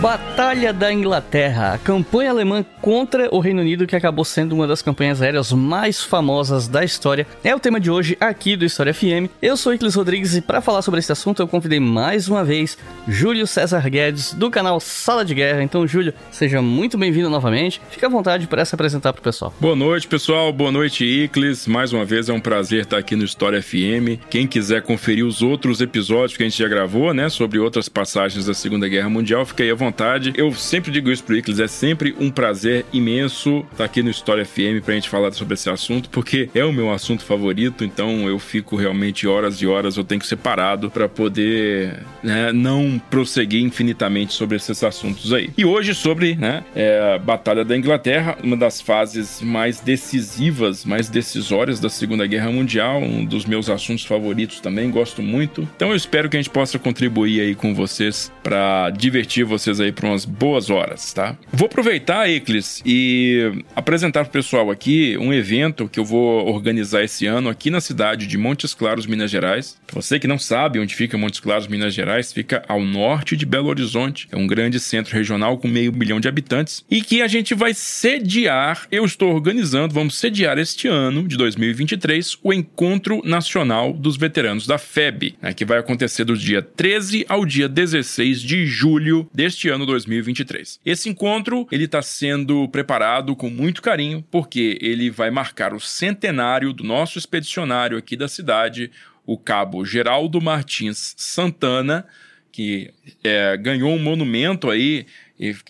Batalha da Inglaterra, a campanha alemã contra o Reino Unido, que acabou sendo uma das campanhas aéreas mais famosas da história, é o tema de hoje aqui do História FM. Eu sou Iclis Rodrigues e para falar sobre esse assunto eu convidei mais uma vez Júlio César Guedes do canal Sala de Guerra. Então, Júlio, seja muito bem-vindo novamente. Fica à vontade para se apresentar para o pessoal. Boa noite, pessoal. Boa noite, Iclis. Mais uma vez é um prazer estar aqui no História FM. Quem quiser conferir os outros episódios que a gente já gravou, né, sobre outras passagens da Segunda Guerra Mundial, fique aí à vontade vontade. Eu sempre digo isso pro Iclis, é sempre um prazer imenso estar aqui no História FM pra gente falar sobre esse assunto, porque é o meu assunto favorito, então eu fico realmente horas e horas, eu tenho que ser parado para poder né, não prosseguir infinitamente sobre esses assuntos aí. E hoje sobre né, é, a Batalha da Inglaterra, uma das fases mais decisivas, mais decisórias da Segunda Guerra Mundial, um dos meus assuntos favoritos também, gosto muito. Então eu espero que a gente possa contribuir aí com vocês para divertir vocês aí por umas boas horas, tá? Vou aproveitar, Eclis, e apresentar pro pessoal aqui um evento que eu vou organizar esse ano aqui na cidade de Montes Claros, Minas Gerais. Você que não sabe onde fica Montes Claros, Minas Gerais, fica ao norte de Belo Horizonte. É um grande centro regional com meio milhão de habitantes e que a gente vai sediar, eu estou organizando, vamos sediar este ano de 2023 o Encontro Nacional dos Veteranos da FEB, né, que vai acontecer do dia 13 ao dia 16 de julho deste ano 2023. Esse encontro ele está sendo preparado com muito carinho porque ele vai marcar o centenário do nosso expedicionário aqui da cidade, o cabo Geraldo Martins Santana, que é, ganhou um monumento aí,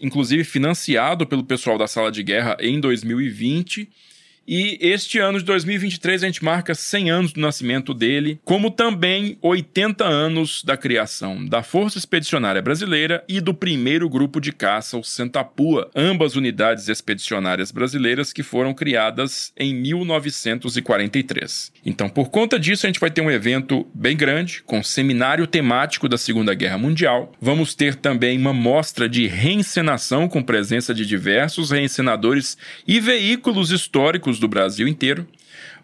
inclusive financiado pelo pessoal da Sala de Guerra em 2020 e este ano de 2023 a gente marca 100 anos do nascimento dele, como também 80 anos da criação da Força Expedicionária Brasileira e do primeiro grupo de caça, o Sentapua, ambas unidades expedicionárias brasileiras que foram criadas em 1943. Então, por conta disso, a gente vai ter um evento bem grande, com seminário temático da Segunda Guerra Mundial. Vamos ter também uma mostra de reencenação com presença de diversos reencenadores e veículos históricos do Brasil inteiro.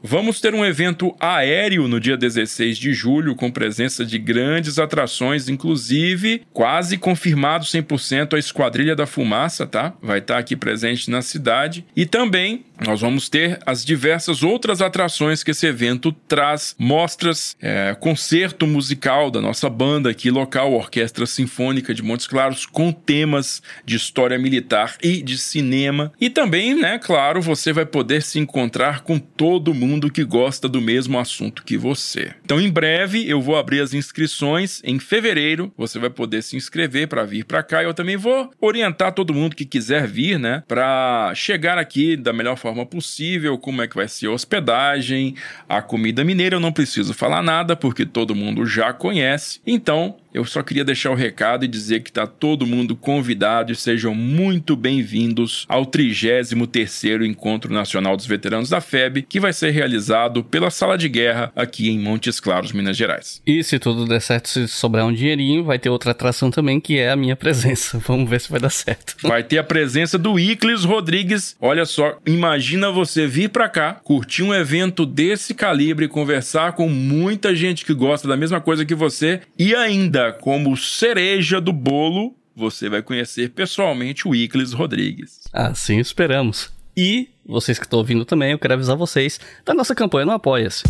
Vamos ter um evento aéreo no dia 16 de julho, com presença de grandes atrações, inclusive quase confirmado 100% a Esquadrilha da Fumaça, tá? Vai estar aqui presente na cidade. E também nós vamos ter as diversas outras atrações que esse evento traz, mostras, é, concerto musical da nossa banda aqui local, Orquestra Sinfônica de Montes Claros, com temas de história militar e de cinema. E também, né, claro, você vai poder se encontrar com todo mundo que gosta do mesmo assunto que você. Então, em breve, eu vou abrir as inscrições em fevereiro. Você vai poder se inscrever para vir para cá. Eu também vou orientar todo mundo que quiser vir, né, para chegar aqui da melhor forma forma possível, como é que vai ser a hospedagem, a comida mineira, eu não preciso falar nada porque todo mundo já conhece. Então, eu só queria deixar o recado e dizer que está todo mundo convidado e sejam muito bem-vindos ao 33º Encontro Nacional dos Veteranos da FEB, que vai ser realizado pela Sala de Guerra aqui em Montes Claros, Minas Gerais. E se tudo der certo, se sobrar um dinheirinho, vai ter outra atração também, que é a minha presença. Vamos ver se vai dar certo. Vai ter a presença do Iclis Rodrigues. Olha só, imagina você vir para cá, curtir um evento desse calibre, conversar com muita gente que gosta da mesma coisa que você e ainda como cereja do bolo, você vai conhecer pessoalmente o Iclis Rodrigues. Assim esperamos. E vocês que estão ouvindo também, eu quero avisar vocês da nossa campanha no Apoia-se.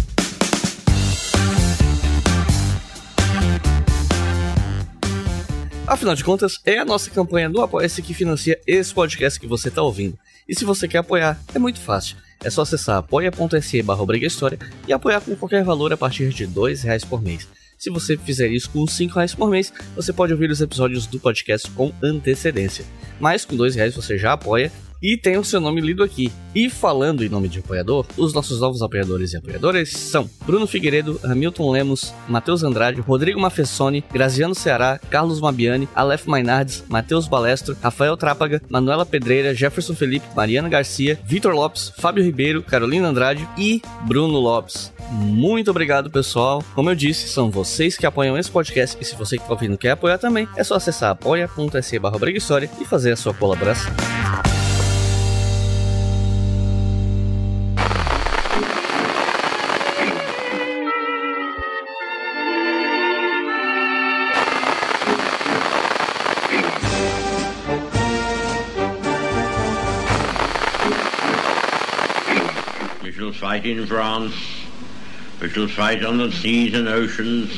Afinal de contas, é a nossa campanha no Apoia-se que financia esse podcast que você está ouvindo. E se você quer apoiar, é muito fácil. É só acessar apoia.se barra e apoiar com qualquer valor a partir de R$ reais por mês. Se você fizer isso com 5 reais por mês, você pode ouvir os episódios do podcast com antecedência. Mas com 2 reais você já apoia e tem o seu nome lido aqui. E falando em nome de apoiador, os nossos novos apoiadores e apoiadoras são Bruno Figueiredo, Hamilton Lemos, Matheus Andrade, Rodrigo Mafessoni, Graziano Ceará, Carlos Mabiani, Aleph Mainardes, Matheus Balestro, Rafael Trápaga, Manuela Pedreira, Jefferson Felipe, Mariana Garcia, Vitor Lopes, Fábio Ribeiro, Carolina Andrade e Bruno Lopes. Muito obrigado, pessoal. Como eu disse, são vocês que apoiam esse podcast e se você que está ouvindo quer apoiar também, é só acessar apoia.se e fazer a sua colaboração. Fight in France. We shall fight on the seas and oceans.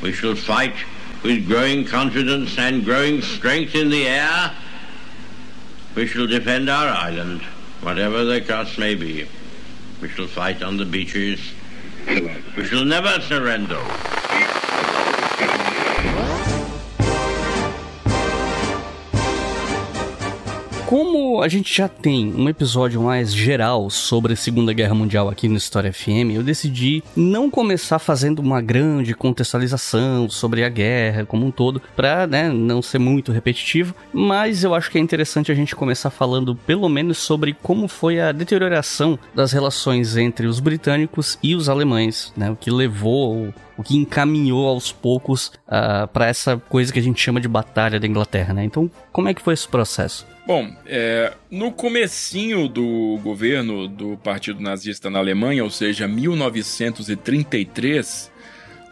We shall fight with growing confidence and growing strength in the air. We shall defend our island, whatever the cost may be. We shall fight on the beaches. We shall never surrender. Como a gente já tem um episódio mais geral sobre a Segunda Guerra Mundial aqui no História FM, eu decidi não começar fazendo uma grande contextualização sobre a guerra como um todo, para né, não ser muito repetitivo, mas eu acho que é interessante a gente começar falando pelo menos sobre como foi a deterioração das relações entre os britânicos e os alemães, né, o que levou o que encaminhou aos poucos uh, ah, para essa coisa que a gente chama de batalha da Inglaterra, né? Então, como é que foi esse processo? Bom, é, no comecinho do governo do Partido Nazista na Alemanha, ou seja, 1933,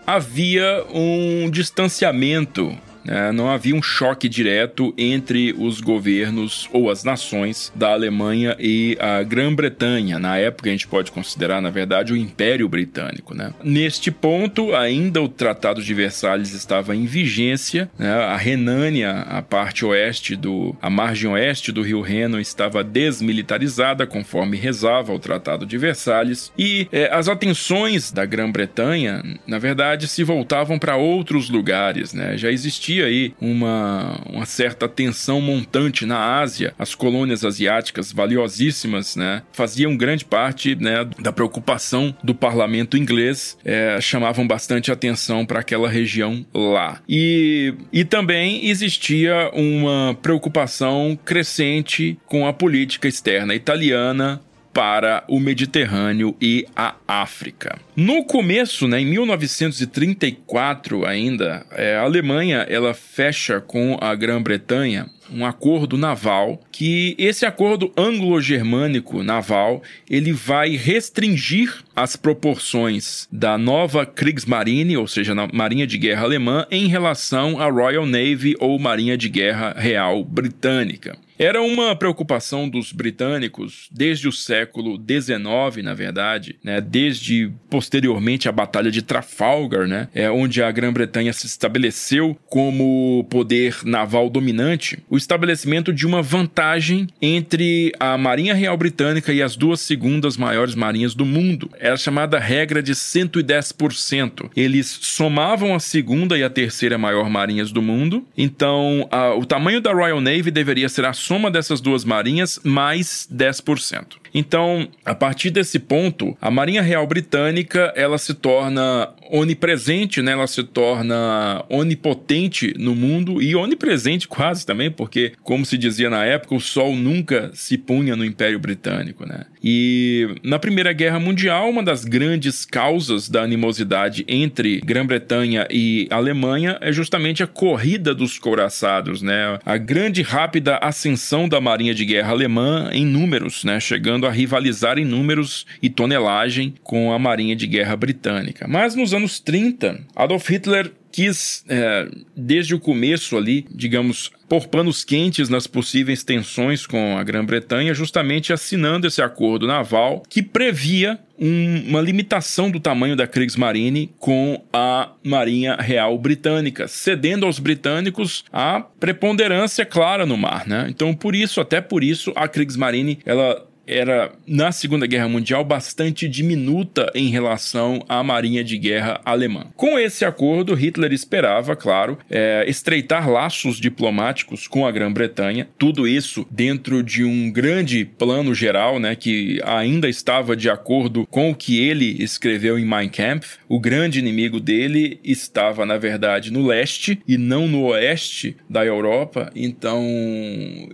havia um distanciamento né, não havia um choque direto entre os governos ou as nações da Alemanha e a Grã-Bretanha. Na época, a gente pode considerar, na verdade, o Império Britânico. Né? Neste ponto, ainda o Tratado de Versalhes estava em vigência. Né? A Renânia, a parte oeste do. a margem oeste do rio Reno, estava desmilitarizada, conforme rezava o Tratado de Versalhes. E é, as atenções da Grã-Bretanha, na verdade, se voltavam para outros lugares. Né? Já existia existia aí uma, uma certa tensão montante na Ásia. As colônias asiáticas, valiosíssimas, né, faziam grande parte né, da preocupação do parlamento inglês, é, chamavam bastante atenção para aquela região lá. E, e também existia uma preocupação crescente com a política externa italiana para o Mediterrâneo e a África. No começo, né, em 1934 ainda, é, a Alemanha ela fecha com a Grã-Bretanha um acordo naval que esse acordo anglo-germânico naval ele vai restringir as proporções da nova Kriegsmarine, ou seja, na Marinha de Guerra alemã, em relação à Royal Navy ou Marinha de Guerra Real Britânica. Era uma preocupação dos britânicos desde o século XIX, na verdade, né? desde posteriormente a Batalha de Trafalgar, né? é, onde a Grã-Bretanha se estabeleceu como poder naval dominante, o estabelecimento de uma vantagem entre a Marinha Real Britânica e as duas segundas maiores marinhas do mundo. Era chamada regra de 110%. Eles somavam a segunda e a terceira maior marinhas do mundo, então a, o tamanho da Royal Navy deveria ser a soma dessas duas marinhas mais 10%. Então, a partir desse ponto, a Marinha Real Britânica ela se torna onipresente, né? Ela se torna onipotente no mundo e onipresente quase também, porque como se dizia na época, o sol nunca se punha no Império Britânico, né? E na Primeira Guerra Mundial, uma das grandes causas da animosidade entre Grã-Bretanha e Alemanha é justamente a corrida dos couraçados, né? A grande rápida ascensão da Marinha de Guerra alemã em números, né? Chegando a rivalizar em números e tonelagem com a Marinha de Guerra britânica. Mas nos anos 30, Adolf Hitler quis, é, desde o começo ali, digamos, pôr panos quentes nas possíveis tensões com a Grã-Bretanha, justamente assinando esse acordo naval que previa um, uma limitação do tamanho da Kriegsmarine com a Marinha Real Britânica, cedendo aos britânicos a preponderância clara no mar, né? Então, por isso, até por isso, a Kriegsmarine, ela era, na Segunda Guerra Mundial, bastante diminuta em relação à Marinha de Guerra alemã. Com esse acordo, Hitler esperava, claro, é, estreitar laços diplomáticos com a Grã-Bretanha, tudo isso dentro de um grande plano geral, né, que ainda estava de acordo com o que ele escreveu em Mein Kampf. O grande inimigo dele estava, na verdade, no leste e não no oeste da Europa, então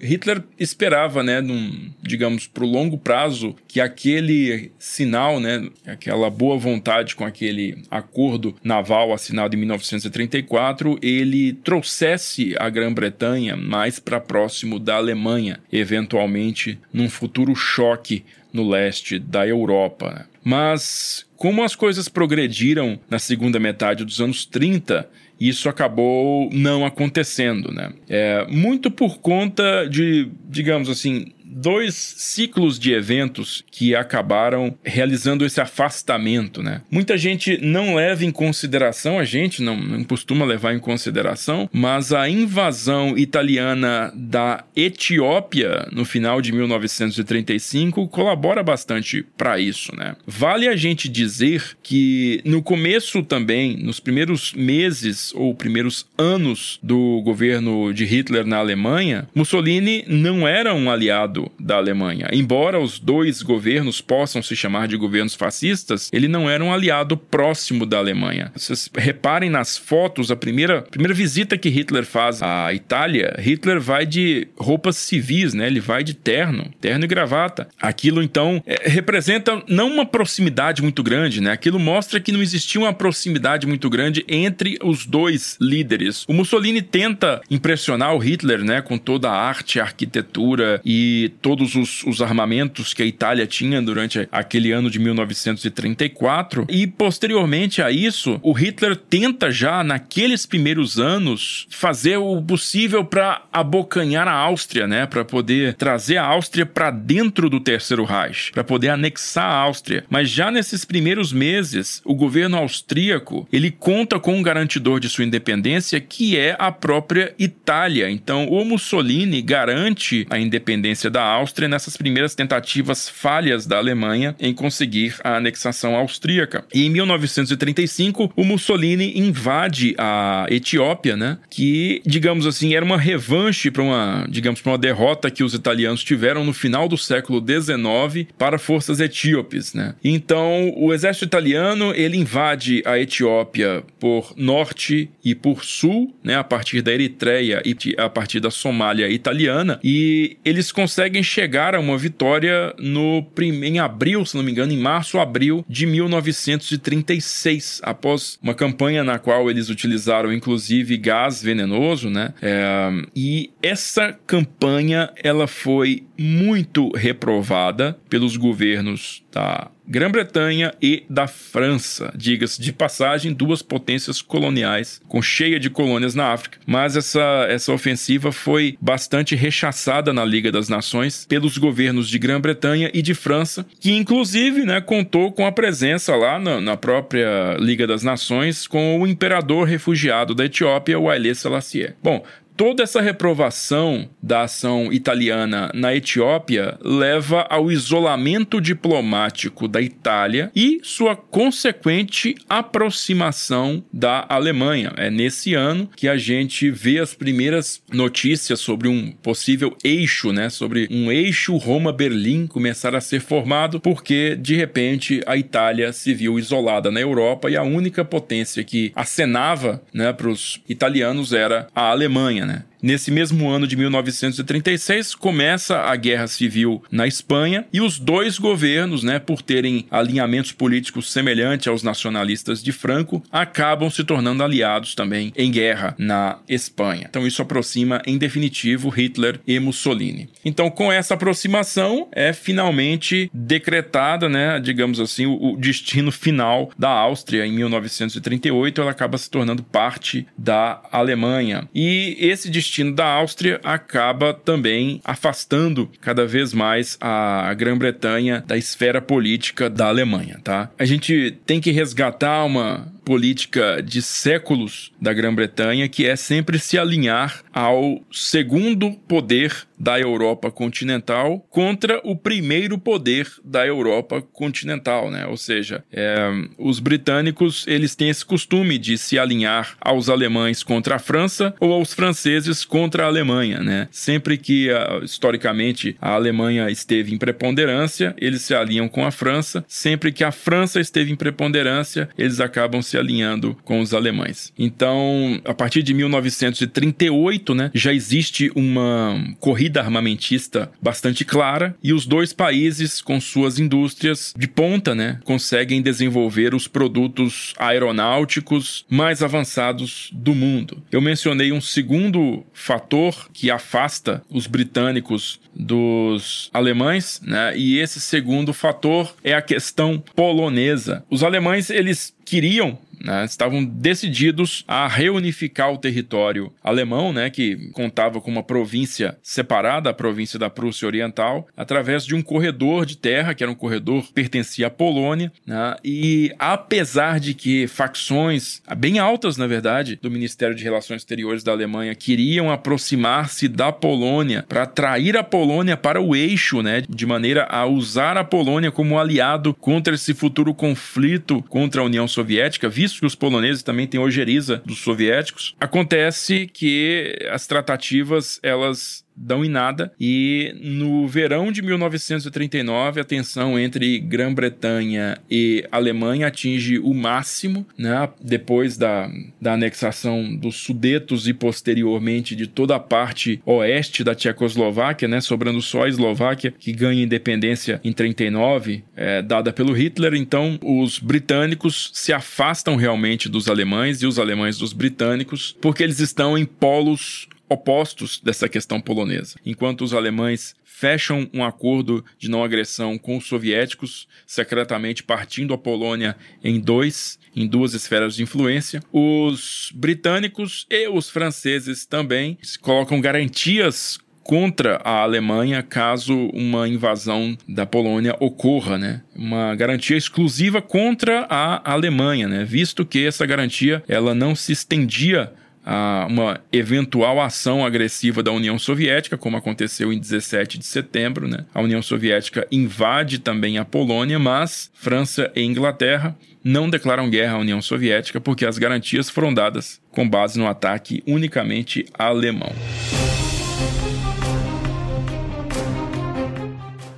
Hitler esperava, né, num, digamos, pro longo longo prazo que aquele sinal, né, aquela boa vontade com aquele acordo naval assinado em 1934, ele trouxesse a Grã-Bretanha mais para próximo da Alemanha, eventualmente num futuro choque no leste da Europa. Mas como as coisas progrediram na segunda metade dos anos 30, isso acabou não acontecendo, né? É, muito por conta de, digamos assim, dois ciclos de eventos que acabaram realizando esse afastamento, né? Muita gente não leva em consideração, a gente não, não costuma levar em consideração, mas a invasão italiana da Etiópia no final de 1935 colabora bastante para isso, né? Vale a gente dizer que no começo também, nos primeiros meses ou primeiros anos do governo de Hitler na Alemanha, Mussolini não era um aliado da Alemanha. Embora os dois governos possam se chamar de governos fascistas, ele não era um aliado próximo da Alemanha. Vocês reparem nas fotos, a primeira, primeira visita que Hitler faz à Itália, Hitler vai de roupas civis, né? Ele vai de terno, terno e gravata. Aquilo então é, representa não uma proximidade muito grande, né? Aquilo mostra que não existia uma proximidade muito grande entre os dois líderes. O Mussolini tenta impressionar o Hitler, né? Com toda a arte, a arquitetura e todos os, os armamentos que a Itália tinha durante aquele ano de 1934. E posteriormente a isso, o Hitler tenta já naqueles primeiros anos fazer o possível para abocanhar a Áustria, né? Para poder trazer a Áustria para dentro do Terceiro Reich, para poder anexar a Áustria. Mas já nesses primeiros meses, o governo austríaco ele conta com um garantidor de sua independência que é a própria Itália. Então, o Mussolini garante a independência da Áustria nessas primeiras tentativas falhas da Alemanha em conseguir a anexação austríaca. E em 1935, o Mussolini invade a Etiópia, né? Que, digamos assim, era uma revanche para uma, digamos, para uma derrota que os italianos tiveram no final do século XIX para forças etíopes, né? Então, o exército italiano, ele invade a Etiópia por norte e por sul, né, a partir da Eritreia e a partir da Somália italiana, e eles conseguem chegar a uma vitória no em abril, se não me engano, em março ou abril de 1936, após uma campanha na qual eles utilizaram inclusive gás venenoso, né? É, e essa campanha ela foi muito reprovada pelos governos da Grã-Bretanha e da França. Diga-se de passagem, duas potências coloniais com cheia de colônias na África. Mas essa, essa ofensiva foi bastante rechaçada na Liga das Nações pelos governos de Grã-Bretanha e de França, que inclusive né, contou com a presença lá na, na própria Liga das Nações com o imperador refugiado da Etiópia, o Haile Selassie. Bom, toda essa reprovação da ação italiana na Etiópia leva ao isolamento diplomático da Itália e sua consequente aproximação da Alemanha. É nesse ano que a gente vê as primeiras notícias sobre um possível eixo, né, sobre um eixo Roma-Berlim começar a ser formado, porque de repente a Itália se viu isolada na Europa e a única potência que acenava, né, para os italianos era a Alemanha. Né? Nesse mesmo ano de 1936, começa a Guerra Civil na Espanha e os dois governos, né, por terem alinhamentos políticos semelhantes aos nacionalistas de Franco, acabam se tornando aliados também em guerra na Espanha. Então isso aproxima em definitivo Hitler e Mussolini. Então com essa aproximação é finalmente decretada, né, digamos assim, o, o destino final da Áustria em 1938, ela acaba se tornando parte da Alemanha. E esse destino destino da Áustria acaba também afastando cada vez mais a Grã-Bretanha da esfera política da Alemanha, tá? A gente tem que resgatar uma política de séculos da Grã-Bretanha, que é sempre se alinhar ao segundo poder da Europa continental contra o primeiro poder da Europa continental, né? Ou seja, é, os britânicos eles têm esse costume de se alinhar aos alemães contra a França ou aos franceses contra a Alemanha, né? Sempre que historicamente a Alemanha esteve em preponderância, eles se alinham com a França. Sempre que a França esteve em preponderância, eles acabam se alinhando com os alemães. Então, a partir de 1938, né, já existe uma corrida armamentista bastante clara e os dois países, com suas indústrias de ponta, né, conseguem desenvolver os produtos aeronáuticos mais avançados do mundo. Eu mencionei um segundo fator que afasta os britânicos dos alemães, né? E esse segundo fator é a questão polonesa. Os alemães eles queriam né, estavam decididos a reunificar o território alemão, né, que contava com uma província separada, a província da Prússia Oriental, através de um corredor de terra, que era um corredor que pertencia à Polônia, né, e apesar de que facções bem altas, na verdade, do Ministério de Relações Exteriores da Alemanha queriam aproximar-se da Polônia para atrair a Polônia para o eixo, né, de maneira a usar a Polônia como aliado contra esse futuro conflito contra a União Soviética, visto que os poloneses também têm ojeriza dos soviéticos, acontece que as tratativas elas dão em nada. E no verão de 1939, a tensão entre Grã-Bretanha e Alemanha atinge o máximo, né? depois da, da anexação dos Sudetos e posteriormente de toda a parte oeste da Tchecoslováquia, né? sobrando só a Eslováquia, que ganha independência em 39, é, dada pelo Hitler. Então, os britânicos se afastam realmente dos alemães e os alemães dos britânicos, porque eles estão em polos opostos dessa questão polonesa. Enquanto os alemães fecham um acordo de não agressão com os soviéticos, secretamente partindo a Polônia em dois, em duas esferas de influência. Os britânicos e os franceses também colocam garantias contra a Alemanha caso uma invasão da Polônia ocorra, né? Uma garantia exclusiva contra a Alemanha, né? Visto que essa garantia ela não se estendia a uma eventual ação agressiva da União Soviética, como aconteceu em 17 de setembro. Né? A União Soviética invade também a Polônia, mas França e Inglaterra não declaram guerra à União Soviética porque as garantias foram dadas com base no ataque unicamente alemão.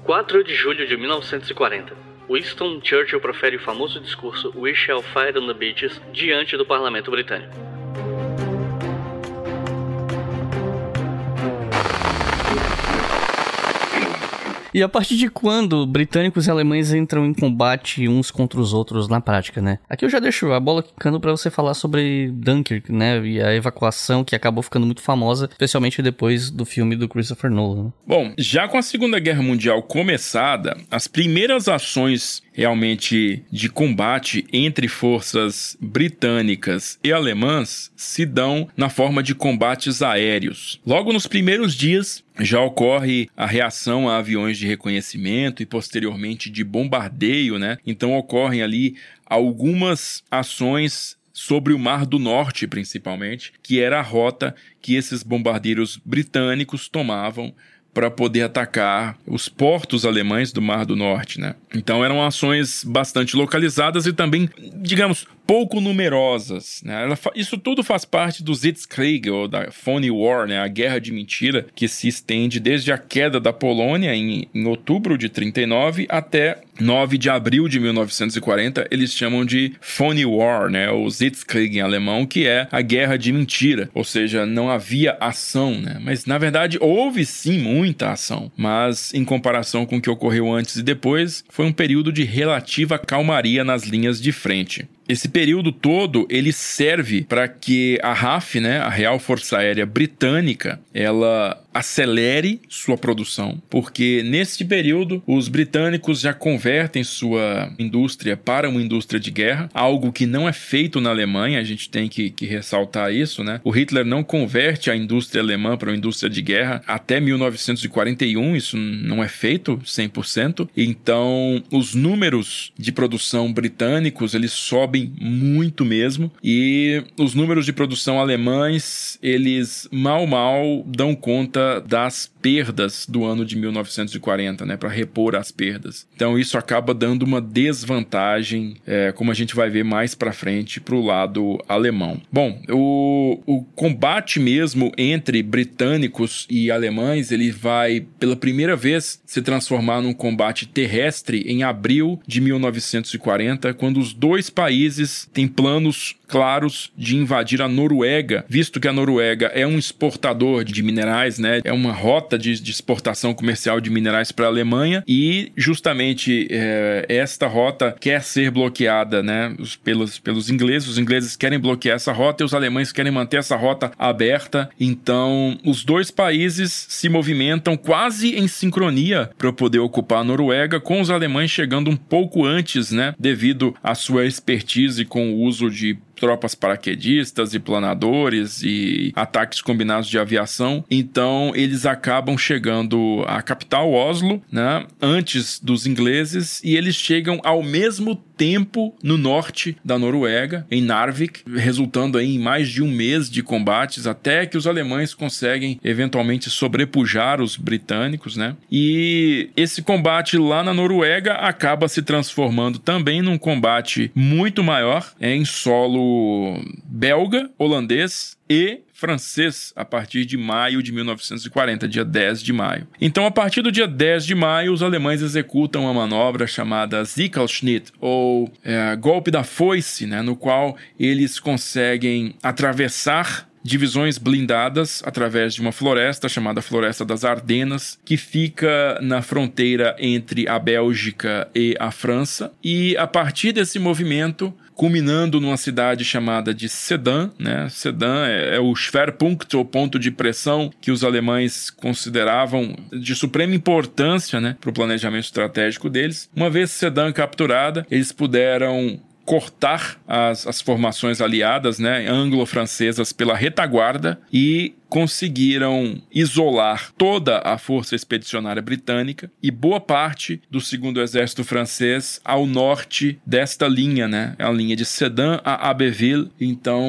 4 de julho de 1940. Winston Churchill profere o famoso discurso We Shall Fight on the Beaches diante do parlamento britânico. E a partir de quando britânicos e alemães entram em combate uns contra os outros na prática, né? Aqui eu já deixo a bola quicando para você falar sobre Dunkirk, né? E a evacuação que acabou ficando muito famosa, especialmente depois do filme do Christopher Nolan. Bom, já com a Segunda Guerra Mundial começada, as primeiras ações realmente de combate entre forças britânicas e alemãs se dão na forma de combates aéreos. Logo nos primeiros dias, já ocorre a reação a aviões de reconhecimento e posteriormente de bombardeio, né? Então ocorrem ali algumas ações sobre o Mar do Norte, principalmente, que era a rota que esses bombardeiros britânicos tomavam para poder atacar os portos alemães do Mar do Norte, né? Então eram ações bastante localizadas e também, digamos, pouco numerosas. Né? isso tudo faz parte do Sitzkrieg, ou da Phony War, né? a guerra de mentira, que se estende desde a queda da Polônia em, em outubro de 39 até 9 de abril de 1940, eles chamam de Phony War, né, ou Sitzkrieg em alemão, que é a guerra de mentira, ou seja, não havia ação, né? Mas na verdade houve sim muita ação, mas em comparação com o que ocorreu antes e depois, foi um período de relativa calmaria nas linhas de frente. Esse período todo ele serve para que a RAF, né, a Real Força Aérea Britânica, ela acelere sua produção, porque neste período os britânicos já convertem sua indústria para uma indústria de guerra, algo que não é feito na Alemanha, a gente tem que, que ressaltar isso, né? O Hitler não converte a indústria alemã para uma indústria de guerra até 1941, isso não é feito 100%, então os números de produção britânicos eles sobem muito mesmo e os números de produção alemães eles mal mal dão conta conta das perdas do ano de 1940, né, para repor as perdas. Então isso acaba dando uma desvantagem, é, como a gente vai ver mais para frente, para o lado alemão. Bom, o, o combate mesmo entre britânicos e alemães ele vai pela primeira vez se transformar num combate terrestre em abril de 1940, quando os dois países têm planos claros de invadir a Noruega, visto que a Noruega é um exportador de minerais, né, né? É uma rota de, de exportação comercial de minerais para a Alemanha e justamente é, esta rota quer ser bloqueada, né? Os, pelos, pelos ingleses, os ingleses querem bloquear essa rota e os alemães querem manter essa rota aberta. Então, os dois países se movimentam quase em sincronia para poder ocupar a Noruega, com os alemães chegando um pouco antes, né? Devido à sua expertise com o uso de tropas paraquedistas e planadores e ataques combinados de aviação. Então eles acabam chegando à capital Oslo, né, antes dos ingleses e eles chegam ao mesmo tempo no norte da Noruega, em Narvik, resultando em mais de um mês de combates até que os alemães conseguem eventualmente sobrepujar os britânicos, né? E esse combate lá na Noruega acaba se transformando também num combate muito maior em solo belga, holandês e francês a partir de maio de 1940, dia 10 de maio. Então, a partir do dia 10 de maio, os alemães executam uma manobra chamada Zickelschnitt, ou é, golpe da foice, né, no qual eles conseguem atravessar divisões blindadas através de uma floresta chamada Floresta das Ardenas, que fica na fronteira entre a Bélgica e a França. E a partir desse movimento, culminando numa cidade chamada de Sedan, né? Sedan é, é o Schwerpunkt, ou ponto de pressão que os alemães consideravam de suprema importância, né, para o planejamento estratégico deles. Uma vez Sedan capturada, eles puderam cortar as, as formações aliadas, né, anglo-francesas pela retaguarda e conseguiram isolar toda a força expedicionária britânica e boa parte do segundo exército francês ao norte desta linha, né? A linha de Sedan a Abbeville. Então,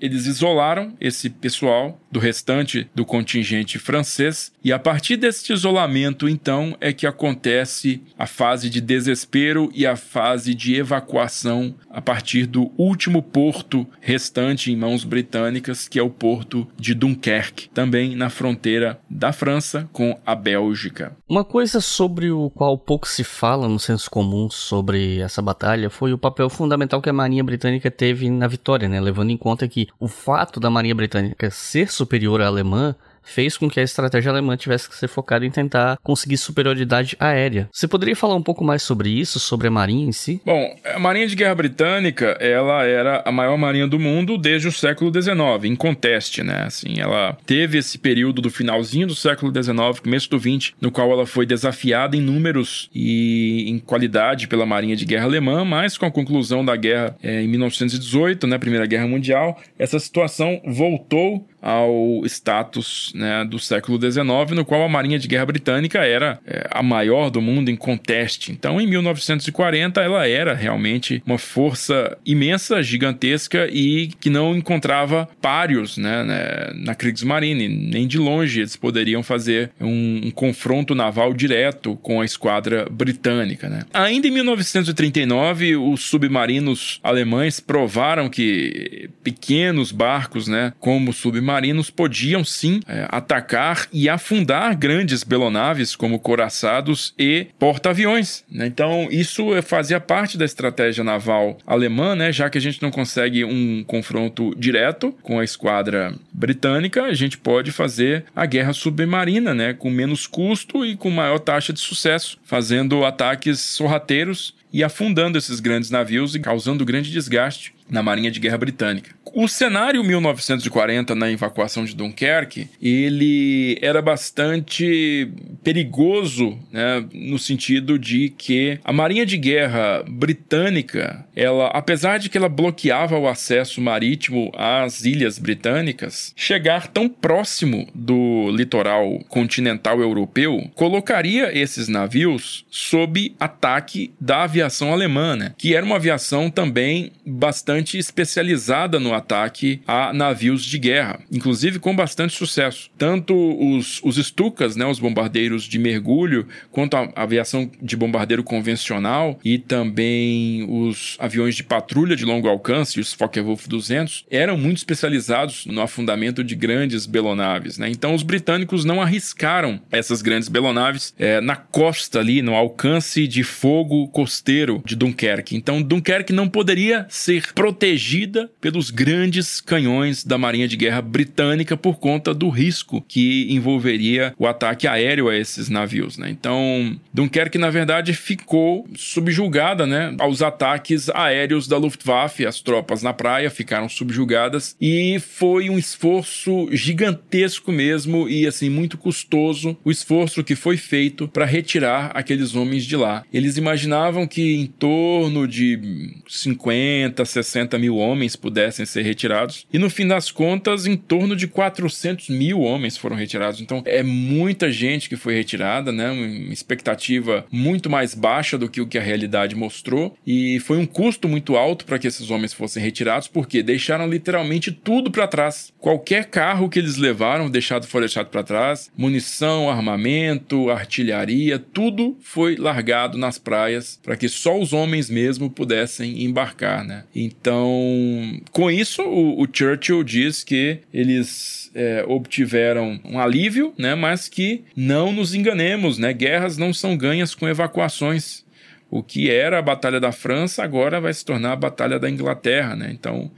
eles isolaram esse pessoal do restante do contingente francês e a partir desse isolamento, então, é que acontece a fase de desespero e a fase de evacuação a partir do último porto restante em mãos britânicas, que é o porto de Dunkerque Dunkerque, também na fronteira da França com a Bélgica. Uma coisa sobre o qual pouco se fala no senso comum sobre essa batalha foi o papel fundamental que a Marinha Britânica teve na vitória, né? levando em conta que o fato da Marinha Britânica ser superior à alemã fez com que a estratégia alemã tivesse que ser focada em tentar conseguir superioridade aérea. Você poderia falar um pouco mais sobre isso, sobre a marinha em si? Bom, a Marinha de Guerra Britânica, ela era a maior marinha do mundo desde o século XIX, em conteste, né? Assim, ela teve esse período do finalzinho do século XIX, começo do XX, no qual ela foi desafiada em números e em qualidade pela Marinha de Guerra alemã, mas com a conclusão da guerra é, em 1918, né, Primeira Guerra Mundial, essa situação voltou ao status né, do século XIX, no qual a Marinha de Guerra Britânica era é, a maior do mundo em conteste. Então, em 1940, ela era realmente uma força imensa, gigantesca e que não encontrava páreos né, né, na Kriegsmarine, nem de longe eles poderiam fazer um, um, confronto naval direto com a esquadra britânica. Né. Ainda em 1939, os submarinos alemães provaram que pequenos barcos, né, como submarinos, submarinos podiam sim é, atacar e afundar grandes belonaves como coraçados e porta-aviões. Né? Então, isso fazia parte da estratégia naval alemã, né? já que a gente não consegue um confronto direto com a esquadra britânica, a gente pode fazer a guerra submarina, né? com menos custo e com maior taxa de sucesso, fazendo ataques sorrateiros e afundando esses grandes navios e causando grande desgaste na Marinha de Guerra Britânica. O cenário 1940 na evacuação de Dunkerque, ele era bastante perigoso, né, no sentido de que a Marinha de Guerra britânica, ela, apesar de que ela bloqueava o acesso marítimo às ilhas britânicas, chegar tão próximo do litoral continental europeu colocaria esses navios sob ataque da aviação alemã, né, que era uma aviação também bastante especializada no ataque a navios de guerra, inclusive com bastante sucesso. Tanto os, os Stukas, né, os bombardeiros de mergulho, quanto a aviação de bombardeiro convencional e também os aviões de patrulha de longo alcance, os Focke-Wulf 200, eram muito especializados no afundamento de grandes belonaves. Né? Então os britânicos não arriscaram essas grandes belonaves é, na costa ali, no alcance de fogo costeiro de Dunkerque. Então Dunkerque não poderia ser protegida pelos grandes canhões da Marinha de Guerra Britânica por conta do risco que envolveria o ataque aéreo a esses navios. Né? Então, Dunkerque, na verdade, ficou subjugada né, aos ataques aéreos da Luftwaffe. As tropas na praia ficaram subjugadas e foi um esforço gigantesco mesmo e assim muito custoso o esforço que foi feito para retirar aqueles homens de lá. Eles imaginavam que em torno de 50, 60 mil homens pudessem ser retirados e no fim das contas em torno de 400 mil homens foram retirados. Então é muita gente que foi retirada, né? Uma expectativa muito mais baixa do que o que a realidade mostrou e foi um custo muito alto para que esses homens fossem retirados porque deixaram literalmente tudo para trás. Qualquer carro que eles levaram deixado foi deixado para trás, munição, armamento, artilharia, tudo foi largado nas praias para que só os homens mesmo pudessem embarcar, né? Então, com isso, o, o Churchill diz que eles é, obtiveram um alívio, né? Mas que não nos enganemos, né? Guerras não são ganhas com evacuações. O que era a Batalha da França agora vai se tornar a Batalha da Inglaterra, né? Então,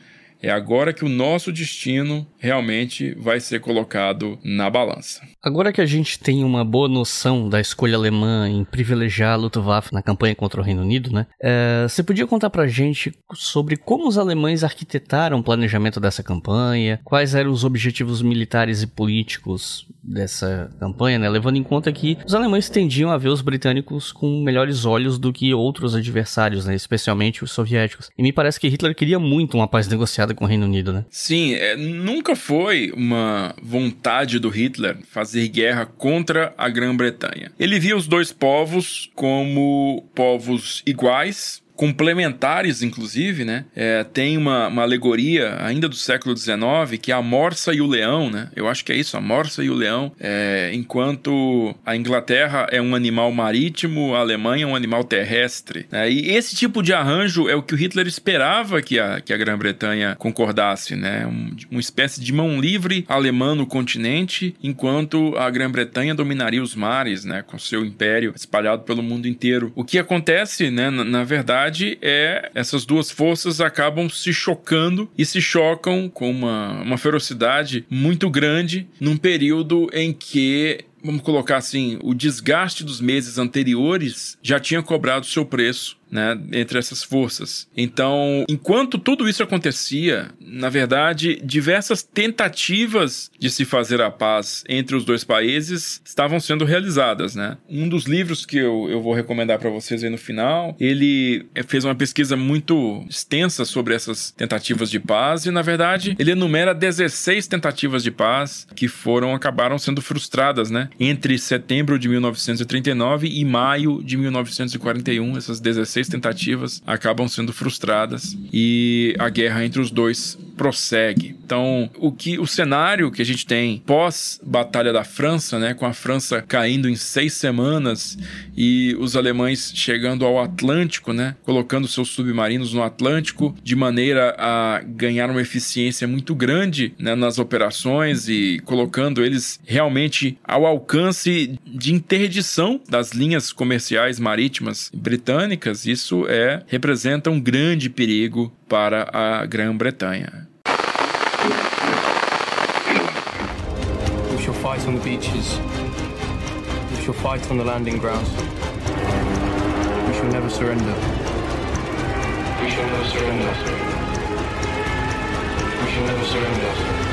é agora que o nosso destino realmente vai ser colocado na balança. Agora que a gente tem uma boa noção da escolha alemã em privilegiar a Luftwaffe na campanha contra o Reino Unido, né? É, você podia contar pra gente sobre como os alemães arquitetaram o planejamento dessa campanha, quais eram os objetivos militares e políticos dessa campanha, né? Levando em conta que os alemães tendiam a ver os britânicos com melhores olhos do que outros adversários, né? Especialmente os soviéticos. E me parece que Hitler queria muito uma paz negociada com o Reino Unido, né? Sim, é, nunca foi uma vontade do Hitler fazer guerra contra a Grã-Bretanha. Ele via os dois povos como povos iguais, complementares, inclusive, né? É, tem uma, uma, alegoria ainda do século XIX que é a morsa e o leão, né? Eu acho que é isso, a morsa e o leão. É, enquanto a Inglaterra é um animal marítimo, a Alemanha é um animal terrestre. Né? E esse tipo de arranjo é o que o Hitler esperava que a, que a Grã-Bretanha concordasse, né? Um, uma espécie de mão livre alemã no continente, enquanto a Grã-Bretanha dominaria os mares, né? Com seu império espalhado pelo mundo inteiro. O que acontece, né? na, na verdade, verdade é essas duas forças acabam se chocando e se chocam com uma, uma ferocidade muito grande num período em que vamos colocar assim, o desgaste dos meses anteriores já tinha cobrado seu preço né, entre essas forças. Então, enquanto tudo isso acontecia, na verdade, diversas tentativas de se fazer a paz entre os dois países estavam sendo realizadas. Né? Um dos livros que eu, eu vou recomendar para vocês aí no final, ele fez uma pesquisa muito extensa sobre essas tentativas de paz e, na verdade, ele enumera 16 tentativas de paz que foram acabaram sendo frustradas, né? Entre setembro de 1939 e maio de 1941, essas 16 seis tentativas acabam sendo frustradas e a guerra entre os dois prossegue. Então, o que o cenário que a gente tem pós Batalha da França, né, com a França caindo em seis semanas e os alemães chegando ao Atlântico, né, colocando seus submarinos no Atlântico de maneira a ganhar uma eficiência muito grande né, nas operações e colocando eles realmente ao alcance de interdição das linhas comerciais marítimas britânicas isso é representa um grande perigo para a Grã-Bretanha. Fight on the beaches. We shall fight on the landing grounds. We shall never surrender. We shall never surrender. We shall never surrender.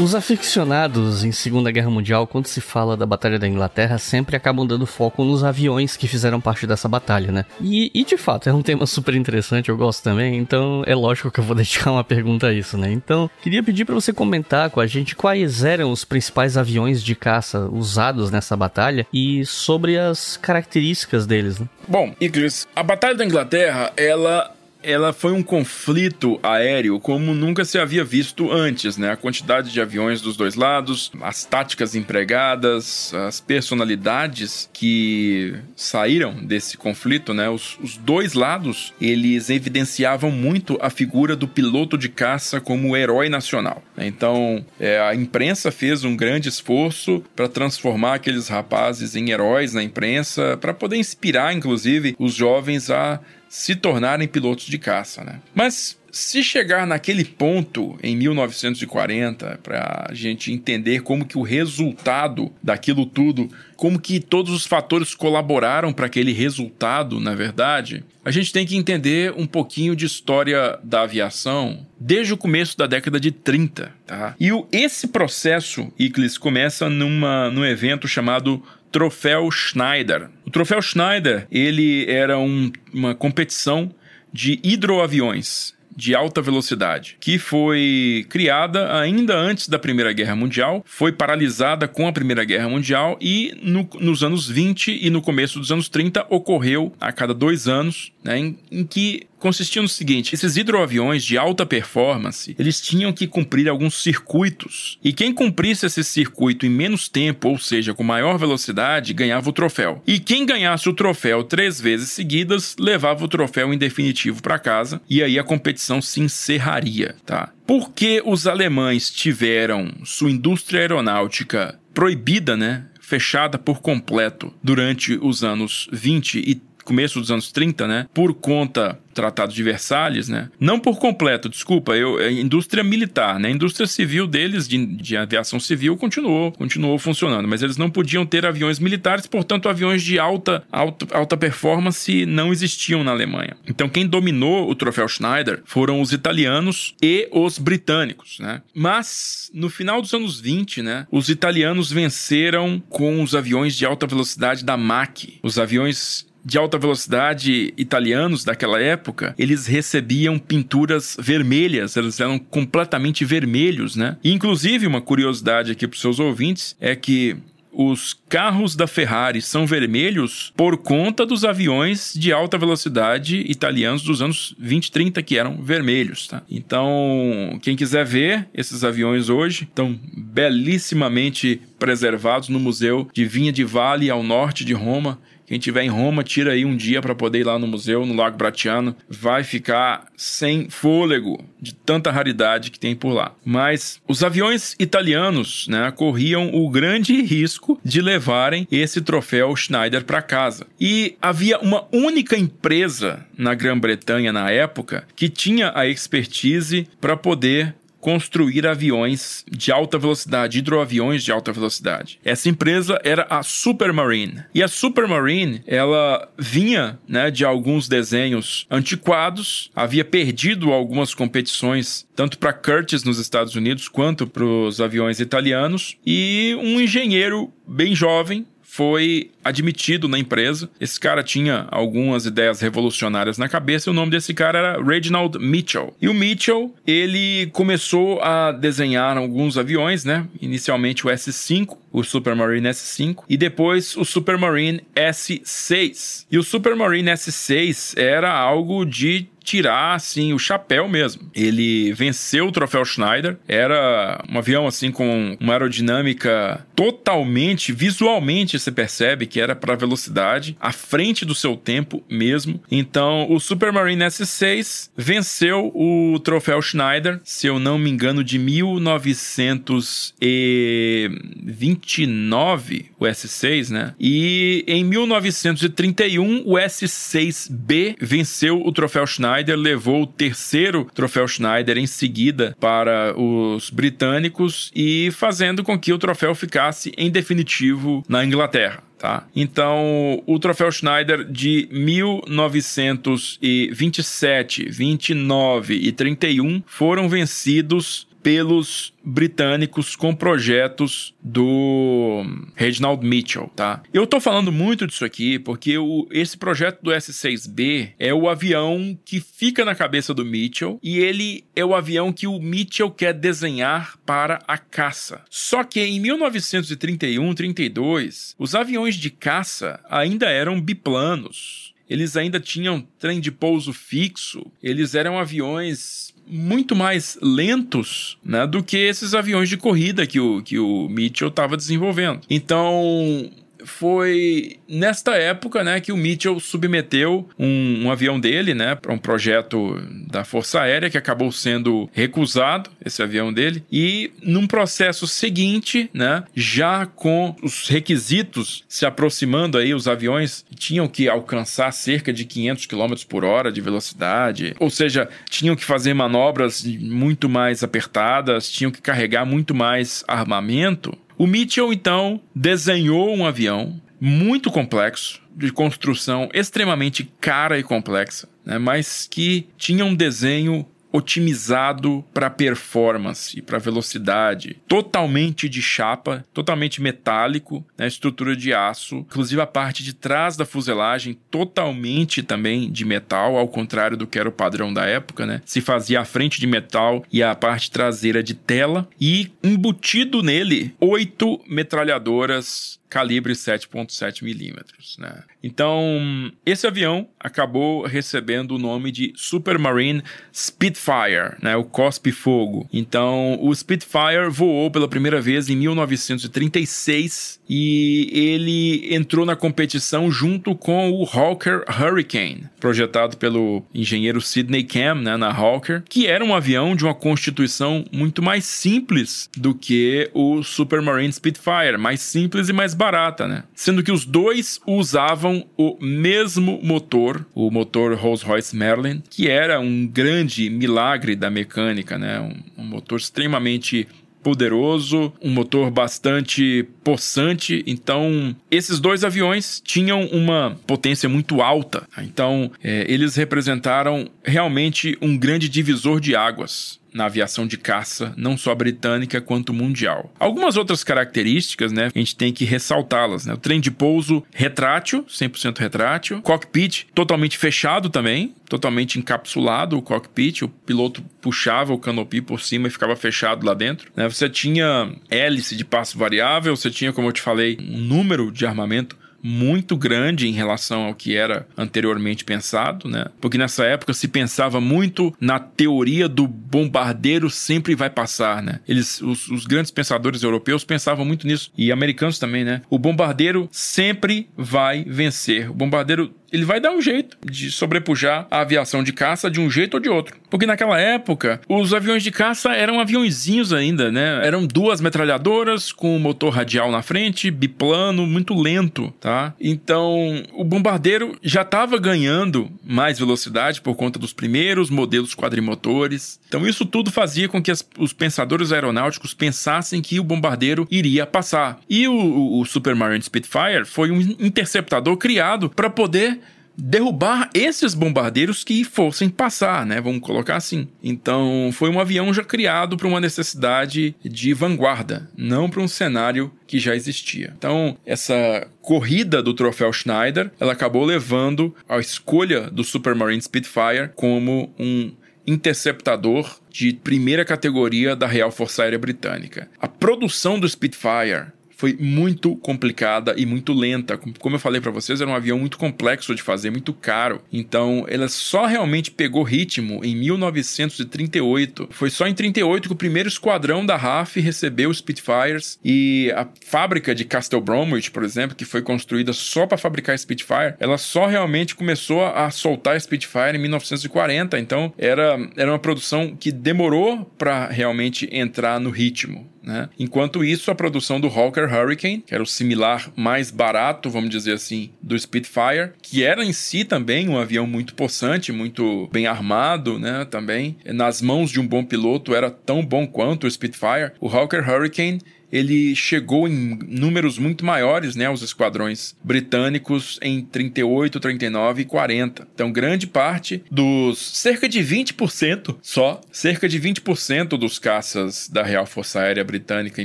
Os aficionados em Segunda Guerra Mundial, quando se fala da Batalha da Inglaterra, sempre acabam dando foco nos aviões que fizeram parte dessa batalha, né? E, e de fato, é um tema super interessante, eu gosto também, então é lógico que eu vou dedicar uma pergunta a isso, né? Então, queria pedir para você comentar com a gente quais eram os principais aviões de caça usados nessa batalha e sobre as características deles, né? Bom, Iglis, a Batalha da Inglaterra, ela ela foi um conflito aéreo como nunca se havia visto antes, né? A quantidade de aviões dos dois lados, as táticas empregadas, as personalidades que saíram desse conflito, né? Os, os dois lados, eles evidenciavam muito a figura do piloto de caça como herói nacional. Então, é, a imprensa fez um grande esforço para transformar aqueles rapazes em heróis na imprensa, para poder inspirar, inclusive, os jovens a se tornarem pilotos de caça, né? Mas se chegar naquele ponto em 1940 para a gente entender como que o resultado daquilo tudo, como que todos os fatores colaboraram para aquele resultado, na verdade, a gente tem que entender um pouquinho de história da aviação desde o começo da década de 30, tá? E o, esse processo, Iclis, começa numa, num evento chamado Troféu Schneider. O Troféu Schneider, ele era um, uma competição de hidroaviões de alta velocidade, que foi criada ainda antes da Primeira Guerra Mundial, foi paralisada com a Primeira Guerra Mundial e no, nos anos 20 e no começo dos anos 30 ocorreu a cada dois anos, né, em, em que consistia no seguinte: esses hidroaviões de alta performance, eles tinham que cumprir alguns circuitos. E quem cumprisse esse circuito em menos tempo, ou seja, com maior velocidade, ganhava o troféu. E quem ganhasse o troféu três vezes seguidas, levava o troféu em definitivo para casa, e aí a competição se encerraria, tá? Porque os alemães tiveram sua indústria aeronáutica proibida, né? Fechada por completo durante os anos 20 e começo dos anos 30, né? Por conta Tratado de Versalhes, né? Não por completo, desculpa, eu, a indústria militar, né? A indústria civil deles, de, de aviação civil, continuou, continuou funcionando, mas eles não podiam ter aviões militares, portanto, aviões de alta, alta, alta performance não existiam na Alemanha. Então, quem dominou o troféu Schneider foram os italianos e os britânicos, né? Mas, no final dos anos 20, né? Os italianos venceram com os aviões de alta velocidade da MAC, os aviões de alta velocidade italianos daquela época, eles recebiam pinturas vermelhas, eles eram completamente vermelhos, né? Inclusive, uma curiosidade aqui para os seus ouvintes é que os carros da Ferrari são vermelhos por conta dos aviões de alta velocidade italianos dos anos 20 e 30 que eram vermelhos, tá? Então, quem quiser ver esses aviões hoje estão belíssimamente preservados no Museu de Vinha de Vale ao norte de Roma quem tiver em Roma, tira aí um dia para poder ir lá no museu, no Lago Bratiano. Vai ficar sem fôlego de tanta raridade que tem por lá. Mas os aviões italianos né, corriam o grande risco de levarem esse troféu Schneider para casa. E havia uma única empresa na Grã-Bretanha na época que tinha a expertise para poder construir aviões de alta velocidade, hidroaviões de alta velocidade. Essa empresa era a Supermarine. E a Supermarine, ela vinha, né, de alguns desenhos antiquados, havia perdido algumas competições tanto para Curtiss nos Estados Unidos quanto para os aviões italianos e um engenheiro bem jovem foi admitido na empresa. Esse cara tinha algumas ideias revolucionárias na cabeça e o nome desse cara era Reginald Mitchell. E o Mitchell, ele começou a desenhar alguns aviões, né? Inicialmente o S5, o Supermarine S5 e depois o Supermarine S6. E o Supermarine S6 era algo de tirar assim o chapéu mesmo. Ele venceu o troféu Schneider, era um avião assim com uma aerodinâmica totalmente, visualmente se percebe que era para velocidade, à frente do seu tempo mesmo. Então, o Supermarine S6 venceu o troféu Schneider, se eu não me engano, de 1929, o S6, né? E em 1931, o S6B venceu o troféu Schneider levou o terceiro troféu Schneider em seguida para os britânicos e fazendo com que o troféu ficasse em definitivo na Inglaterra. Tá? Então, o troféu Schneider de 1927, 29 e 31 foram vencidos pelos britânicos com projetos do Reginald Mitchell, tá? Eu tô falando muito disso aqui porque o, esse projeto do S6B é o avião que fica na cabeça do Mitchell e ele é o avião que o Mitchell quer desenhar para a caça. Só que em 1931, 32, os aviões de caça ainda eram biplanos eles ainda tinham trem de pouso fixo, eles eram aviões muito mais lentos né, do que esses aviões de corrida que o, que o Mitchell estava desenvolvendo. Então, foi nesta época, né, que o Mitchell submeteu um, um avião dele, né, para um projeto da Força Aérea que acabou sendo recusado, esse avião dele, e num processo seguinte, né, já com os requisitos se aproximando aí, os aviões tinham que alcançar cerca de 500 km por hora de velocidade, ou seja, tinham que fazer manobras muito mais apertadas, tinham que carregar muito mais armamento. O Mitchell, então, desenhou um avião muito complexo, de construção extremamente cara e complexa, né, mas que tinha um desenho otimizado para performance e para velocidade, totalmente de chapa, totalmente metálico, né, estrutura de aço, inclusive a parte de trás da fuselagem totalmente também de metal, ao contrário do que era o padrão da época, né? Se fazia a frente de metal e a parte traseira de tela. E embutido nele oito metralhadoras calibre 7.7 milímetros, né? Então, esse avião acabou recebendo o nome de Supermarine Spitfire, né? O cospe fogo. Então, o Spitfire voou pela primeira vez em 1936 e ele entrou na competição junto com o Hawker Hurricane, projetado pelo engenheiro Sidney Cam, né, na Hawker, que era um avião de uma constituição muito mais simples do que o Supermarine Spitfire, mais simples e mais barata, né? Sendo que os dois usavam o mesmo motor, o motor Rolls-Royce Merlin, que era um grande milagre da mecânica, né? Um, um motor extremamente poderoso, um motor bastante possante. Então, esses dois aviões tinham uma potência muito alta. Então, é, eles representaram realmente um grande divisor de águas na aviação de caça, não só britânica quanto mundial. Algumas outras características, né, a gente tem que ressaltá-las, né? O trem de pouso retrátil, 100% retrátil, cockpit totalmente fechado também, totalmente encapsulado o cockpit, o piloto puxava o canopy por cima e ficava fechado lá dentro, né? Você tinha hélice de passo variável, você tinha, como eu te falei, um número de armamento muito grande em relação ao que era anteriormente pensado, né? Porque nessa época se pensava muito na teoria do bombardeiro sempre vai passar, né? Eles, os, os grandes pensadores europeus pensavam muito nisso e americanos também, né? O bombardeiro sempre vai vencer. O bombardeiro ele vai dar um jeito de sobrepujar a aviação de caça de um jeito ou de outro. Porque naquela época, os aviões de caça eram aviãozinhos ainda, né? Eram duas metralhadoras com o motor radial na frente, biplano, muito lento, tá? Então, o bombardeiro já estava ganhando mais velocidade por conta dos primeiros modelos quadrimotores. Então, isso tudo fazia com que as, os pensadores aeronáuticos pensassem que o bombardeiro iria passar. E o, o, o Supermarine Spitfire foi um interceptador criado para poder derrubar esses bombardeiros que fossem passar, né? Vamos colocar assim. Então, foi um avião já criado para uma necessidade de vanguarda, não para um cenário que já existia. Então, essa corrida do troféu Schneider, ela acabou levando a escolha do Supermarine Spitfire como um interceptador de primeira categoria da Real Força Aérea Britânica. A produção do Spitfire foi muito complicada e muito lenta. Como eu falei para vocês, era um avião muito complexo de fazer, muito caro. Então, ela só realmente pegou ritmo em 1938. Foi só em 38 que o primeiro esquadrão da RAF recebeu os Spitfires e a fábrica de Castle Bromwich, por exemplo, que foi construída só para fabricar Spitfire, ela só realmente começou a soltar Spitfire em 1940. Então, era, era uma produção que demorou para realmente entrar no ritmo. Né? Enquanto isso, a produção do Hawker Hurricane, que era o similar mais barato, vamos dizer assim, do Spitfire, que era em si também um avião muito possante, muito bem armado, né? Também nas mãos de um bom piloto era tão bom quanto o Spitfire. O Hawker Hurricane ele chegou em números muito maiores, né, os esquadrões britânicos em 38, 39 e 40. Então, grande parte dos cerca de 20% só, cerca de 20% dos caças da Real Força Aérea Britânica em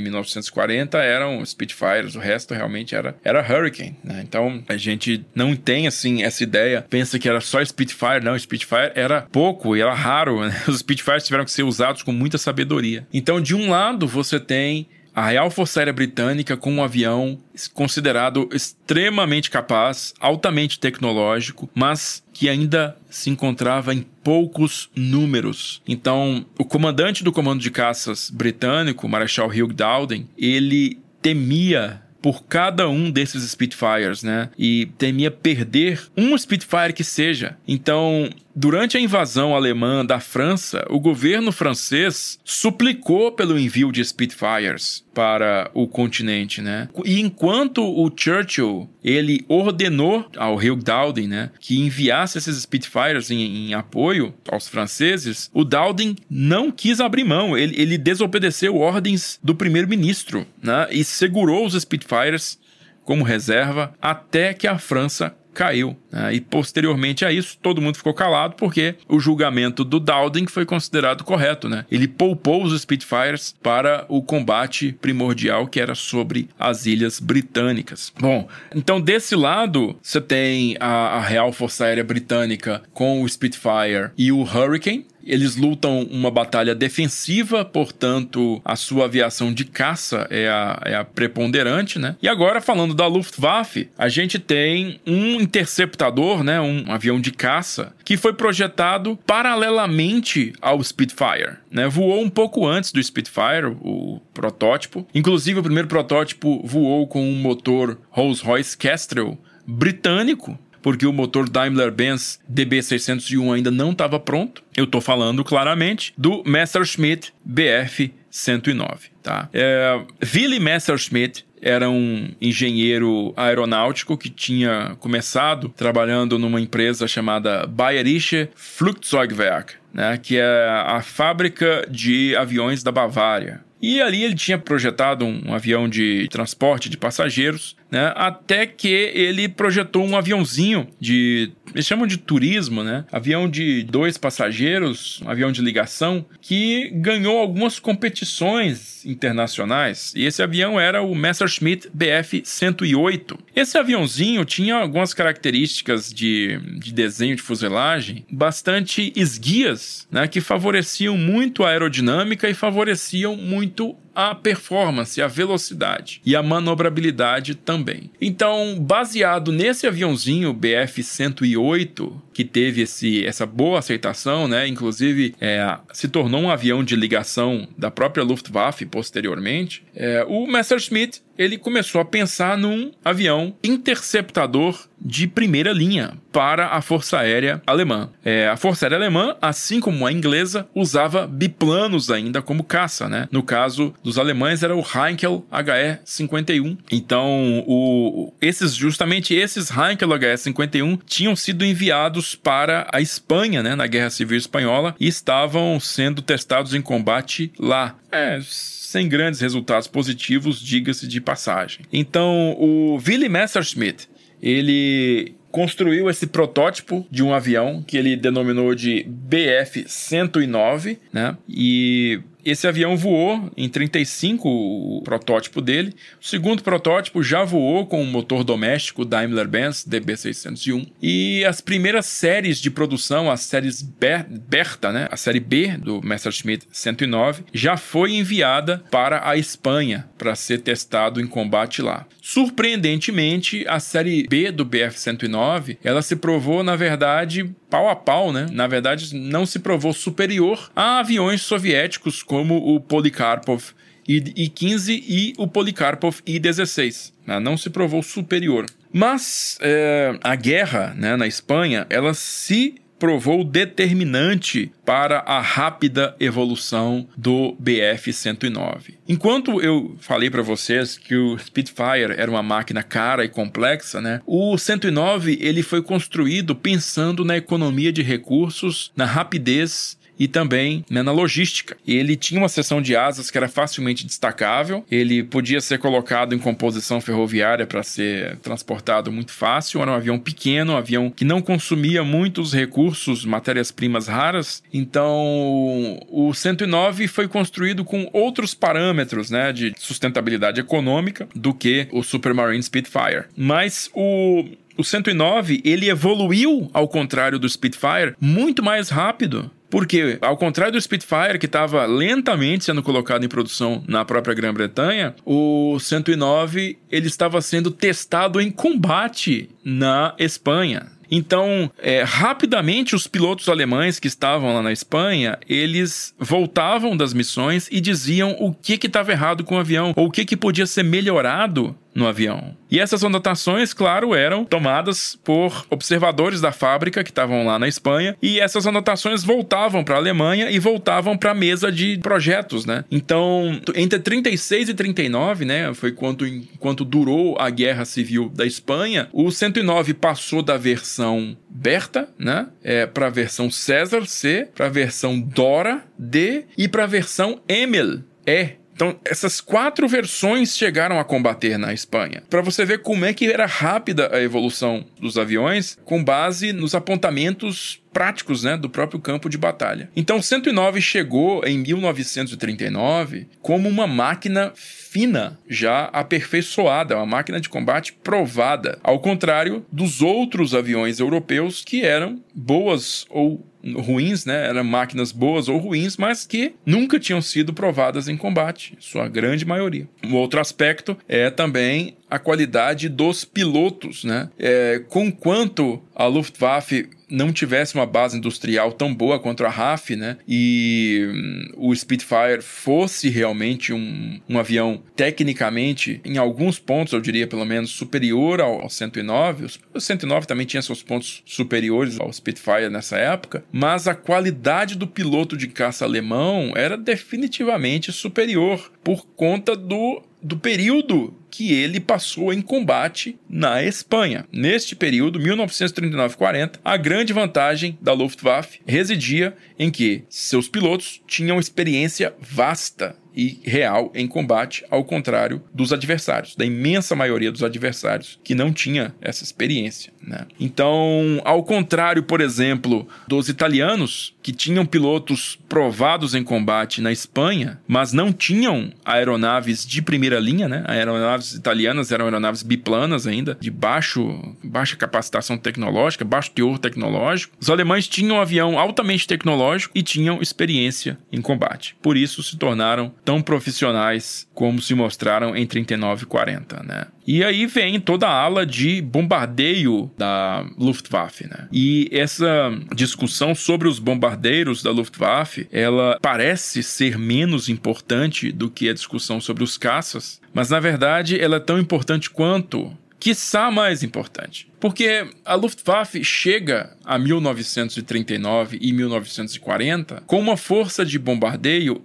1940 eram Spitfires, o resto realmente era era Hurricane, né? Então, a gente não tem assim essa ideia, pensa que era só Spitfire, não, Spitfire era pouco e era raro, né? Os Spitfires tiveram que ser usados com muita sabedoria. Então, de um lado, você tem a Real Força Aérea Britânica com um avião considerado extremamente capaz, altamente tecnológico, mas que ainda se encontrava em poucos números. Então, o comandante do comando de caças britânico, Marechal Hugh Dowden, ele temia por cada um desses Spitfires, né? E temia perder um Spitfire que seja. Então, Durante a invasão alemã da França, o governo francês suplicou pelo envio de Spitfires para o continente, né? E enquanto o Churchill ele ordenou ao Hugh Dowding, né, que enviasse esses Spitfires em, em, apoio aos franceses, o Dowding não quis abrir mão. Ele, ele desobedeceu ordens do primeiro-ministro, né, e segurou os Spitfires como reserva até que a França caiu. Né? E posteriormente a isso, todo mundo ficou calado porque o julgamento do Dowding foi considerado correto. Né? Ele poupou os Spitfires para o combate primordial que era sobre as ilhas britânicas. Bom, então desse lado você tem a, a Real Força Aérea Britânica com o Spitfire e o Hurricane, eles lutam uma batalha defensiva, portanto, a sua aviação de caça é a, é a preponderante, né? E agora, falando da Luftwaffe, a gente tem um interceptador, né? Um avião de caça, que foi projetado paralelamente ao Spitfire, né? Voou um pouco antes do Spitfire, o protótipo. Inclusive, o primeiro protótipo voou com um motor Rolls-Royce Kestrel britânico, porque o motor Daimler-Benz DB601 ainda não estava pronto. Eu estou falando claramente do Messerschmitt BF 109, tá? É, Willy Messerschmitt era um engenheiro aeronáutico que tinha começado trabalhando numa empresa chamada Bayerische Flugzeugwerk, né, que é a fábrica de aviões da Bavária. E ali ele tinha projetado um, avião de transporte de passageiros, né? Até que ele projetou um aviãozinho de. Eles chamam de turismo, né? Avião de dois passageiros, um avião de ligação, que ganhou algumas competições internacionais. E esse avião era o Messerschmitt Bf 108. Esse aviãozinho tinha algumas características de, de desenho de fuselagem bastante esguias, né? Que favoreciam muito a aerodinâmica e favoreciam muito muito a performance, a velocidade e a manobrabilidade também. Então, baseado nesse aviãozinho BF-108, que teve esse, essa boa aceitação, né? Inclusive, é, se tornou um avião de ligação da própria Luftwaffe posteriormente, é, o Messerschmitt ele começou a pensar num avião interceptador de primeira linha para a Força Aérea Alemã. É, a Força Aérea Alemã, assim como a inglesa, usava biplanos ainda como caça, né? No caso dos alemães era o Heinkel HE-51. Então, o, esses justamente esses Heinkel HE-51 tinham sido enviados para a Espanha, né, na Guerra Civil Espanhola e estavam sendo testados em combate lá. É, sem grandes resultados positivos, diga-se de passagem. Então, o Willy Messerschmitt, ele construiu esse protótipo de um avião que ele denominou de BF-109, né? E esse avião voou em 35, o protótipo dele. O segundo protótipo já voou com o motor doméstico Daimler-Benz DB601. E as primeiras séries de produção, as séries Berta, né, a série B do Messerschmitt 109, já foi enviada para a Espanha para ser testado em combate lá. Surpreendentemente, a série B do BF-109, ela se provou, na verdade, pau a pau, né? Na verdade, não se provou superior a aviões soviéticos como o Polikarpov I-15 e o Polikarpov I-16. Né? Não se provou superior. Mas é, a guerra né, na Espanha, ela se provou determinante para a rápida evolução do BF-109. Enquanto eu falei para vocês que o Spitfire era uma máquina cara e complexa, né? O 109 ele foi construído pensando na economia de recursos, na rapidez e também né, na logística. Ele tinha uma seção de asas que era facilmente destacável, ele podia ser colocado em composição ferroviária para ser transportado muito fácil, era um avião pequeno, um avião que não consumia muitos recursos, matérias-primas raras, então o 109 foi construído com outros parâmetros né, de sustentabilidade econômica do que o Supermarine Spitfire. Mas o o 109 ele evoluiu ao contrário do Spitfire muito mais rápido Porque, ao contrário do Spitfire, que estava lentamente sendo colocado em produção na própria Grã-Bretanha, o 109 ele estava sendo testado em combate na Espanha. Então, é, rapidamente, os pilotos alemães que estavam lá na Espanha, eles voltavam das missões e diziam o que estava errado com o avião, ou o que, que podia ser melhorado no avião. E essas anotações, claro, eram tomadas por observadores da fábrica que estavam lá na Espanha, e essas anotações voltavam para a Alemanha e voltavam para a mesa de projetos, né? Então, entre 36 e 39, né, foi quando enquanto durou a Guerra Civil da Espanha, o 109 passou da versão Berta, né, é, para a versão César C, para a versão Dora D e para a versão Emil E então, essas quatro versões chegaram a combater na Espanha. Para você ver como é que era rápida a evolução dos aviões com base nos apontamentos práticos né, do próprio campo de batalha. Então, o 109 chegou em 1939 como uma máquina fina, já aperfeiçoada, uma máquina de combate provada, ao contrário dos outros aviões europeus que eram boas ou ruins, né? Eram máquinas boas ou ruins, mas que nunca tinham sido provadas em combate, sua grande maioria. Um outro aspecto é também a qualidade dos pilotos, né? É, com quanto a Luftwaffe não tivesse uma base industrial tão boa quanto a RAF, né? E hum, o Spitfire fosse realmente um, um avião tecnicamente, em alguns pontos, eu diria pelo menos, superior ao, ao 109. O 109 também tinha seus pontos superiores ao Spitfire nessa época, mas a qualidade do piloto de caça alemão era definitivamente superior por conta do do período que ele passou em combate na Espanha. Neste período, 1939-40, a grande vantagem da Luftwaffe residia em que seus pilotos tinham experiência vasta e real em combate, ao contrário dos adversários, da imensa maioria dos adversários que não tinha essa experiência. Né? Então, ao contrário, por exemplo, dos italianos, que tinham pilotos provados em combate na Espanha, mas não tinham aeronaves de primeira linha, né? Aeronaves italianas eram aeronaves biplanas ainda, de baixo, baixa capacitação tecnológica, baixo teor tecnológico. Os alemães tinham um avião altamente tecnológico e tinham experiência em combate. Por isso se tornaram tão profissionais como se mostraram em 39 e 40, né? E aí vem toda a ala de bombardeio da Luftwaffe, né? E essa discussão sobre os bombardeiros da Luftwaffe, ela parece ser menos importante do que a discussão sobre os caças, mas na verdade ela é tão importante quanto quiçá mais importante. Porque a Luftwaffe chega a 1939 e 1940 com uma força de bombardeio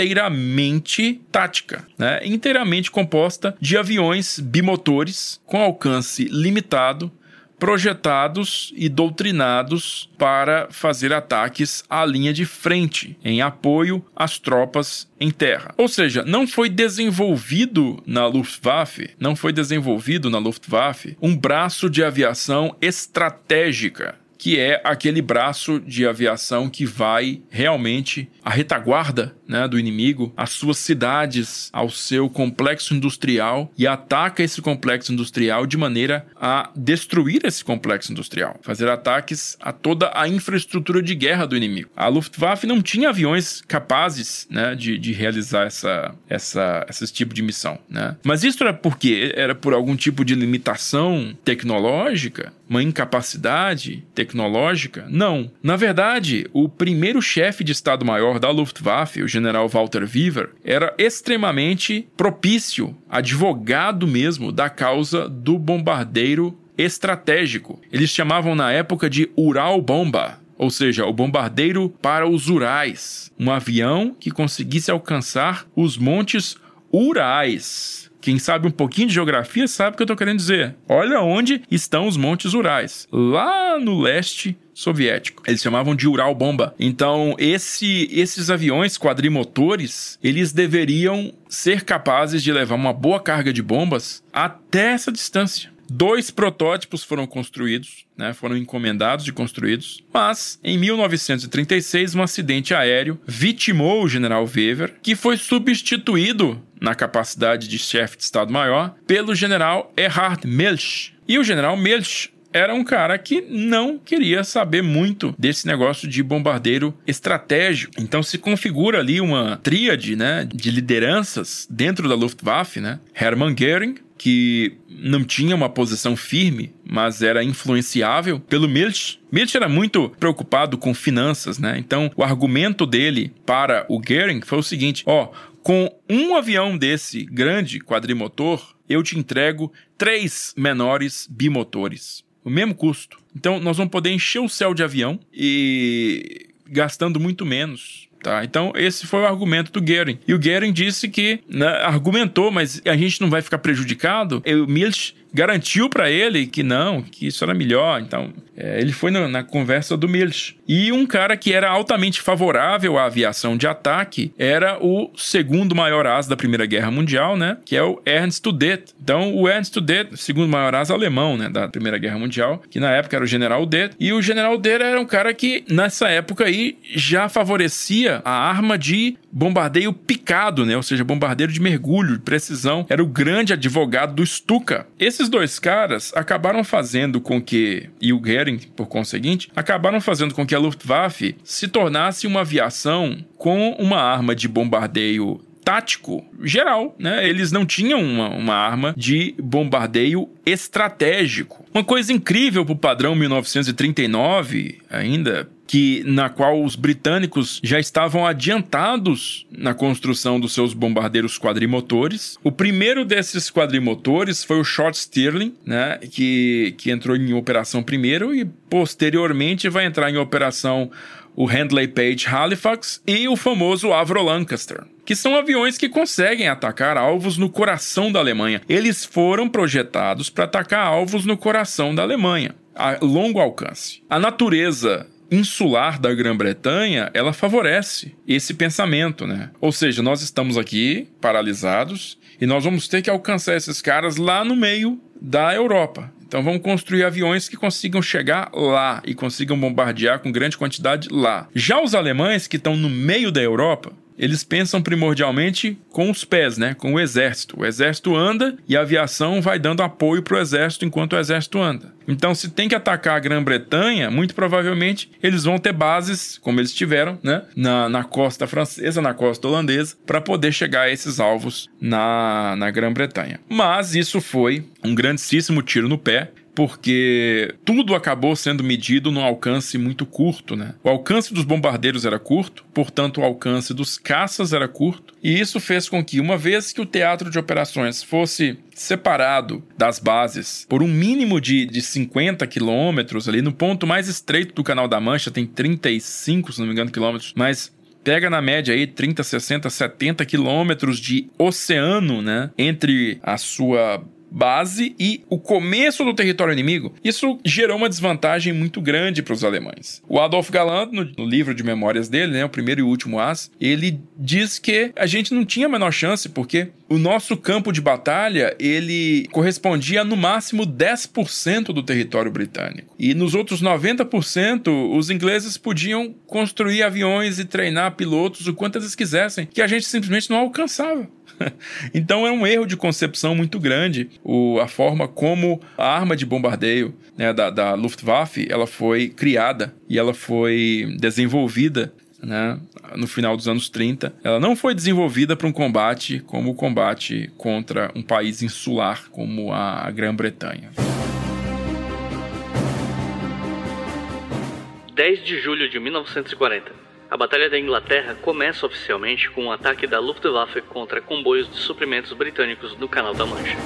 inteiramente tática, né? inteiramente composta de aviões bimotores com alcance limitado projetados e doutrinados para fazer ataques à linha de frente, em apoio às tropas em terra. Ou seja, não foi desenvolvido na Luftwaffe, não foi desenvolvido na Luftwaffe um braço de aviação estratégica que é aquele braço de aviação que vai realmente à retaguarda né, do inimigo, às suas cidades, ao seu complexo industrial e ataca esse complexo industrial de maneira a destruir esse complexo industrial, fazer ataques a toda a infraestrutura de guerra do inimigo. A Luftwaffe não tinha aviões capazes né, de, de realizar essa, essa, esse tipo de missão. Né? Mas isso era porque era por algum tipo de limitação tecnológica, uma incapacidade tecnológica? Não. Na verdade, o primeiro chefe de Estado-Maior da Luftwaffe, o general Walter Weaver, era extremamente propício, advogado mesmo da causa do bombardeiro estratégico. Eles chamavam na época de Ural Bomba, ou seja, o bombardeiro para os Urais, um avião que conseguisse alcançar os montes Urais. Quem sabe um pouquinho de geografia sabe o que eu estou querendo dizer. Olha onde estão os Montes Urais. Lá no leste soviético. Eles chamavam de Ural Bomba. Então, esse, esses aviões quadrimotores, eles deveriam ser capazes de levar uma boa carga de bombas até essa distância. Dois protótipos foram construídos, né, foram encomendados e construídos, mas em 1936 um acidente aéreo vitimou o general Weber, que foi substituído na capacidade de chefe de Estado-Maior pelo general Erhard Milch. E o general Milch era um cara que não queria saber muito desse negócio de bombardeiro estratégico. Então se configura ali uma tríade, né, de lideranças dentro da Luftwaffe, né? Hermann Göring, que não tinha uma posição firme, mas era influenciável pelo Milch. Milch era muito preocupado com finanças, né? Então, o argumento dele para o Goering foi o seguinte: ó, com um avião desse grande quadrimotor, eu te entrego três menores bimotores. O mesmo custo. Então, nós vamos poder encher o céu de avião e gastando muito menos Tá? Então, esse foi o argumento do Goering. E o Goering disse que, né, argumentou, mas a gente não vai ficar prejudicado. O Milch garantiu para ele que não, que isso era melhor. Então, é, ele foi na, na, conversa do Milch. E um cara que era altamente favorável à aviação de ataque era o segundo maior asa da Primeira Guerra Mundial, né? Que é o Ernst Udet. Então, o Ernst Udet, segundo maior asa alemão, né? Da Primeira Guerra Mundial, que na época era o General Udet. E o General Udet era um cara que, nessa época aí, já favorecia a arma de bombardeio picado, né? Ou seja, bombardeiro de mergulho, de precisão. Era o grande advogado do Stuka. Esses dois caras acabaram fazendo com que, e o Goering, por conseguinte, acabaram fazendo com que a Luftwaffe se tornasse uma aviação com uma arma de bombardeio tático geral, né? Eles não tinham uma, uma arma de bombardeio estratégico. Uma coisa incrível para o padrão 1939, ainda que na qual os britânicos já estavam adiantados na construção dos seus bombardeiros quadrimotores. O primeiro desses quadrimotores foi o Short Stirling, né, que, que entrou em operação primeiro e posteriormente vai entrar em operação o Handley Page Halifax e o famoso Avro Lancaster, que são aviões que conseguem atacar alvos no coração da Alemanha. Eles foram projetados para atacar alvos no coração da Alemanha, a longo alcance. A natureza insular da Grã-Bretanha, ela favorece esse pensamento, né? Ou seja, nós estamos aqui paralisados e nós vamos ter que alcançar esses caras lá no meio da Europa. Então vamos construir aviões que consigam chegar lá e consigam bombardear com grande quantidade lá. Já os alemães que estão no meio da Europa, eles pensam primordialmente com os pés, né? Com o exército. O exército anda e a aviação vai dando apoio para o exército enquanto o exército anda. Então, se tem que atacar a Grã-Bretanha, muito provavelmente eles vão ter bases, como eles tiveram, né? Na, na costa francesa, na costa holandesa, para poder chegar a esses alvos na, na Grã-Bretanha. Mas isso foi um grandíssimo tiro no pé porque tudo acabou sendo medido num alcance muito curto, né? O alcance dos bombardeiros era curto, portanto o alcance dos caças era curto, e isso fez com que, uma vez que o teatro de operações fosse separado das bases por um mínimo de, de 50 quilômetros ali, no ponto mais estreito do Canal da Mancha, tem 35, se não me engano, quilômetros, mas pega na média aí 30, 60, 70 quilômetros de oceano, né? Entre a sua base e o começo do território inimigo, isso gerou uma desvantagem muito grande para os alemães. O Adolf Galland, no, livro de memórias dele, né, o primeiro e último as, ele diz que a gente não tinha a menor chance porque o nosso campo de batalha, ele correspondia no máximo 10% do território britânico. E nos outros 90%, os ingleses podiam construir aviões e treinar pilotos o quanto eles quisessem, que a gente simplesmente não alcançava. então é um erro de concepção muito grande o, a forma como a arma de bombardeio né, da, da Luftwaffe ela foi criada e ela foi desenvolvida né, no final dos anos 30. Ela não foi desenvolvida para um combate como o combate contra um país insular como a Grã-Bretanha. 10 de julho de 1940 a Batalha da Inglaterra começa oficialmente com um ataque da Luftwaffe contra comboios de suprimentos britânicos no Canal da Mancha.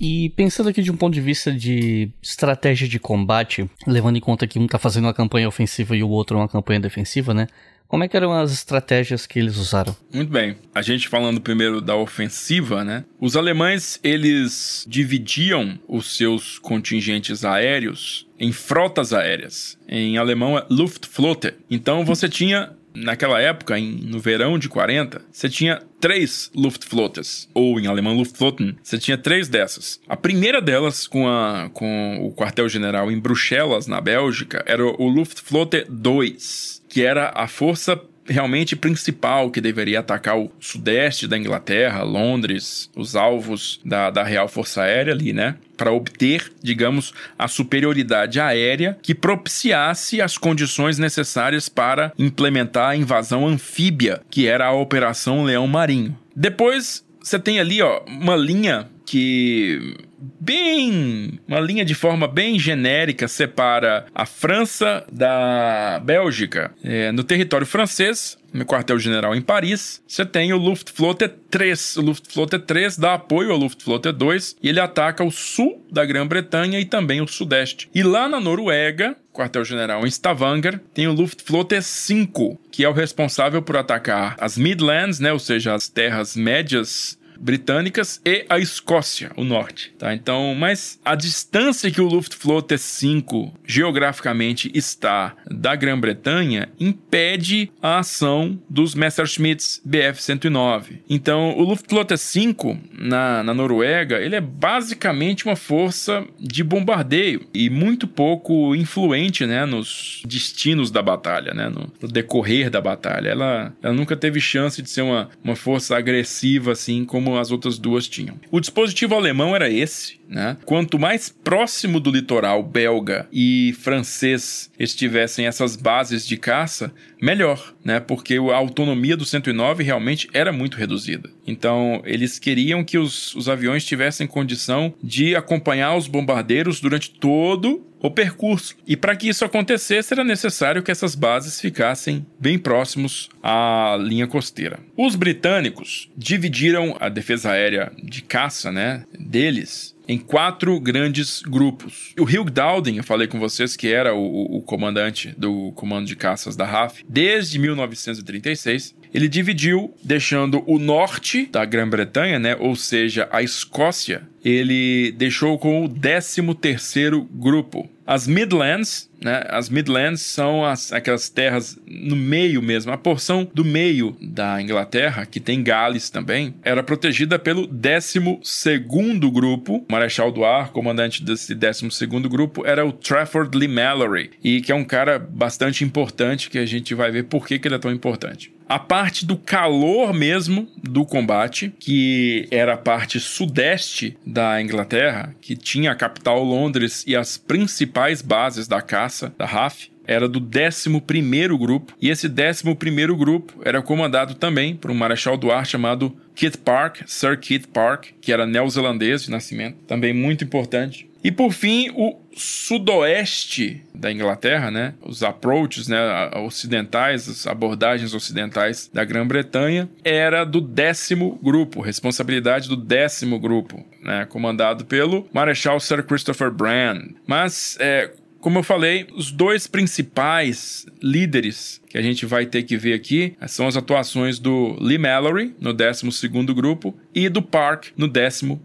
E pensando aqui de um ponto de vista de estratégia de combate, levando em conta que um está fazendo uma campanha ofensiva e o outro uma campanha defensiva, né? Como é que eram as estratégias que eles usaram? Muito bem. A gente falando primeiro da ofensiva, né? Os alemães, eles dividiam os seus contingentes aéreos em frotas aéreas. Em alemão é Luftflotte. Então você tinha Naquela época, em, no verão de 40, você tinha três Luftflottes, ou em alemão Luftflotten, você tinha três dessas. A primeira delas, com, a, com o quartel-general em Bruxelas, na Bélgica, era o Luftflotte 2 que era a força realmente principal que deveria atacar o sudeste da Inglaterra, Londres, os alvos da, da Real Força Aérea ali, né? Para obter, digamos, a superioridade aérea que propiciasse as condições necessárias para implementar a invasão anfíbia, que era a Operação Leão Marinho. Depois você tem ali ó, uma linha que bem uma linha de forma bem genérica separa a França da Bélgica. É, no território francês, no quartel-general em Paris, você tem o Luftflotte 3. O Luftflotte 3 dá apoio ao Luftflotte 2 e ele ataca o sul da Grã-Bretanha e também o sudeste. E lá na Noruega, quartel-general em Stavanger, tem o Luftflotte 5, que é o responsável por atacar as Midlands, né, ou seja, as terras médias britânicas e a Escócia, o norte, tá? Então, mas a distância que o Luftflotte 5 geograficamente está da Grã-Bretanha impede a ação dos Messerschmitts Bf-109. Então, o Luftflotte 5 na, na Noruega, ele é basicamente uma força de bombardeio e muito pouco influente, né, nos destinos da batalha, né, no, no decorrer da batalha. Ela, ela nunca teve chance de ser uma, uma força agressiva assim como as outras duas tinham. O dispositivo alemão era esse, né? Quanto mais próximo do litoral belga e francês estivessem essas bases de caça, melhor, né? Porque a autonomia do 109 realmente era muito reduzida. Então, eles queriam que os, os aviões tivessem condição de acompanhar os bombardeiros durante todo o percurso. E para que isso acontecesse, era necessário que essas bases ficassem bem próximos à linha costeira. Os britânicos dividiram a defesa aérea de caça, né, deles em quatro grandes grupos. O Hugh Dowding, eu falei com vocês que era o, o comandante do comando de caças da RAF desde 1936. Ele dividiu, deixando o norte da Grã-Bretanha, né, ou seja, a Escócia, ele deixou com o 13º grupo. As Midlands, né? As Midlands são as, aquelas terras no meio mesmo, a porção do meio da Inglaterra, que tem Gales também, era protegida pelo 12º grupo. O Marechal do Ar, comandante desse 12º grupo, era o Trafford Lee Mallory, e que é um cara bastante importante que a gente vai ver por que, que ele é tão importante a parte do calor mesmo do combate, que era a parte sudeste da Inglaterra, que tinha a capital Londres e as principais bases da caça da RAF, era do 11º grupo, e esse 11º grupo era comandado também por um marechal do ar chamado Kit Park, Sir Kit Park, que era neozelandês de nascimento, também muito importante. E por fim, o sudoeste da Inglaterra, né? Os approaches, né, ocidentais, as abordagens ocidentais da Grã-Bretanha, era do décimo grupo, responsabilidade do décimo grupo, né, comandado pelo Marechal Sir Christopher Brand. Mas é, como eu falei, os dois principais líderes que a gente vai ter que ver aqui são as atuações do Lee Mallory, no 12 grupo, e do Park, no 11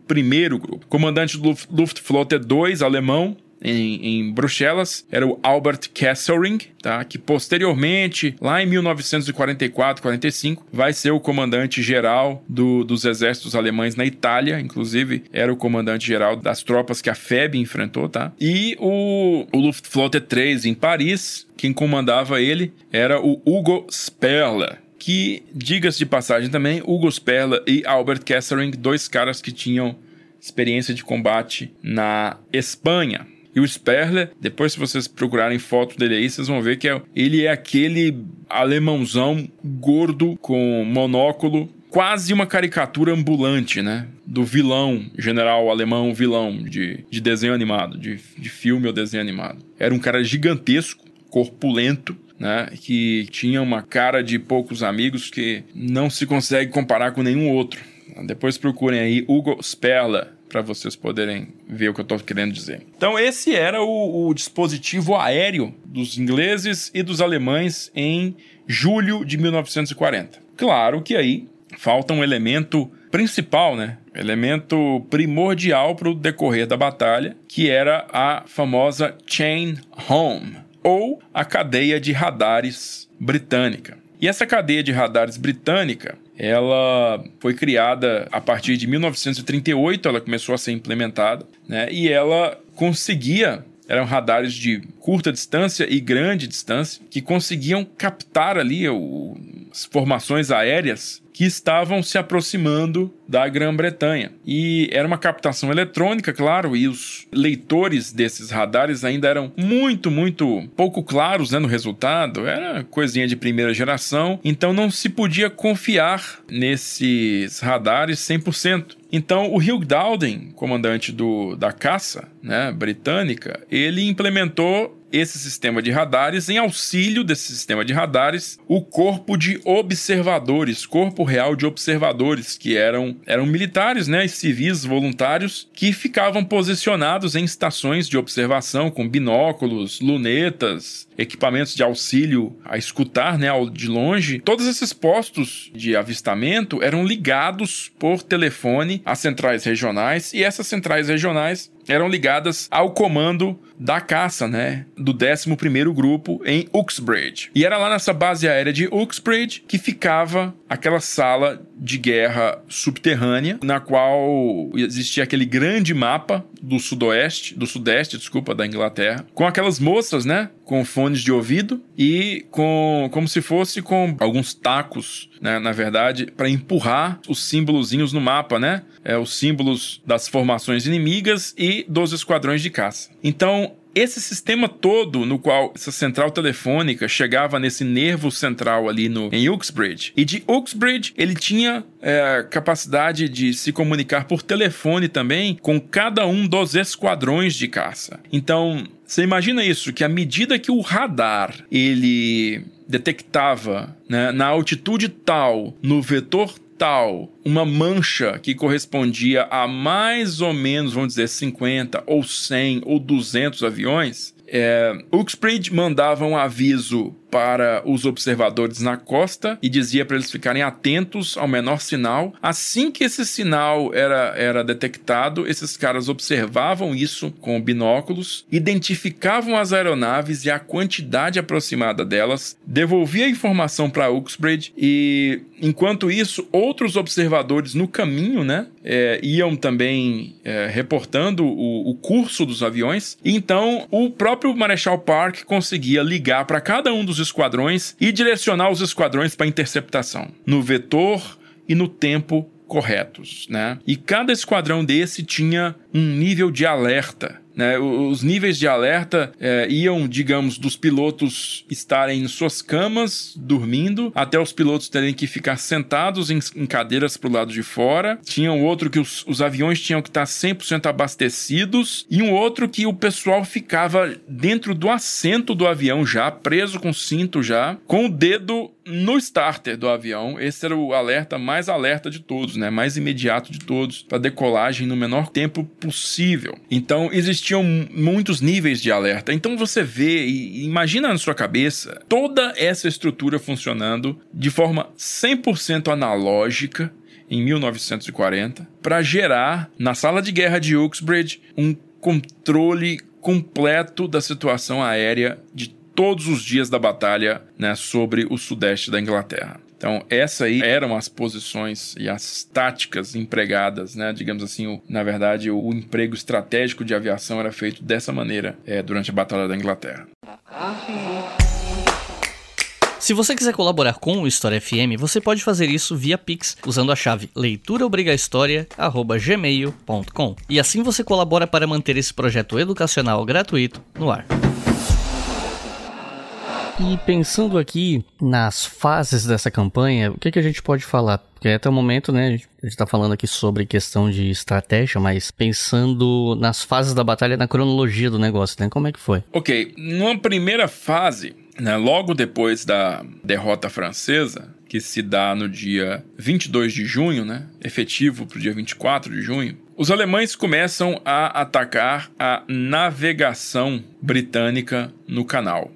grupo. Comandante do Luftflotte 2, alemão, em, em, Bruxelas era o Albert Kesselring, tá? que posteriormente, lá em 1944, 45, vai ser o comandante geral do, dos exércitos alemães na Itália, inclusive era o comandante geral das tropas que a FEB enfrentou, tá? E o, o Luftflotte 3 em Paris, quem comandava ele era o Hugo Sperler, que, diga-se de passagem também, Hugo Sperler e Albert Kesselring, dois caras que tinham experiência de combate na Espanha. E o Sperler, depois se vocês procurarem foto dele aí, vocês vão ver que é, ele é aquele alemãozão gordo com monóculo, quase uma caricatura ambulante, né? Do vilão, general alemão vilão de, de desenho animado, de, de filme ou desenho animado. Era um cara gigantesco, corpulento, né, que tinha uma cara de poucos amigos que não se consegue comparar com nenhum outro. Depois procurem aí Hugo Sperler, para vocês poderem ver o que eu estou querendo dizer. Então, esse era o, o, dispositivo aéreo dos ingleses e dos alemães em julho de 1940. Claro que aí falta um elemento principal, né? Elemento primordial para o decorrer da batalha, que era a famosa Chain Home, ou a cadeia de radares britânica. E essa cadeia de radares britânica ela foi criada a partir de 1938, ela começou a ser implementada, né? E ela conseguia Eram radares de curta distância e grande distância que conseguiam captar ali o, as formações aéreas que estavam se aproximando da Grã-Bretanha. E era uma captação eletrônica, claro, e os leitores desses radares ainda eram muito, muito pouco claros né, no resultado. Era coisinha de primeira geração, então não se podia confiar nesses radares 100%. Então, o Hugh Dowden, comandante do, da caça né, britânica, ele implementou esse sistema de radares, em auxílio desse sistema de radares, o corpo de observadores, corpo real de observadores, que eram, eram militares, né, civis voluntários, que ficavam posicionados em estações de observação com binóculos, lunetas, equipamentos de auxílio a escutar, né, de longe. Todos esses postos de avistamento eram ligados por telefone às centrais regionais e essas centrais regionais eram ligadas ao comando da caça, né? Do 11º Grupo em Uxbridge. E era lá nessa base aérea de Uxbridge que ficava aquela sala de guerra subterrânea, na qual existia aquele grande mapa do sudoeste, do sudeste, desculpa, da Inglaterra, com aquelas moças, né? Com fones de ouvido e com como se fosse com alguns tacos, né, na verdade, para empurrar os símbolozinhos no mapa, né? É, os símbolos das formações inimigas e dos esquadrões de caça. Então, esse sistema todo no qual essa central telefônica chegava nesse nervo central ali no, em Uxbridge, e de Uxbridge ele tinha é, capacidade de se comunicar por telefone também com cada um dos esquadrões de caça. Então, você imagina isso, que à medida que o radar ele detectava né, na altitude tal, no vetor tal uma mancha que correspondia a mais ou menos, vamos dizer, 50 ou 100 ou 200 aviões, é, Uxbridge mandava um aviso para os observadores na costa e dizia para eles ficarem atentos ao menor sinal. Assim que esse sinal era, era detectado, esses caras observavam isso com binóculos, identificavam as aeronaves e a quantidade aproximada delas, devolvia a informação para Uxbridge e, enquanto isso, outros observadores no caminho, né, é, iam também é, reportando o, o curso dos aviões. Então, o próprio Marechal Park conseguia ligar para cada um dos os esquadrões e direcionar os esquadrões para interceptação, no vetor e no tempo corretos, né? E cada esquadrão desse tinha um nível de alerta né? Os níveis de alerta é, iam, digamos, dos pilotos estarem em suas camas, dormindo, até os pilotos terem que ficar sentados em, em cadeiras para o lado de fora. Tinha um outro que os, os aviões tinham que estar 100% abastecidos, e um outro que o pessoal ficava dentro do assento do avião já, preso com cinto já, com o dedo no starter do avião. Esse era o alerta mais alerta de todos, né? Mais imediato de todos, para decolagem no menor tempo possível. Então, existia existiam muitos níveis de alerta. Então você vê e imagina na sua cabeça toda essa estrutura funcionando de forma 100% analógica em 1940 para gerar na sala de guerra de Uxbridge um controle completo da situação aérea de todos os dias da batalha né, sobre o sudeste da Inglaterra. Então, essa aí eram as posições e as táticas empregadas, né? Digamos assim, o, na verdade, o, o, emprego estratégico de aviação era feito dessa maneira é, durante a Batalha da Inglaterra. Se você quiser colaborar com o História FM, você pode fazer isso via Pix, usando a chave leituraobrigahistoria.gmail.com. E assim você colabora para manter esse projeto educacional gratuito no ar. E pensando aqui nas fases dessa campanha, o que, que a gente pode falar? Porque até o momento, né, a gente está falando aqui sobre questão de estratégia, mas pensando nas fases da batalha, na cronologia do negócio, né? Como é que foi? Ok, numa primeira fase, né, logo depois da derrota francesa, que se dá no dia 22 de junho, né, efetivo para o dia 24 de junho, os alemães começam a atacar a navegação britânica no canal.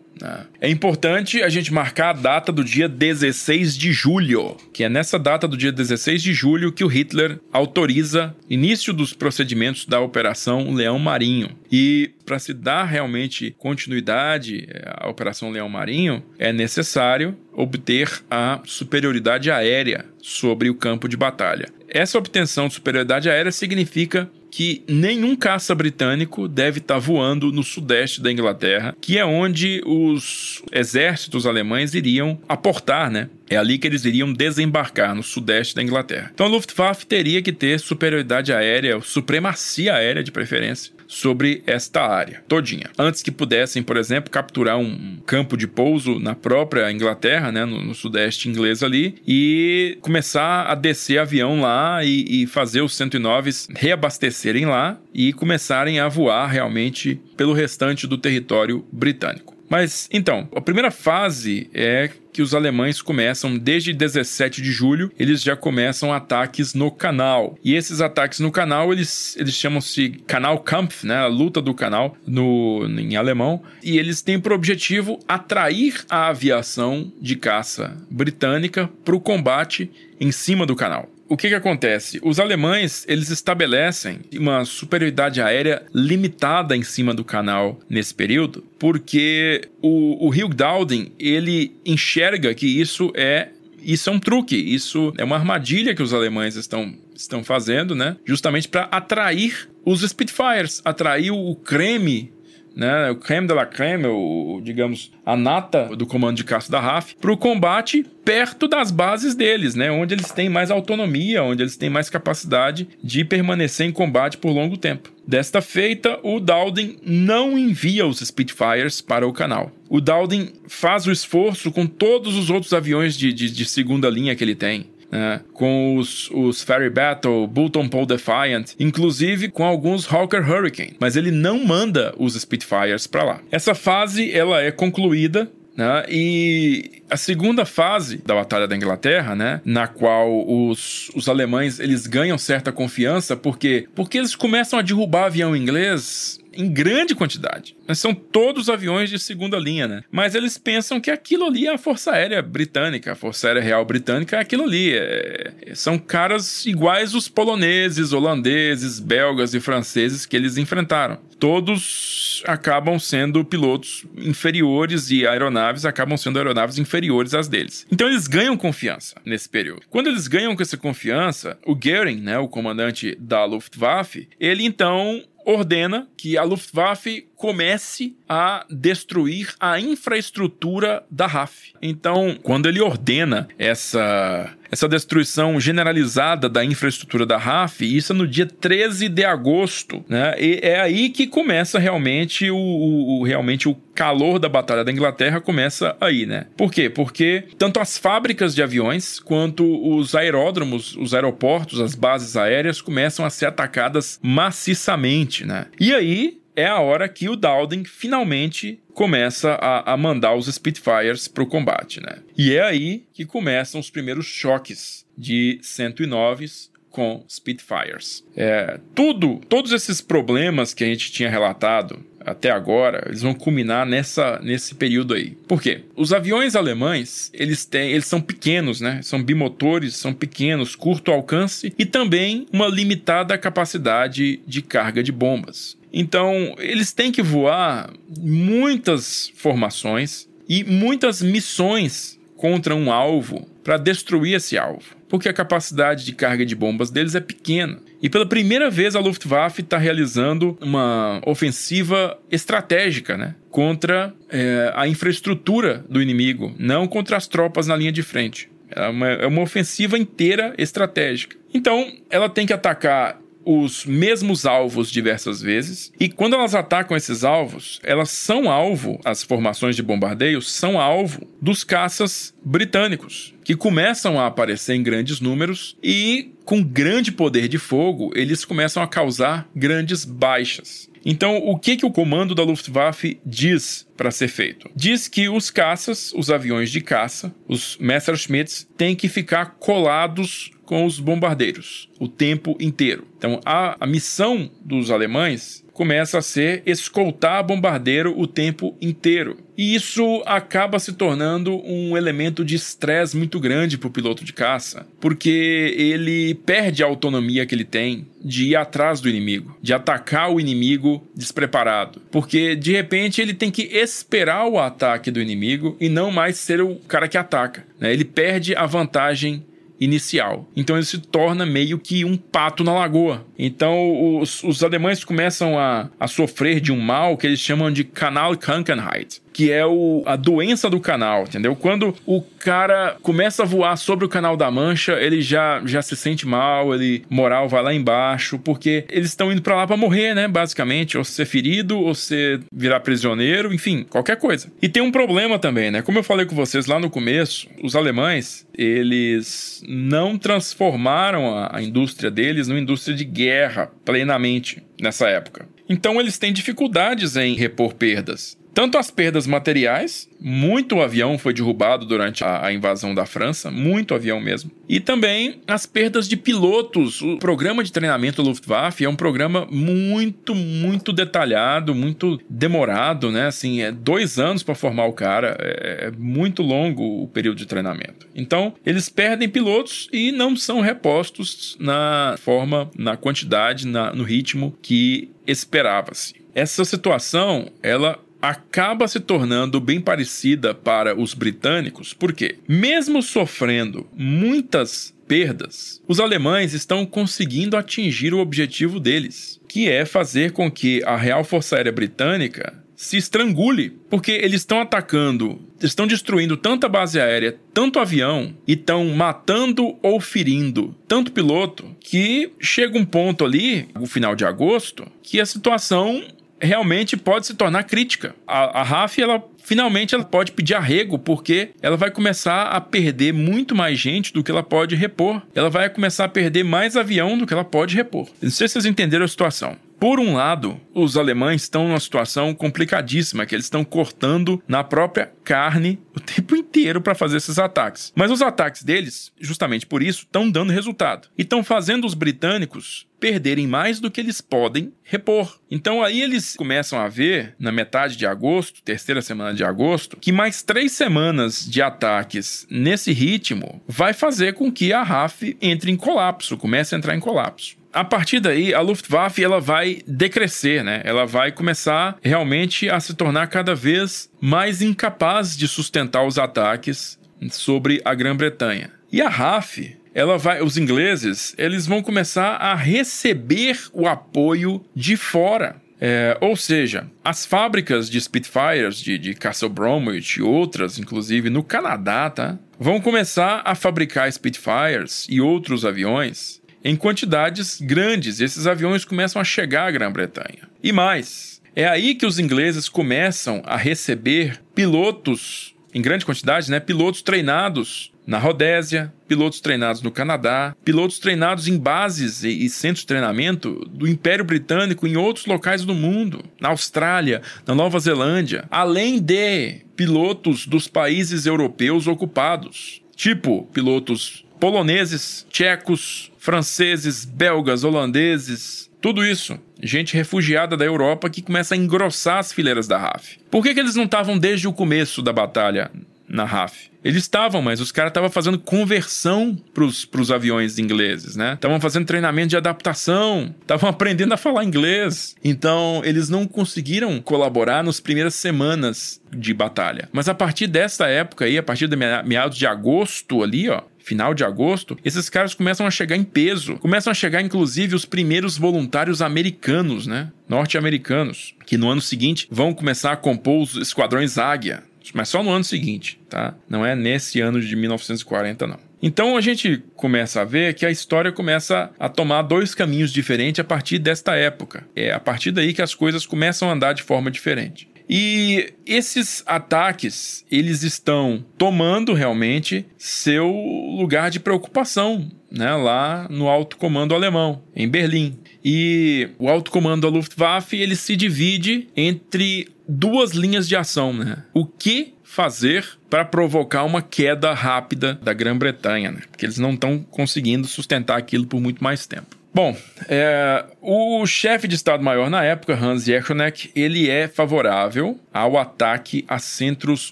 É importante a gente marcar a data do dia 16 de julho, que é nessa data do dia 16 de julho que o Hitler autoriza início dos procedimentos da Operação Leão Marinho. E para se dar realmente continuidade eh, à Operação Leão Marinho, é necessário obter a superioridade aérea sobre o campo de batalha. Essa obtenção de superioridade aérea significa que nenhum caça britânico deve estar tá voando no sudeste da Inglaterra, que é onde os exércitos alemães iriam aportar, né? É ali que eles iriam desembarcar, no sudeste da Inglaterra. Então a Luftwaffe teria que ter superioridade aérea, supremacia aérea de preferência, sobre esta área todinha. Antes que pudessem, por exemplo, capturar um campo de pouso na própria Inglaterra, né, no, no sudeste inglês ali, e começar a descer avião lá e, e fazer os 109 reabastecerem lá e começarem a voar realmente pelo restante do território britânico. Mas então, a primeira fase é que os alemães começam desde 17 de julho, eles já começam ataques no canal. E esses ataques no canal, eles, eles chamam-se Kanalkampf, né, a luta do canal no em alemão, e eles têm por objetivo atrair a aviação de caça britânica para o combate em cima do canal o que que acontece? Os alemães, eles estabelecem uma superioridade aérea limitada em cima do canal nesse período, porque o, o Dowding, ele enxerga que isso é isso é um truque, isso é uma armadilha que os alemães estão, estão fazendo, né? Justamente para atrair os Spitfires, atrair o creme né, o creme de la creme, o, digamos, a nata do comando de caça da RAF, para o combate perto das bases deles, né, onde eles têm mais autonomia, onde eles têm mais capacidade de permanecer em combate por longo tempo. Desta feita, o Dowding não envia os Spitfires para o canal. O Dowding faz o esforço com todos os outros aviões de, de, de segunda linha que ele tem né, com os, os Ferry Battle, Bolton Paul Defiant, inclusive com alguns Hawker Hurricane, mas ele não manda os Spitfires para lá. Essa fase ela é concluída né? E a segunda fase da Batalha da Inglaterra, né? na qual os, os alemães eles ganham certa confiança, porque porque eles começam a derrubar avião inglês em grande quantidade. São todos aviões de segunda linha, né? Mas eles pensam que aquilo ali é a Força Aérea Britânica, a Força Aérea Real Britânica é aquilo ali. É... São caras iguais os poloneses, holandeses, belgas e franceses que eles enfrentaram. Todos acabam sendo pilotos inferiores e aeronaves acabam sendo aeronaves inferiores às deles. Então eles ganham confiança nesse período. Quando eles ganham essa confiança, o Goering, né, o comandante da Luftwaffe, ele então ordena que a Luftwaffe comece a destruir a infraestrutura da RAF. Então, quando ele ordena essa essa destruição generalizada da infraestrutura da RAF, isso é no dia 13 de agosto, né? E é aí que começa realmente o, o, realmente o calor da Batalha da Inglaterra começa aí, né? Por quê? Porque tanto as fábricas de aviões quanto os aeródromos, os aeroportos, as bases aéreas começam a ser atacadas maciçamente, né? E aí é a hora que o Dowding finalmente começa a, a mandar os Spitfires para o combate, né? E é aí que começam os primeiros choques de 109 com Spitfires. É, tudo, todos esses problemas que a gente tinha relatado até agora, eles vão culminar nessa, nesse período aí. Por quê? Os aviões alemães, eles têm, eles são pequenos, né? São bimotores, são pequenos, curto alcance e também uma limitada capacidade de carga de bombas. Então, eles têm que voar muitas formações e muitas missões contra um alvo para destruir esse alvo, porque a capacidade de carga de bombas deles é pequena. E pela primeira vez a Luftwaffe está realizando uma ofensiva estratégica, né? Contra é, a infraestrutura do inimigo, não contra as tropas na linha de frente. É uma, é uma ofensiva inteira estratégica. Então, ela tem que atacar os mesmos alvos diversas vezes, e quando elas atacam esses alvos, elas são alvo, as formações de bombardeio são alvo dos caças britânicos, que começam a aparecer em grandes números e, com grande poder de fogo, eles começam a causar grandes baixas. Então, o que, que o comando da Luftwaffe diz para ser feito? Diz que os caças, os aviões de caça, os Messerschmitts, têm que ficar colados com os bombardeiros o tempo inteiro. Então, a, a missão dos alemães começa a ser escoltar bombardeiro o tempo inteiro. E isso acaba se tornando um elemento de estresse muito grande para o piloto de caça, porque ele perde a autonomia que ele tem de ir atrás do inimigo, de atacar o inimigo despreparado, porque de repente ele tem que esperar o ataque do inimigo e não mais ser o cara que ataca. Né? Ele perde a vantagem inicial. Então ele se torna meio que um pato na lagoa. Então os, os alemães começam a, a sofrer de um mal que eles chamam de Kanalkrankheit, que é o, a doença do canal, entendeu? Quando o cara começa a voar sobre o canal da Mancha, ele já, já se sente mal, ele moral vai lá embaixo, porque eles estão indo para lá para morrer, né? Basicamente, ou ser ferido, ou ser virar prisioneiro, enfim, qualquer coisa. E tem um problema também, né? Como eu falei com vocês lá no começo, os alemães, eles não transformaram a, a indústria deles numa indústria de guerra plenamente nessa época. Então eles têm dificuldades em repor perdas tanto as perdas materiais, muito avião foi derrubado durante a, invasão da França, muito avião mesmo, e também as perdas de pilotos. O programa de treinamento Luftwaffe é um programa muito, muito detalhado, muito demorado, né? Assim, é dois anos para formar o cara, é, é muito longo o período de treinamento. Então, eles perdem pilotos e não são repostos na forma, na quantidade, na, no ritmo que esperava-se. Essa situação, ela acaba se tornando bem parecida para os britânicos, porque, mesmo sofrendo muitas perdas, os alemães estão conseguindo atingir o objetivo deles, que é fazer com que a Real Força Aérea Britânica se estrangule, porque eles estão atacando, estão destruindo tanta base aérea, tanto avião, e estão matando ou ferindo tanto piloto, que chega um ponto ali, no final de agosto, que a situação realmente pode se tornar crítica. A, a RAF, ela finalmente ela pode pedir arrego, porque ela vai começar a perder muito mais gente do que ela pode repor. Ela vai começar a perder mais avião do que ela pode repor. Não sei se vocês entenderam a situação. Por um lado, os alemães estão numa situação complicadíssima, que eles estão cortando na própria carne o tempo inteiro para fazer esses ataques. Mas os ataques deles, justamente por isso, estão dando resultado. E estão fazendo os britânicos perderem mais do que eles podem repor. Então aí eles começam a ver, na metade de agosto, terceira semana de agosto, que mais três semanas de ataques nesse ritmo vai fazer com que a RAF entre em colapso, comece a entrar em colapso a partir daí, a Luftwaffe ela vai decrescer, né? Ela vai começar realmente a se tornar cada vez mais incapaz de sustentar os ataques sobre a Grã-Bretanha. E a RAF, ela vai, os ingleses, eles vão começar a receber o apoio de fora. É, ou seja, as fábricas de Spitfires, de, de Castle Bromwich e outras, inclusive no Canadá, tá? Vão começar a fabricar Spitfires e outros aviões em quantidades grandes. Esses aviões começam a chegar à Grã-Bretanha. E mais, é aí que os ingleses começam a receber pilotos em grande quantidade, né? Pilotos treinados na Rodésia, pilotos treinados no Canadá, pilotos treinados em bases e, e, centros de treinamento do Império Britânico em outros locais do mundo, na Austrália, na Nova Zelândia, além de pilotos dos países europeus ocupados, tipo pilotos poloneses, tchecos, franceses, belgas, holandeses, tudo isso. Gente refugiada da Europa que começa a engrossar as fileiras da RAF. Por que, que eles não estavam desde o começo da batalha na RAF? Eles estavam, mas os caras estavam fazendo conversão pros, pros aviões ingleses, né? Estavam fazendo treinamento de adaptação, estavam aprendendo a falar inglês. Então, eles não conseguiram colaborar nas primeiras semanas de batalha. Mas a partir dessa época aí, a partir de meados de agosto ali, ó, final de agosto, esses caras começam a chegar em peso. Começam a chegar, inclusive, os primeiros voluntários americanos, né? Norte-americanos, que no ano seguinte vão começar a compor os esquadrões Águia. Mas só no ano seguinte, tá? Não é nesse ano de 1940, não. Então a gente começa a ver que a história começa a tomar dois caminhos diferentes a partir desta época. É a partir daí que as coisas começam a andar de forma diferente. E esses ataques, eles estão tomando realmente seu lugar de preocupação, né, lá no alto comando alemão, em Berlim. E o alto comando da Luftwaffe, ele se divide entre duas linhas de ação, né? O que fazer para provocar uma queda rápida da Grã-Bretanha, né? Porque eles não estão conseguindo sustentar aquilo por muito mais tempo. Bom, é, o chefe de Estado-Maior na época, Hans Jechonek, ele é favorável ao ataque a centros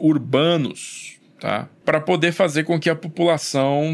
urbanos, tá? Para poder fazer com que a população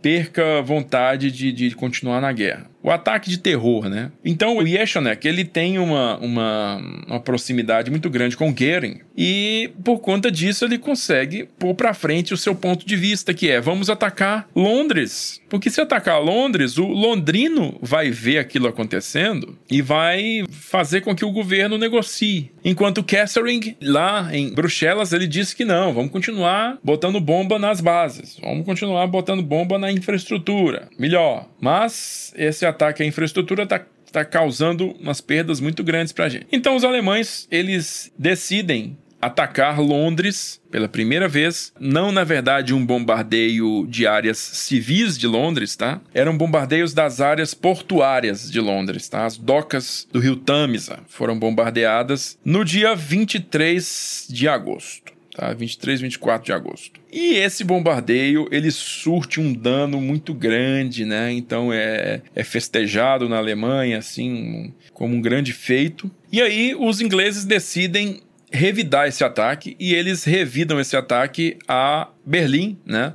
perca vontade de, de continuar na guerra. O ataque de terror, né? Então o Yeshonek, ele tem uma, uma, uma proximidade muito grande com Goering e por conta disso ele consegue pôr para frente o seu ponto de vista, que é vamos atacar Londres. Porque se atacar Londres, o londrino vai ver aquilo acontecendo e vai fazer com que o governo negocie. Enquanto Catherine, lá em Bruxelas, ele disse que não, vamos continuar botando botando bomba nas bases, vamos continuar botando bomba na infraestrutura. Melhor. Mas esse ataque à infraestrutura está tá causando umas perdas muito grandes para a gente. Então os alemães eles decidem atacar Londres pela primeira vez. Não, na verdade, um bombardeio de áreas civis de Londres, tá? Eram bombardeios das áreas portuárias de Londres, tá? As docas do rio Tamisa foram bombardeadas no dia 23 de agosto tá? 23, 24 de agosto. E esse bombardeio, ele surte um dano muito grande, né? Então é, é festejado na Alemanha, assim, como um grande feito. E aí os ingleses decidem revidar esse ataque e eles revidam esse ataque a Berlim, né?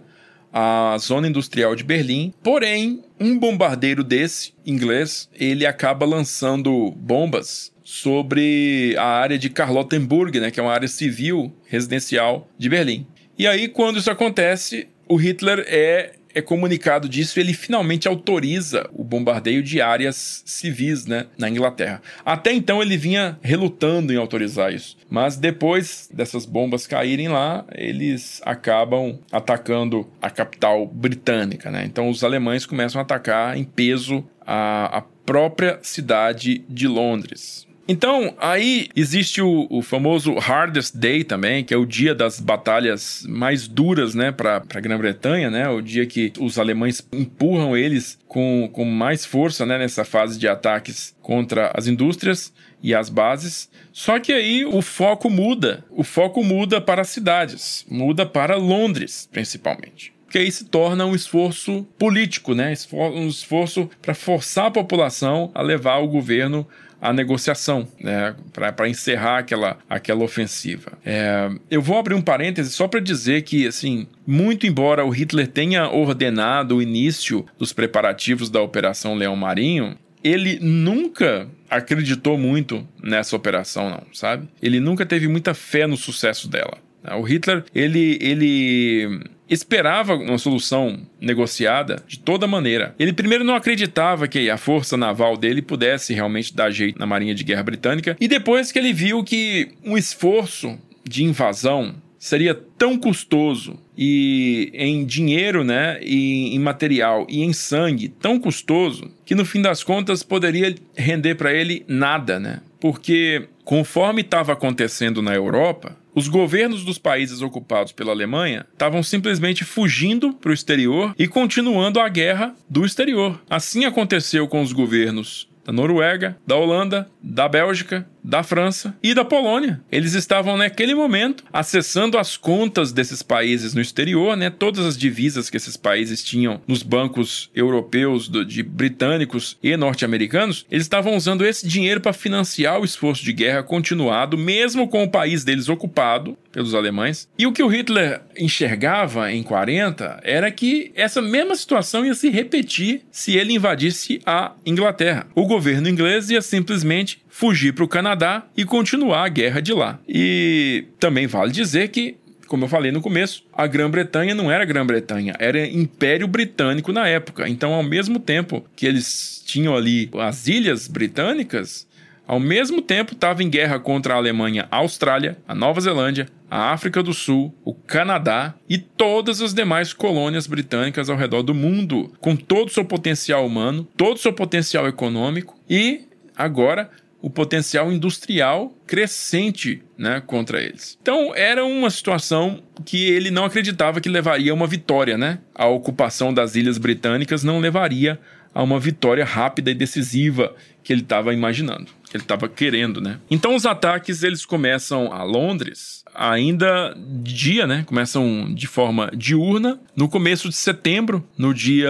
A zona industrial de Berlim. Porém, um bombardeiro desse, inglês, ele acaba lançando bombas sobre a área de Charlottenburg, né, que é uma área civil residencial de Berlim. E aí, quando isso acontece, o Hitler é, é comunicado disso ele finalmente autoriza o bombardeio de áreas civis né, na Inglaterra. Até então ele vinha relutando em autorizar isso. Mas depois dessas bombas caírem lá, eles acabam atacando a capital britânica. Né? Então os alemães começam a atacar em peso a, a própria cidade de Londres. Então, aí existe o, o, famoso Hardest Day também, que é o dia das batalhas mais duras, né, para a Grã-Bretanha, né, o dia que os alemães empurram eles com, com mais força, né, nessa fase de ataques contra as indústrias e as bases. Só que aí o foco muda, o foco muda para as cidades, muda para Londres, principalmente que aí se torna um esforço político, né? Um esforço para forçar a população a levar o governo a negociação, né, para encerrar aquela, aquela ofensiva. É, eu vou abrir um parêntese só para dizer que, assim, muito embora o Hitler tenha ordenado o início dos preparativos da Operação Leão Marinho, ele nunca acreditou muito nessa operação, não, sabe? Ele nunca teve muita fé no sucesso dela. O Hitler, ele, ele esperava uma solução negociada de toda maneira. Ele primeiro não acreditava que a força naval dele pudesse realmente dar jeito na Marinha de Guerra Britânica, e depois que ele viu que um esforço de invasão seria tão custoso e em dinheiro, né, e em material e em sangue tão custoso que no fim das contas poderia render para ele nada, né? Porque conforme estava acontecendo na Europa, os governos dos países ocupados pela Alemanha estavam simplesmente fugindo para o exterior e continuando a guerra do exterior. Assim aconteceu com os governos da Noruega, da Holanda, da Bélgica da França e da Polônia. Eles estavam naquele momento acessando as contas desses países no exterior, né? Todas as divisas que esses países tinham nos bancos europeus, do, de britânicos e norte-americanos, eles estavam usando esse dinheiro para financiar o esforço de guerra continuado, mesmo com o país deles ocupado pelos alemães. E o que o Hitler enxergava em 40 era que essa mesma situação ia se repetir se ele invadisse a Inglaterra. O governo inglês ia simplesmente fugir para o Canadá e continuar a guerra de lá. E também vale dizer que como eu falei no começo, a Grã-Bretanha não era Grã-Bretanha, era Império Britânico na época. Então, ao mesmo tempo que eles tinham ali as ilhas britânicas, ao mesmo tempo estava em guerra contra a Alemanha, a Austrália, a Nova Zelândia, a África do Sul, o Canadá e todas as demais colônias britânicas ao redor do mundo, com todo o seu potencial humano, todo o seu potencial econômico e agora o potencial industrial crescente né, contra eles. Então era uma situação que ele não acreditava que levaria a uma vitória, né? A ocupação das ilhas britânicas não levaria a uma vitória rápida e decisiva que ele estava imaginando, que ele estava querendo, né? Então os ataques eles começam a Londres ainda de dia, né? Começam de forma diurna. No começo de setembro, no dia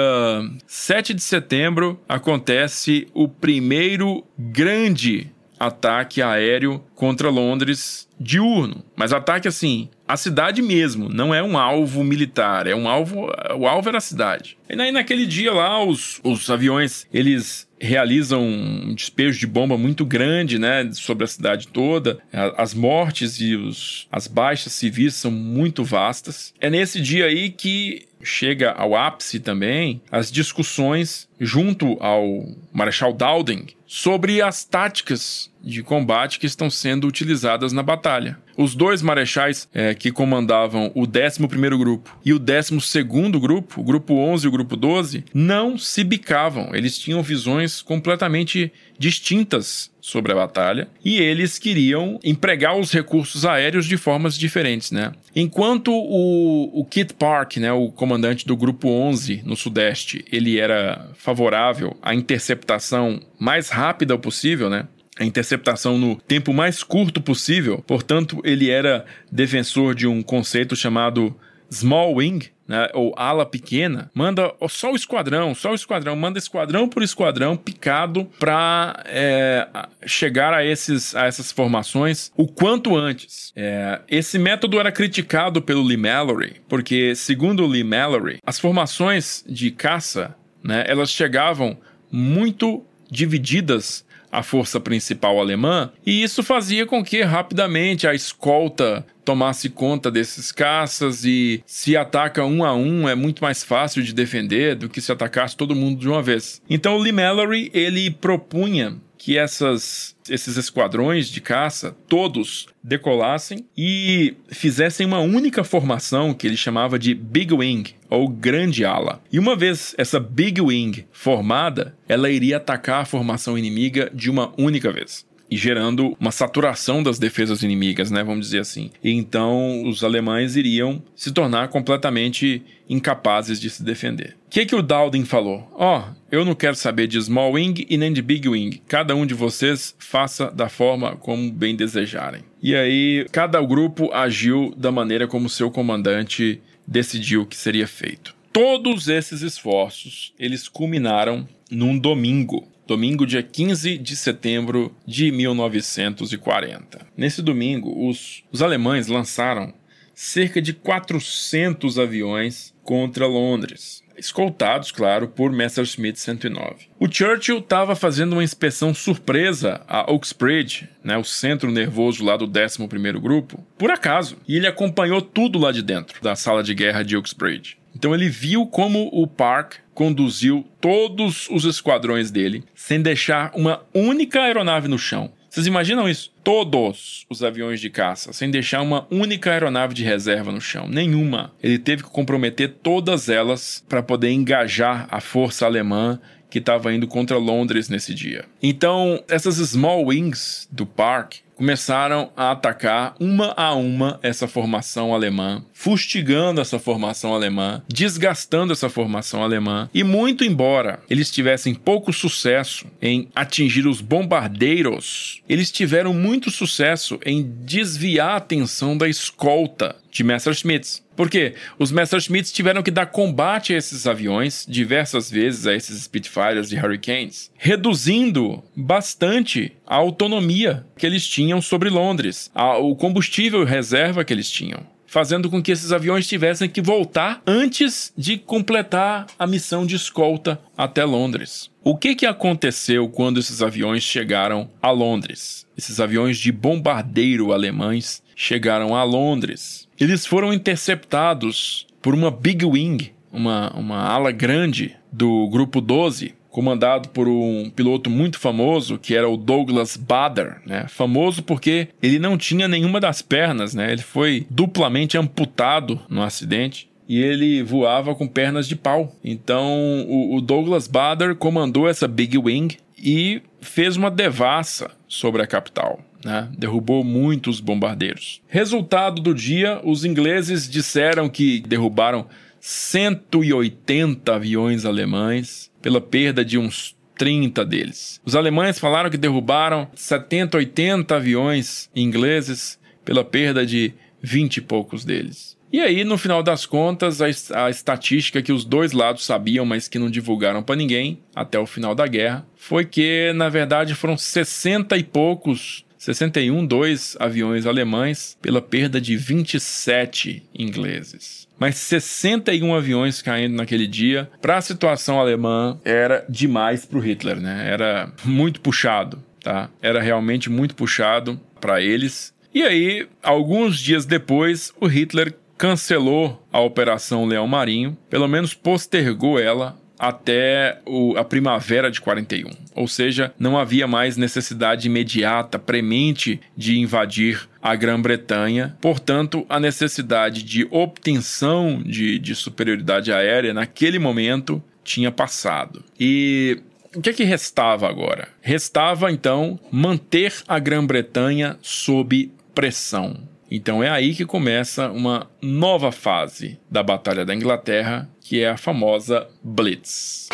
7 de setembro, acontece o primeiro grande ataque aéreo contra Londres diurno. Mas ataque assim, a cidade mesmo, não é um alvo militar, é um alvo, o alvo era a cidade. E aí naquele dia lá, os, os aviões, eles realizam um despejo de bomba muito grande, né, sobre a cidade toda. As mortes e os, as baixas civis são muito vastas. É nesse dia aí que chega ao ápice também as discussões junto ao Marechal Dowding sobre as táticas de combate que estão sendo utilizadas na batalha. Os dois marechais é, que comandavam o 11º grupo e o 12º grupo, o grupo 11 e o grupo 12, não se bicavam. Eles tinham visões completamente distintas sobre a batalha e eles queriam empregar os recursos aéreos de formas diferentes, né? Enquanto o, o Kit Park, né, o comandante do grupo 11 no sudeste, ele era favorável à interceptação mais rápida possível, né? a interceptação no tempo mais curto possível. Portanto, ele era defensor de um conceito chamado small wing, né, ou ala pequena, manda só o esquadrão, só o esquadrão, manda esquadrão por esquadrão picado para é, chegar a, esses, a essas formações o quanto antes. É, esse método era criticado pelo Lee Mallory, porque, segundo Lee Mallory, as formações de caça né, elas chegavam muito divididas a força principal alemã, e isso fazia com que rapidamente a escolta tomasse conta desses caças e se ataca um a um é muito mais fácil de defender do que se atacasse todo mundo de uma vez. Então o Lee Mallory ele propunha que essas, esses esquadrões de caça todos decolassem e fizessem uma única formação que ele chamava de Big Wing, ou Grande Ala. E uma vez essa Big Wing formada, ela iria atacar a formação inimiga de uma única vez e gerando uma saturação das defesas inimigas, né, vamos dizer assim. Então os alemães iriam se tornar completamente incapazes de se defender. O que, que o Dowding falou? Ó, oh, eu não quero saber de small wing e nem de big wing. Cada um de vocês faça da forma como bem desejarem. E aí, cada grupo agiu da maneira como seu comandante decidiu que seria feito. Todos esses esforços, eles culminaram num domingo, domingo, dia 15 de setembro de 1940. Nesse domingo, os, os alemães lançaram cerca de 400 aviões contra Londres, escoltados, claro, por Messerschmitt 109. O Churchill estava fazendo uma inspeção surpresa a Oaksbridge, né, o centro nervoso lá do 11º Grupo, por acaso, e ele acompanhou tudo lá de dentro da sala de guerra de Oaksbridge. Então ele viu como o Park conduziu todos os esquadrões dele sem deixar uma única aeronave no chão. Vocês imaginam isso? Todos os aviões de caça, sem deixar uma única aeronave de reserva no chão, nenhuma. Ele teve que comprometer todas elas para poder engajar a força alemã que estava indo contra Londres nesse dia. Então, essas small wings do Park começaram a atacar uma a uma essa formação alemã, fustigando essa formação alemã, desgastando essa formação alemã. E muito embora eles tivessem pouco sucesso em atingir os bombardeiros, eles tiveram muito sucesso em desviar a atenção da escolta de Messerschmitts. Porque os Messerschmitts tiveram que dar combate a esses aviões diversas vezes, a esses Spitfires e Hurricanes, reduzindo bastante a autonomia que eles tinham sobre Londres, a, o combustível reserva que eles tinham fazendo com que esses aviões tivessem que voltar antes de completar a missão de escolta até Londres. O que, que aconteceu quando esses aviões chegaram a Londres? Esses aviões de bombardeiro alemães chegaram a Londres. Eles foram interceptados por uma Big Wing, uma, uma ala grande do Grupo 12, comandado por um piloto muito famoso, que era o Douglas Bader, né? Famoso porque ele não tinha nenhuma das pernas, né? Ele foi duplamente amputado no acidente e ele voava com pernas de pau. Então o, Douglas Bader comandou essa Big Wing e fez uma devassa sobre a capital. Né? Derrubou muitos bombardeiros. Resultado do dia: os ingleses disseram que derrubaram 180 aviões alemães, pela perda de uns 30 deles. Os alemães falaram que derrubaram 70, 80 aviões ingleses pela perda de 20 e poucos deles. E aí, no final das contas, a, a estatística que os dois lados sabiam, mas que não divulgaram para ninguém até o final da guerra, foi que, na verdade, foram 60 e poucos 61 dois aviões alemães pela perda de 27 ingleses. Mas 61 aviões caindo naquele dia, para a situação alemã, era demais para o Hitler, né? Era muito puxado, tá? Era realmente muito puxado para eles. E aí, alguns dias depois, o Hitler cancelou a Operação Leão Marinho, pelo menos postergou ela até o, a primavera de 41. Ou seja, não havia mais necessidade imediata, premente, de invadir a Grã-Bretanha. Portanto, a necessidade de obtenção de, de superioridade aérea naquele momento tinha passado. E o que é que restava agora? Restava então manter a Grã-Bretanha sob pressão. Então é aí que começa uma nova fase da Batalha da Inglaterra, que é a famosa Blitz.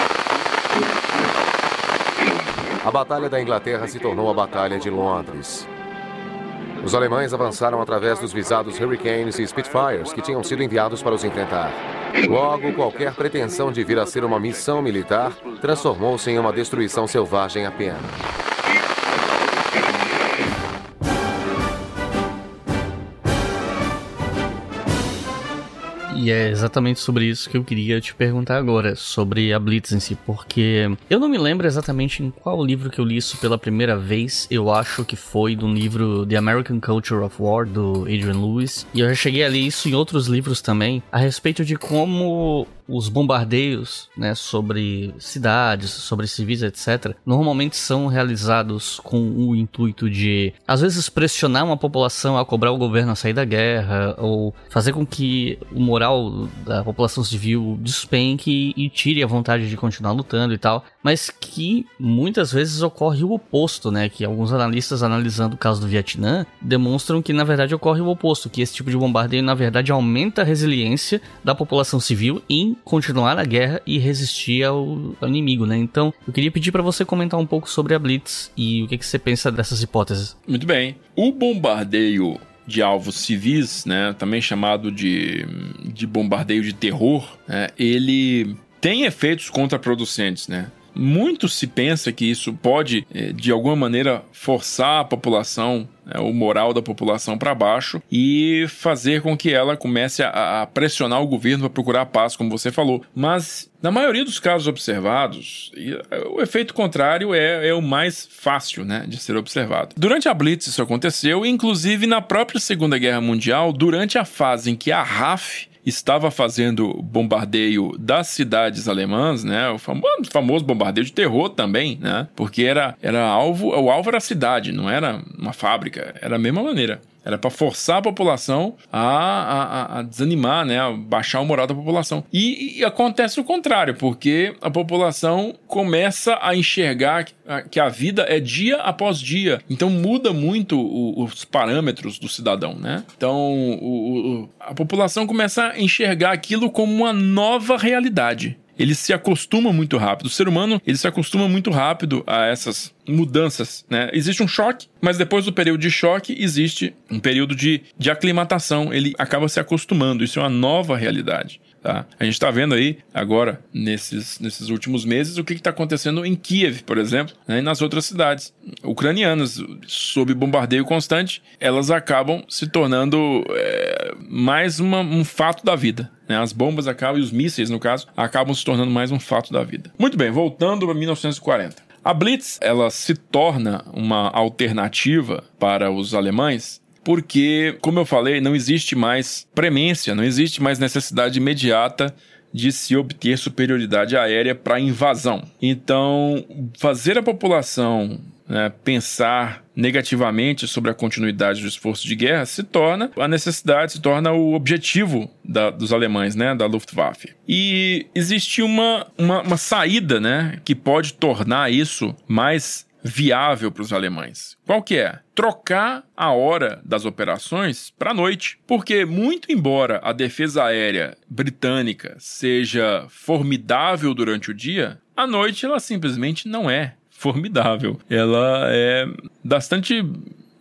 A Batalha da Inglaterra se tornou a Batalha de Londres. Os alemães avançaram através dos visados Hurricanes e Spitfires que tinham sido enviados para os enfrentar. Logo, qualquer pretensão de vir a ser uma missão militar transformou-se em uma destruição selvagem apenas. E é exatamente sobre isso que eu queria te perguntar agora, sobre a Blitz em si, porque eu não me lembro exatamente em qual livro que eu li isso pela primeira vez. Eu acho que foi do livro The American Culture of War, do Adrian Lewis. E eu já cheguei a ler isso em outros livros também, a respeito de como os bombardeios né, sobre cidades, sobre civis, etc., normalmente são realizados com o intuito de, às vezes, pressionar uma população a cobrar o governo a sair da guerra, ou fazer com que o moral da população civil despenque e tire a vontade de continuar lutando e tal, mas que muitas vezes ocorre o oposto, né? Que alguns analistas, analisando o caso do Vietnã, demonstram que na verdade ocorre o oposto, que esse tipo de bombardeio na verdade aumenta a resiliência da população civil em continuar a guerra e resistir ao, ao inimigo, né? Então, eu queria pedir para você comentar um pouco sobre a Blitz e o que, que você pensa dessas hipóteses. Muito bem. O bombardeio de alvos civis, né, também chamado de, de bombardeio de terror, né, ele tem efeitos contraproducentes, né? Muito se pensa que isso pode, eh, de alguma maneira, forçar a população, né, o moral da população para baixo e fazer com que ela comece a, a pressionar o governo para procurar paz, como você falou. Mas, na maioria dos casos observados, eh, o efeito contrário é, é o mais fácil né, de ser observado. Durante a Blitz isso aconteceu, inclusive na própria Segunda Guerra Mundial, durante a fase em que a RAF estava fazendo bombardeio das cidades alemãs, né? O famoso, famoso bombardeio de terror também, né? Porque era, era alvo, o alvo era a cidade, não era uma fábrica, era a mesma maneira. Era para forçar a população a, a, a, desanimar, né? A baixar o moral da população. E, e, acontece o contrário, porque a população começa a enxergar que a vida é dia após dia. Então muda muito o, os parâmetros do cidadão, né? Então o, o, a população começa a enxergar aquilo como uma nova realidade ele se acostuma muito rápido. O ser humano, ele se acostuma muito rápido a essas mudanças, né? Existe um choque, mas depois do período de choque existe um período de, de aclimatação. Ele acaba se acostumando. Isso é uma nova realidade. Tá? A gente está vendo aí agora, nesses, nesses últimos meses, o que está acontecendo em Kiev, por exemplo, né, e nas outras cidades ucranianas, sob bombardeio constante, elas acabam se tornando é, mais uma, um fato da vida. Né? As bombas acabam, e os mísseis, no caso, acabam se tornando mais um fato da vida. Muito bem, voltando para 1940. A Blitz ela se torna uma alternativa para os alemães porque, como eu falei, não existe mais premência, não existe mais necessidade imediata de se obter superioridade aérea para invasão. Então, fazer a população né, pensar negativamente sobre a continuidade do esforço de guerra se torna a necessidade, se torna o objetivo da, dos alemães, né, da Luftwaffe. E existe uma, uma, uma saída né, que pode tornar isso mais viável para os alemães. Qual que é? Trocar a hora das operações para a noite. Porque, muito embora a defesa aérea britânica seja formidável durante o dia, à noite ela simplesmente não é formidável. Ela é bastante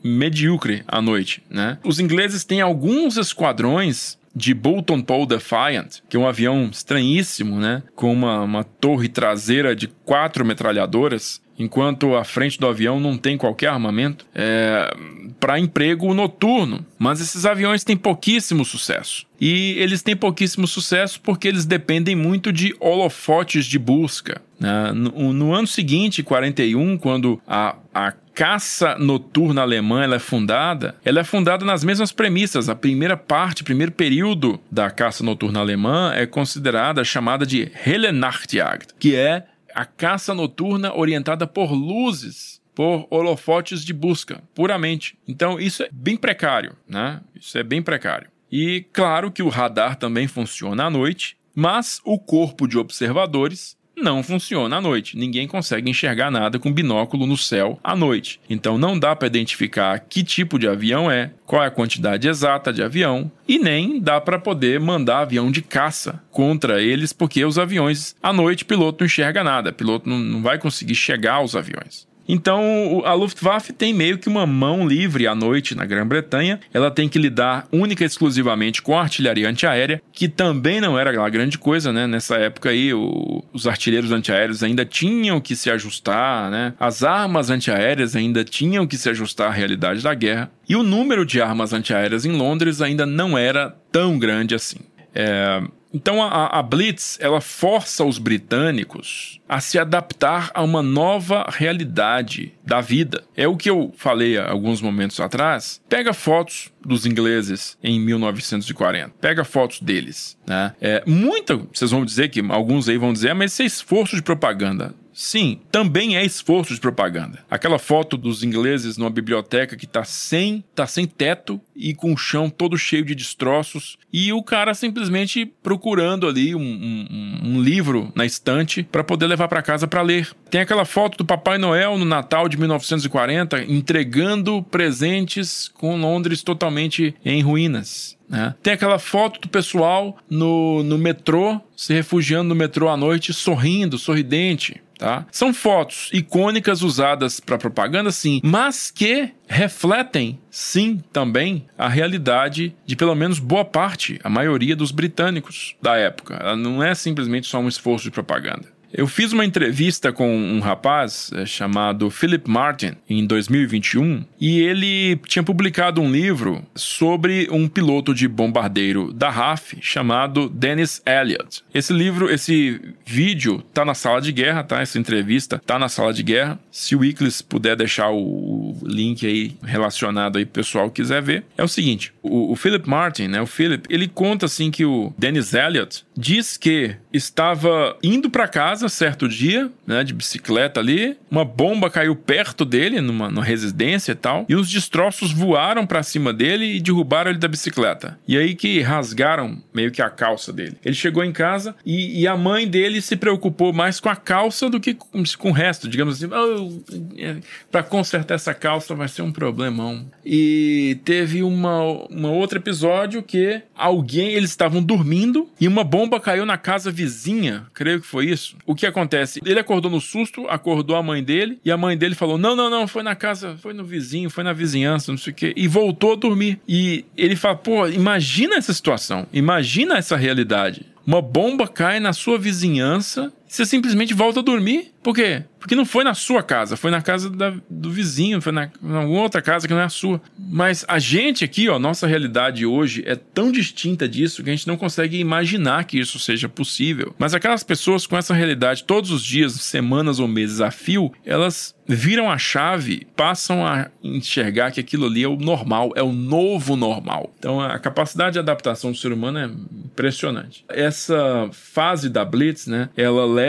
medíocre à noite, né? Os ingleses têm alguns esquadrões de Bolton Paul Defiant, que é um avião estranhíssimo, né? Com uma, uma torre traseira de quatro metralhadoras, enquanto a frente do avião não tem qualquer armamento, é, para emprego noturno. Mas esses aviões têm pouquíssimo sucesso. E eles têm pouquíssimo sucesso porque eles dependem muito de holofotes de busca. Né? No, no, ano seguinte, 41, quando a, a caça noturna alemã é fundada, ela é fundada nas mesmas premissas. A primeira parte, primeiro período da caça noturna alemã é considerada chamada de Helle Nachtjagd, que é a caça noturna orientada por luzes, por holofotes de busca, puramente. Então isso é bem precário, né? Isso é bem precário. E claro que o radar também funciona à noite, mas o corpo de observadores não funciona à noite. Ninguém consegue enxergar nada com binóculo no céu à noite. Então não dá para identificar que tipo de avião é, qual é a quantidade exata de avião e nem dá para poder mandar avião de caça contra eles, porque os aviões à noite piloto não enxerga nada, piloto não, não vai conseguir chegar aos aviões. Então, a Luftwaffe tem meio que uma mão livre à noite na Grã-Bretanha. Ela tem que lidar única e exclusivamente com a artilharia antiaérea, que também não era uma grande coisa, né? Nessa época aí, o, os artilheiros antiaéreos ainda tinham que se ajustar, né? As armas antiaéreas ainda tinham que se ajustar à realidade da guerra. E o número de armas antiaéreas em Londres ainda não era tão grande assim. É, então a, a, Blitz ela força os britânicos a se adaptar a uma nova realidade da vida. É o que eu falei alguns momentos atrás. Pega fotos dos ingleses em 1940. Pega fotos deles, né? É, muita, vocês vão dizer que alguns aí vão dizer, ah, mas isso é esforço de propaganda. Sim, também é esforço de propaganda. Aquela foto dos ingleses numa biblioteca que tá sem, tá sem teto e com o chão todo cheio de destroços e o cara simplesmente procurando ali um, um, um livro na estante para poder levar para casa para ler. Tem aquela foto do Papai Noel no Natal de 1940 entregando presentes com Londres totalmente em ruínas. Né? Tem aquela foto do pessoal no, no metrô, se refugiando no metrô à noite, sorrindo, sorridente. Tá? São fotos icônicas usadas para propaganda, sim, mas que refletem, sim, também a realidade de pelo menos boa parte, a maioria dos britânicos da época. Ela não é simplesmente só um esforço de propaganda. Eu fiz uma entrevista com um rapaz é, chamado Philip Martin em 2021 e ele tinha publicado um livro sobre um piloto de bombardeiro da RAF chamado Dennis Elliott. Esse livro, esse vídeo tá na sala de guerra, tá? Essa entrevista tá na sala de guerra. Se o Iclis puder deixar o link aí relacionado aí pessoal quiser ver, é o seguinte: o, o Philip Martin, né? O Philip, ele conta assim que o Dennis Elliott diz que estava indo para casa certo dia, né, de bicicleta ali, uma bomba caiu perto dele, numa, numa residência e tal, e os destroços voaram para cima dele e derrubaram ele da bicicleta. E aí que rasgaram meio que a calça dele. Ele chegou em casa e, e a mãe dele se preocupou mais com a calça do que com, com o resto, digamos assim. Oh, é, para consertar essa calça vai ser um problemão. E teve uma, uma outro episódio que alguém, eles estavam dormindo e uma bomba caiu na casa vizinha, creio que foi isso. Que acontece? Ele acordou no susto, acordou a mãe dele e a mãe dele falou: Não, não, não, foi na casa, foi no vizinho, foi na vizinhança, não sei o quê. E voltou a dormir. E ele fala: Pô, imagina essa situação, imagina essa realidade. Uma bomba cai na sua vizinhança, você simplesmente volta a dormir. Por quê? Porque não foi na sua casa, foi na casa da, do vizinho, foi na, alguma outra casa que não é a sua. Mas a gente aqui, ó, nossa realidade hoje é tão distinta disso que a gente não consegue imaginar que isso seja possível. Mas aquelas pessoas com essa realidade todos os dias, semanas ou meses a fio, elas viram a chave, passam a enxergar que aquilo ali é o normal, é o novo normal. Então a capacidade de adaptação do ser humano é impressionante. Essa fase da Blitz, né, ela leva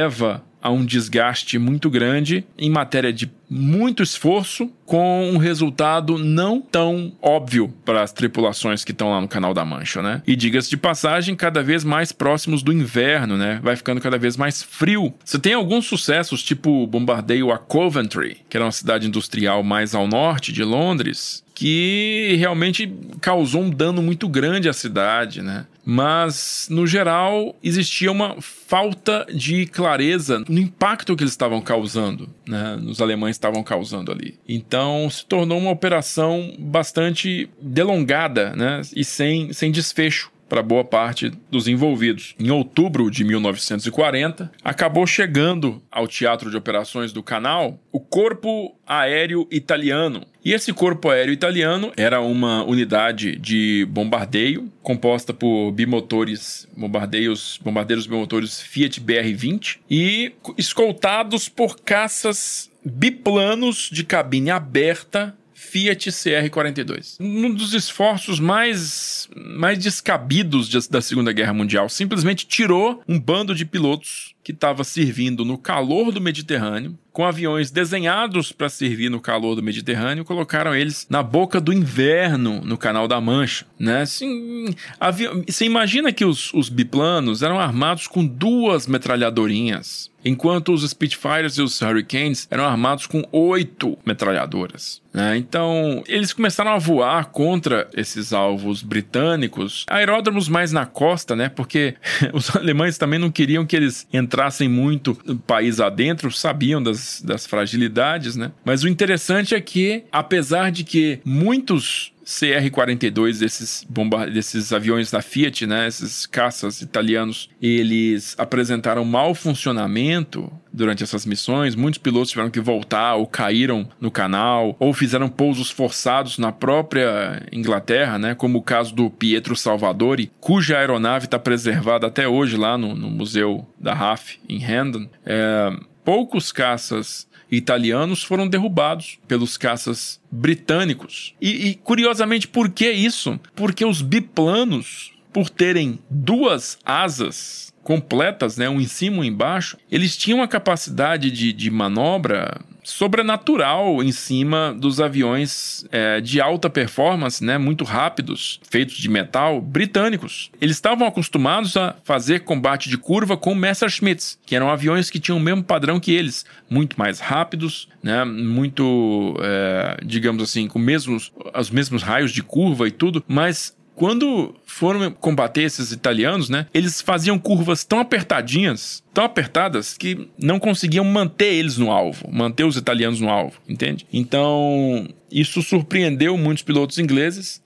a um desgaste muito grande em matéria de muito esforço com um resultado não tão óbvio para as tripulações que estão lá no Canal da Mancha, né? E diga-se de passagem, cada vez mais próximos do inverno, né? Vai ficando cada vez mais frio. Você tem alguns sucessos, tipo o bombardeio a Coventry, que era uma cidade industrial mais ao norte de Londres, que realmente causou um dano muito grande à cidade, né? Mas, no geral, existia uma falta de clareza no impacto que eles estavam causando, né? Os alemães estavam causando ali. Então, se tornou uma operação bastante delongada, né? E sem, sem desfecho para boa parte dos envolvidos. Em outubro de 1940, acabou chegando ao Teatro de Operações do Canal o Corpo Aéreo Italiano. E esse Corpo Aéreo Italiano era uma unidade de bombardeio composta por bimotores, bombardeios, bombardeiros bimotores Fiat BR-20 e escoltados por caças biplanos de cabine aberta Fiat CR-42. Um dos esforços mais, mais descabidos de, da Segunda Guerra Mundial. Simplesmente tirou um bando de pilotos que estava servindo no calor do Mediterrâneo, com aviões desenhados para servir no calor do Mediterrâneo, colocaram eles na boca do inverno no Canal da Mancha. Né? Assim, avi... Você imagina que os, os biplanos eram armados com duas metralhadorinhas, enquanto os Spitfires e os Hurricanes eram armados com oito metralhadoras. Né? Então, eles começaram a voar contra esses alvos britânicos, aeródromos mais na costa, né? porque os alemães também não queriam que eles entrassem muito no país adentro, sabiam das, das fragilidades, né? Mas o interessante é que, apesar de que muitos CR-42 desses, desses aviões da Fiat, né, esses caças italianos, eles apresentaram mau funcionamento durante essas missões. Muitos pilotos tiveram que voltar ou caíram no canal ou fizeram pousos forçados na própria Inglaterra, né, como o caso do Pietro Salvadori, cuja aeronave está preservada até hoje lá no, no Museu da RAF em Hendon. É, poucos caças italianos foram derrubados pelos caças britânicos. E, e, curiosamente, por que isso? Porque os biplanos, por terem duas asas completas, né, um em cima e um embaixo, eles tinham a capacidade de, de manobra sobrenatural em cima dos aviões é, de alta performance, né, muito rápidos, feitos de metal, britânicos. Eles estavam acostumados a fazer combate de curva com Messerschmitts, que eram aviões que tinham o mesmo padrão que eles, muito mais rápidos, né, muito, é, digamos assim, com mesmos, os mesmos raios de curva e tudo, mas quando foram combater esses italianos, né, eles faziam curvas tão apertadinhas, tão apertadas, que não conseguiam manter eles no alvo, manter os italianos no alvo, entende? Então, isso surpreendeu muitos pilotos ingleses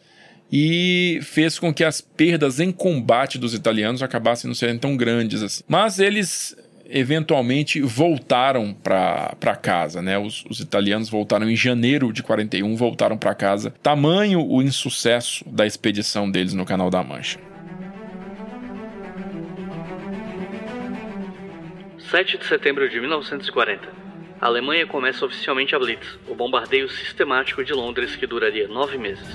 e fez com que as perdas em combate dos italianos acabassem não sendo tão grandes assim. Mas eles eventualmente voltaram para casa, né? Os, os, italianos voltaram em janeiro de 41, voltaram para casa. Tamanho o insucesso da expedição deles no Canal da Mancha. 7 de setembro de 1940. A Alemanha começa oficialmente a Blitz, o bombardeio sistemático de Londres que duraria nove meses.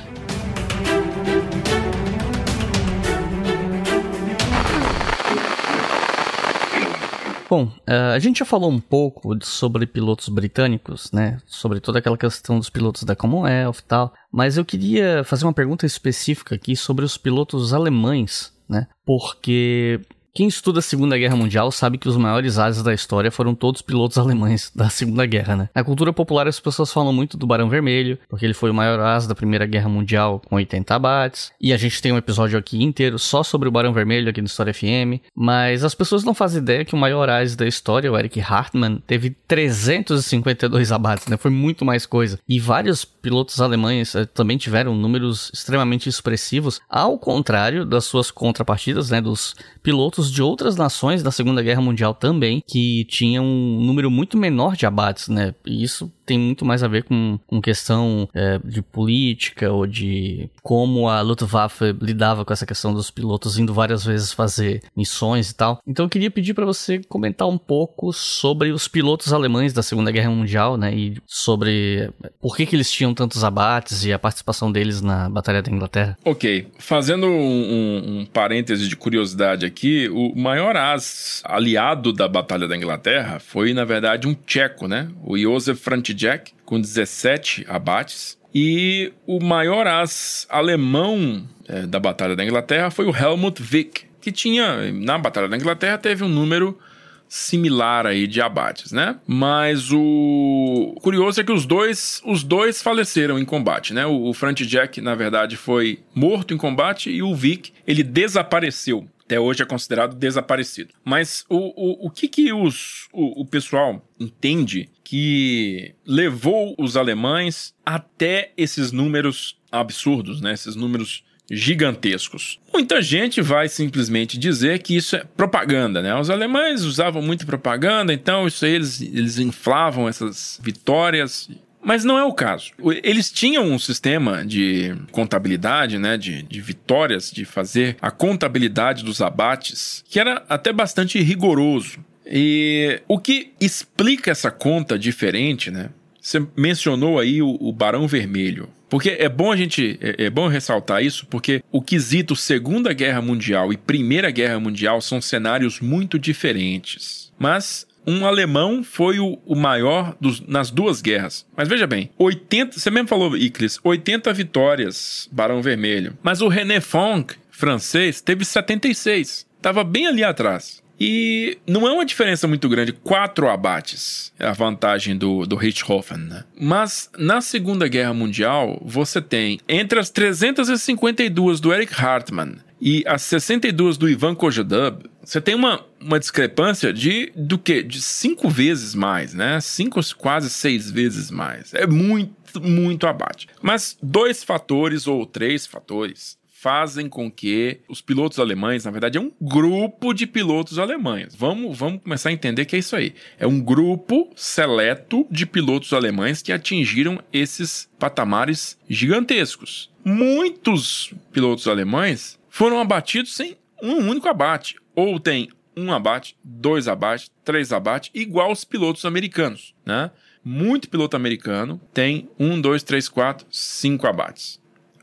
Bom, uh, a gente já falou um pouco sobre pilotos britânicos, né? Sobre toda aquela questão dos pilotos da Commonwealth e tal. Mas eu queria fazer uma pergunta específica aqui sobre os pilotos alemães, né? Porque quem estuda a Segunda Guerra Mundial sabe que os maiores ases da história foram todos pilotos alemães da Segunda Guerra, né? Na cultura popular as pessoas falam muito do Barão Vermelho, porque ele foi o maior asa da Primeira Guerra Mundial com 80 abates, e a gente tem um episódio aqui inteiro só sobre o Barão Vermelho aqui no História FM, mas as pessoas não fazem ideia que o maior ase da história, o Eric Hartmann, teve 352 abates, né? Foi muito mais coisa. E vários pilotos alemães eh, também tiveram números extremamente expressivos, ao contrário das suas contrapartidas, né? Dos pilotos de outras nações da Segunda Guerra Mundial também, que tinham um número muito menor de abates, né? E isso tem muito mais a ver com, com questão é, de política ou de como a Luftwaffe lidava com essa questão dos pilotos indo várias vezes fazer missões e tal. Então eu queria pedir para você comentar um pouco sobre os pilotos alemães da Segunda Guerra Mundial, né, e sobre por que, que eles tinham tantos abates e a participação deles na Batalha da Inglaterra. Ok, fazendo um, um, parêntese de curiosidade aqui, o maior as aliado da Batalha da Inglaterra foi, na verdade, um tcheco, né, o Josef František, com 17 abates. E o maior as alemão é, da Batalha da Inglaterra foi o Helmut Wick, que tinha, na Batalha da Inglaterra, teve um número similar aí de abates, né? Mas o curioso é que os dois, os dois faleceram em combate, né? O, o Jack, na verdade, foi morto em combate e o Vic, ele desapareceu. Até hoje é considerado desaparecido. Mas o, o, o que que os, o, o pessoal entende que levou os alemães até esses números absurdos, né? Esses números gigantescos. Muita gente vai simplesmente dizer que isso é propaganda, né? Os alemães usavam muito propaganda, então isso aí eles, eles inflavam essas vitórias. Mas não é o caso. Eles tinham um sistema de contabilidade, né, de, de vitórias, de fazer a contabilidade dos abates, que era até bastante rigoroso. E o que explica essa conta diferente, né? Você mencionou aí o, o Barão Vermelho. Porque é bom a gente é, é, bom ressaltar isso, porque o quesito Segunda Guerra Mundial e Primeira Guerra Mundial são cenários muito diferentes. Mas um alemão foi o, o maior dos, nas duas guerras. Mas veja bem, 80, você mesmo falou, Iclis, 80 vitórias, Barão Vermelho. Mas o René Fonck, francês, teve 76. Tava bem ali atrás. E não é uma diferença muito grande, quatro abates é a vantagem do, do Richthofen, né? Mas na Segunda Guerra Mundial, você tem entre as 352 do Eric Hartmann e as 62 do Ivan Kojedub, você tem uma, uma discrepância de do que? De cinco vezes mais, né? Cinco, quase seis vezes mais. É muito, muito abate. Mas dois fatores ou três fatores fazem com que os pilotos alemães, na verdade, é um grupo de pilotos alemães. Vamos, vamos começar a entender que é isso aí. É um grupo seleto de pilotos alemães que atingiram esses patamares gigantescos. Muitos pilotos alemães foram abatidos sem um único abate. Ou tem um abate, dois abates, três abates, igual os pilotos americanos, né? Muito piloto americano tem um, dois, três, quatro, cinco abates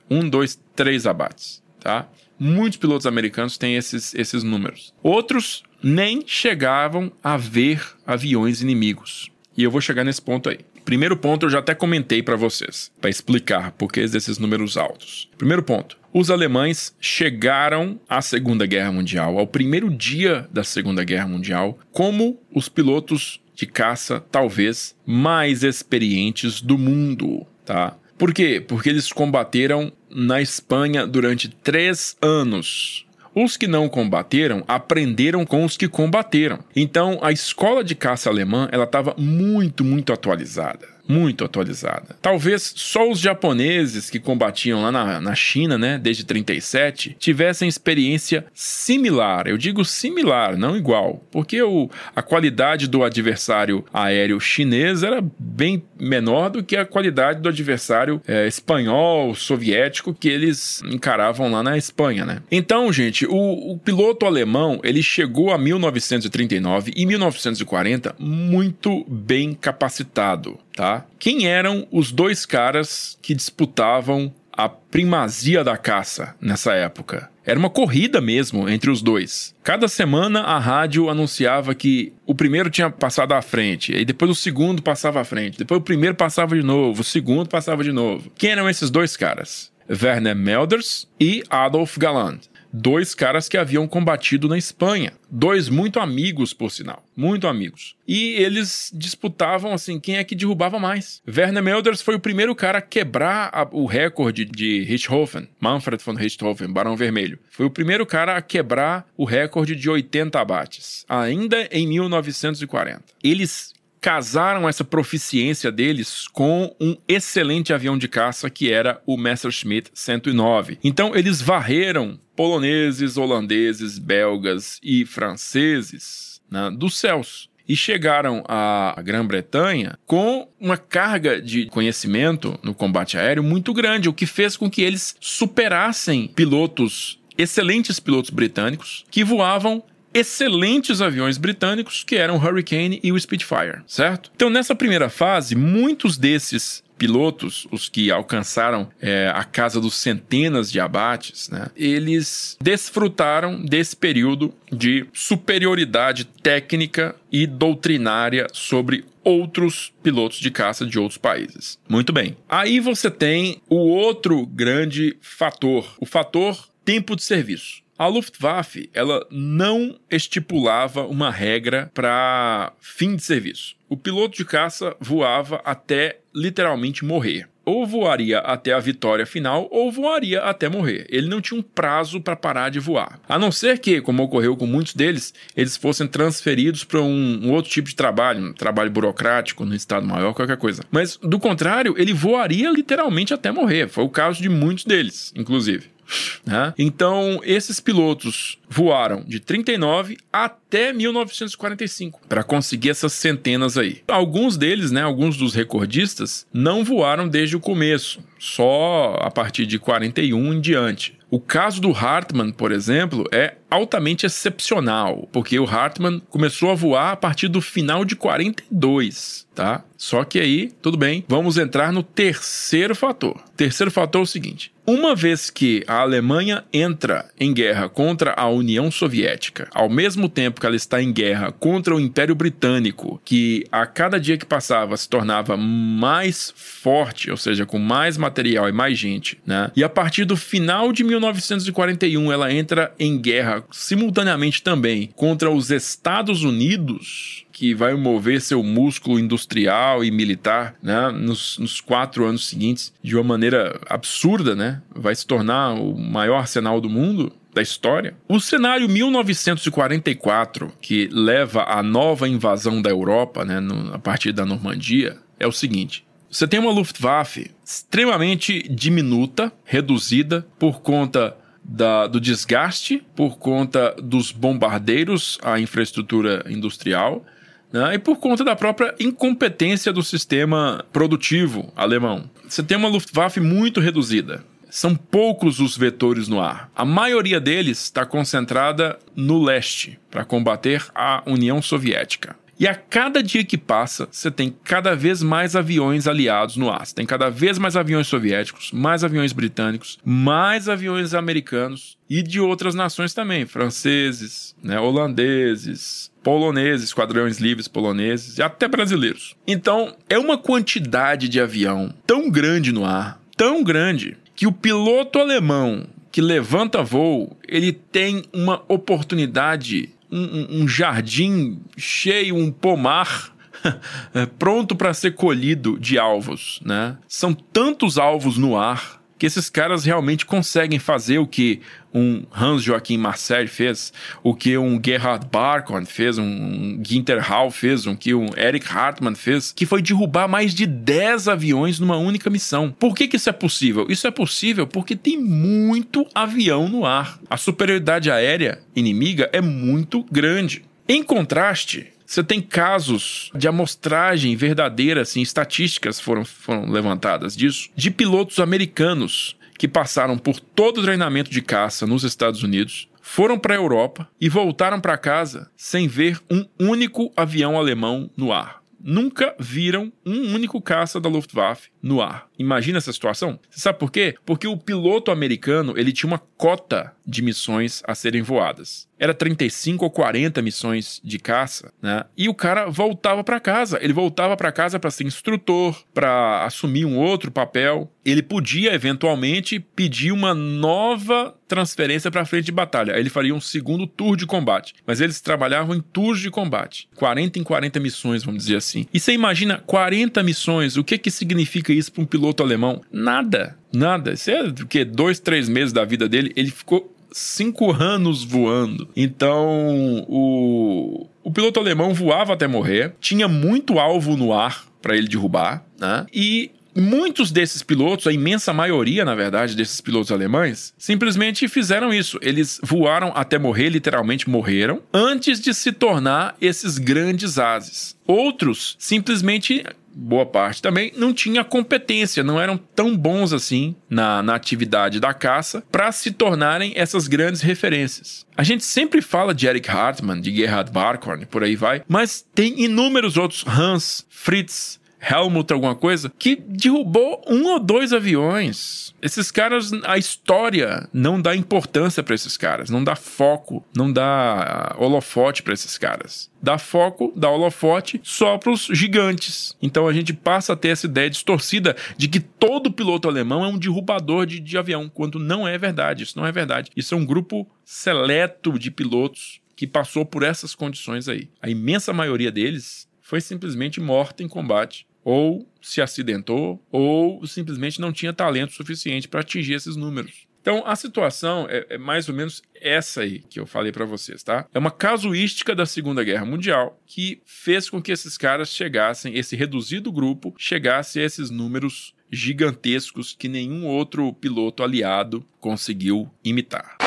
um, dois, três abates, tá? Muitos pilotos americanos têm esses, esses números. Outros nem chegavam a ver aviões inimigos. E eu vou chegar nesse ponto aí. Primeiro ponto eu já até comentei para vocês, para explicar por que desses números altos. Primeiro ponto, os alemães chegaram à Segunda Guerra Mundial, ao primeiro dia da Segunda Guerra Mundial, como os pilotos de caça talvez mais experientes do mundo, tá? Por quê? Porque eles combateram na Espanha durante três anos. Os que não combateram aprenderam com os que combateram. Então, a escola de caça alemã ela estava muito, muito atualizada muito atualizada. Talvez só os japoneses que combatiam lá na, na China, né, desde 37, tivessem experiência similar. Eu digo similar, não igual, porque o, a qualidade do adversário aéreo chinês era bem menor do que a qualidade do adversário é, espanhol, soviético que eles encaravam lá na Espanha, né? Então, gente, o, o piloto alemão ele chegou a 1939 e 1940 muito bem capacitado tá? Quem eram os dois caras que disputavam a primazia da caça nessa época? Era uma corrida mesmo entre os dois. Cada semana a rádio anunciava que o primeiro tinha passado à frente, e depois o segundo passava à frente, depois o primeiro passava de novo, o segundo passava de novo. Quem eram esses dois caras? Werner Melders e Adolf Galland dois caras que haviam combatido na Espanha. Dois muito amigos, por sinal. Muito amigos. E eles disputavam, assim, quem é que derrubava mais. Werner Melders foi o primeiro cara a quebrar a, o recorde de Richthofen. Manfred von Richthofen, Barão Vermelho. Foi o primeiro cara a quebrar o recorde de 80 abates. Ainda em 1940. Eles casaram essa proficiência deles com um excelente avião de caça que era o Messerschmitt 109. Então eles varreram poloneses, holandeses, belgas e franceses né, dos céus. e chegaram à Grã-Bretanha com uma carga de conhecimento no combate aéreo muito grande, o que fez com que eles superassem pilotos, excelentes pilotos britânicos, que voavam excelentes aviões britânicos que eram o Hurricane e o Spitfire, certo? Então, nessa primeira fase, muitos desses pilotos, os que alcançaram é, a casa dos centenas de abates, né, eles desfrutaram desse período de superioridade técnica e doutrinária sobre outros pilotos de caça de outros países. Muito bem. Aí você tem o outro grande fator, o fator tempo de serviço. A Luftwaffe, ela não estipulava uma regra para fim de serviço. O piloto de caça voava até literalmente morrer. Ou voaria até a vitória final, ou voaria até morrer. Ele não tinha um prazo para parar de voar. A não ser que, como ocorreu com muitos deles, eles fossem transferidos para um, um, outro tipo de trabalho, um trabalho burocrático no Estado Maior, qualquer coisa. Mas, do contrário, ele voaria literalmente até morrer. Foi o caso de muitos deles, inclusive. Né? Então, esses pilotos voaram de 39 até 1945 para conseguir essas centenas aí. Alguns deles, né, alguns dos recordistas, não voaram desde o começo, só a partir de 41 em diante. O caso do Hartmann, por exemplo, é altamente excepcional, porque o Hartmann começou a voar a partir do final de 42, tá? Só que aí, tudo bem, vamos entrar no terceiro fator. Terceiro fator é o seguinte: uma vez que a Alemanha entra em guerra contra a União Soviética, ao mesmo tempo que ela está em guerra contra o Império Britânico, que a cada dia que passava se tornava mais forte, ou seja, com mais material e mais gente, né? E a partir do final de 1941 ela entra em guerra simultaneamente também contra os Estados Unidos, que vai mover seu músculo industrial e militar né, nos, nos, quatro anos seguintes de uma maneira absurda, né? Vai se tornar o maior arsenal do mundo da história. O cenário 1944, que leva à nova invasão da Europa, né, no, a partir da Normandia, é o seguinte: você tem uma Luftwaffe extremamente diminuta, reduzida por conta da, do desgaste, por conta dos bombardeiros à infraestrutura industrial né? e por conta da própria incompetência do sistema produtivo alemão. Você tem uma Luftwaffe muito reduzida. São poucos os vetores no ar. A maioria deles está concentrada no leste para combater a União Soviética. E a cada dia que passa, você tem cada vez mais aviões aliados no ar. Você tem cada vez mais aviões soviéticos, mais aviões britânicos, mais aviões americanos e de outras nações também, franceses, né, holandeses, poloneses, esquadrões livres poloneses e até brasileiros. Então, é uma quantidade de avião tão grande no ar, tão grande, que o piloto alemão que levanta voo, ele tem uma oportunidade um, um jardim cheio, um pomar pronto para ser colhido de alvos, né? São tantos alvos no ar que esses caras realmente conseguem fazer o que um Hans Joachim Marcel fez, o que um Gerhard Barkhorn fez, um Ginter Hall fez, o que um Eric Hartmann fez, que foi derrubar mais de 10 aviões numa única missão. Por que, que isso é possível? Isso é possível porque tem muito avião no ar. A superioridade aérea inimiga é muito grande. Em contraste, você tem casos de amostragem verdadeira, assim, estatísticas foram, foram levantadas disso, de pilotos americanos que passaram por todo o treinamento de caça nos Estados Unidos, foram para a Europa e voltaram para casa sem ver um único avião alemão no ar. Nunca viram um único caça da Luftwaffe no ar. Imagina essa situação? Você sabe por quê? Porque o piloto americano ele tinha uma cota de missões a serem voadas. Era 35 ou 40 missões de caça, né? E o cara voltava para casa. Ele voltava para casa para ser instrutor, para assumir um outro papel. Ele podia eventualmente pedir uma nova transferência para frente de batalha. Aí ele faria um segundo tour de combate. Mas eles trabalhavam em tours de combate. 40 em 40 missões, vamos dizer assim. E você imagina 40 missões, o que que significa isso para um piloto alemão? Nada. Nada. Isso é o que? Dois, três meses da vida dele. Ele ficou cinco anos voando. Então, o, o piloto alemão voava até morrer, tinha muito alvo no ar para ele derrubar, né? E muitos desses pilotos, a imensa maioria, na verdade, desses pilotos alemães, simplesmente fizeram isso. Eles voaram até morrer, literalmente morreram, antes de se tornar esses grandes ases. Outros simplesmente boa parte também, não tinha competência, não eram tão bons assim na, na atividade da caça para se tornarem essas grandes referências. A gente sempre fala de Eric Hartmann, de Gerhard Barkhorn, por aí vai, mas tem inúmeros outros, Hans, Fritz, Helmut, alguma coisa, que derrubou um ou dois aviões. Esses caras, a história não dá importância para esses caras, não dá foco, não dá uh, holofote para esses caras. Dá foco, dá holofote só para os gigantes. Então a gente passa a ter essa ideia distorcida de que todo piloto alemão é um derrubador de, de avião, quando não é verdade. Isso não é verdade. Isso é um grupo seleto de pilotos que passou por essas condições aí. A imensa maioria deles foi simplesmente morta em combate ou se acidentou, ou simplesmente não tinha talento suficiente para atingir esses números. Então a situação é, é, mais ou menos essa aí que eu falei para vocês, tá? É uma casuística da Segunda Guerra Mundial que fez com que esses caras chegassem, esse reduzido grupo chegasse a esses números gigantescos que nenhum outro piloto aliado conseguiu imitar.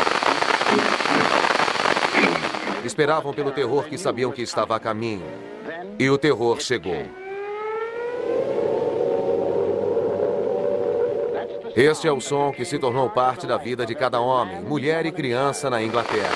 Esperavam pelo terror que sabiam que estava a caminho. E o terror chegou. Este é o som que se tornou parte da vida de cada homem, mulher e criança na Inglaterra.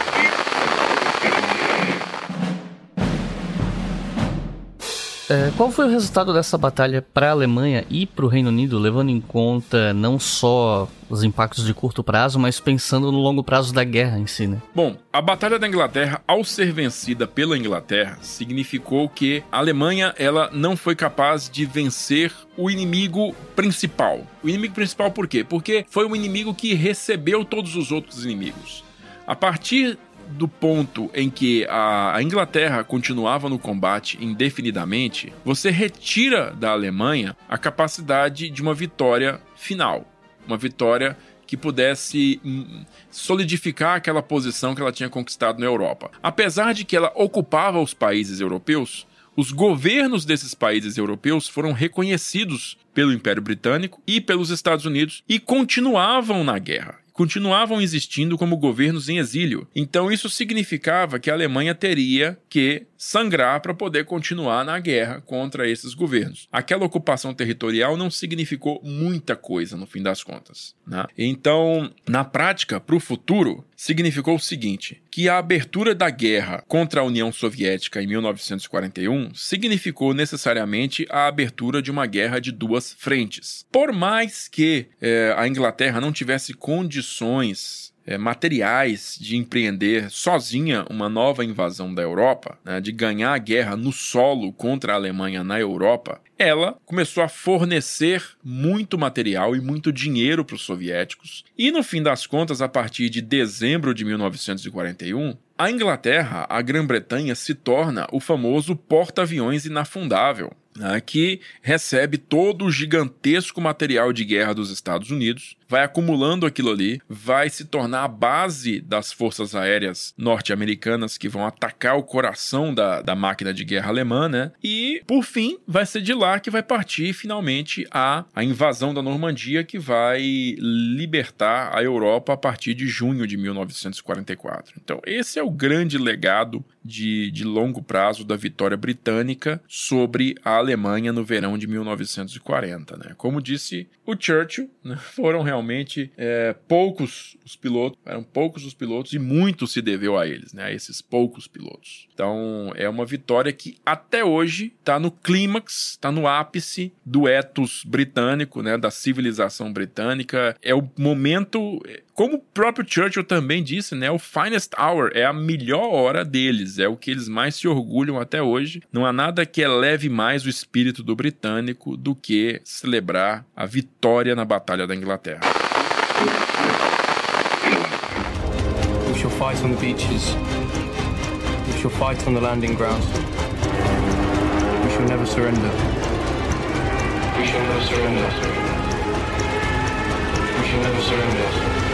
É, qual foi o resultado dessa batalha para a Alemanha e para o Reino Unido, levando em conta não só os impactos de curto prazo, mas pensando no longo prazo da guerra em si, né? Bom, a Batalha da Inglaterra, ao ser vencida pela Inglaterra, significou que a Alemanha ela não foi capaz de vencer o inimigo principal. O inimigo principal por quê? Porque foi um inimigo que recebeu todos os outros inimigos. A partir do ponto em que a, Inglaterra continuava no combate indefinidamente, você retira da Alemanha a capacidade de uma vitória final. Uma vitória que pudesse hum, solidificar aquela posição que ela tinha conquistado na Europa. Apesar de que ela ocupava os países europeus, os governos desses países europeus foram reconhecidos pelo Império Britânico e pelos Estados Unidos e continuavam na guerra continuavam existindo como governos em exílio. Então isso significava que a Alemanha teria que sangrar para poder continuar na guerra contra esses governos. Aquela ocupação territorial não significou muita coisa no fim das contas. Né? Então, na prática, para o futuro, significou o seguinte: que a abertura da guerra contra a União Soviética em 1941 significou necessariamente a abertura de uma guerra de duas frentes. Por mais que eh, a Inglaterra não tivesse condições é, materiais de empreender sozinha uma nova invasão da Europa, né, de ganhar a guerra no solo contra a Alemanha na Europa, ela começou a fornecer muito material e muito dinheiro para os soviéticos. E no fim das contas, a partir de dezembro de 1941, a Inglaterra, a Grã-Bretanha, se torna o famoso porta-aviões inafundável né, que recebe todo o gigantesco material de guerra dos Estados Unidos, vai acumulando aquilo ali, vai se tornar a base das forças aéreas norte-americanas que vão atacar o coração da, da máquina de guerra alemã, né? E, por fim, vai ser de lá que vai partir finalmente a, a invasão da Normandia, que vai libertar a Europa a partir de junho de 1944. Então, esse é o grande legado de, de longo prazo da vitória britânica sobre a Alemanha no verão de 1940. Né? Como disse o Churchill, né? foram realmente é, poucos os pilotos, eram poucos os pilotos e muito se deveu a eles, né? a esses poucos pilotos. Então é uma vitória que até hoje está no clímax, está no ápice do ethos britânico, né? da civilização britânica. É o momento como o próprio Churchill também disse, né, o finest hour é a melhor hora deles, é o que eles mais se orgulham até hoje. Não há nada que eleve mais o espírito do britânico do que celebrar a vitória na Batalha da Inglaterra. We shall fight on the beaches. We shall fight on the landing grounds. We shall never surrender. We shall never surrender. We shall never surrender.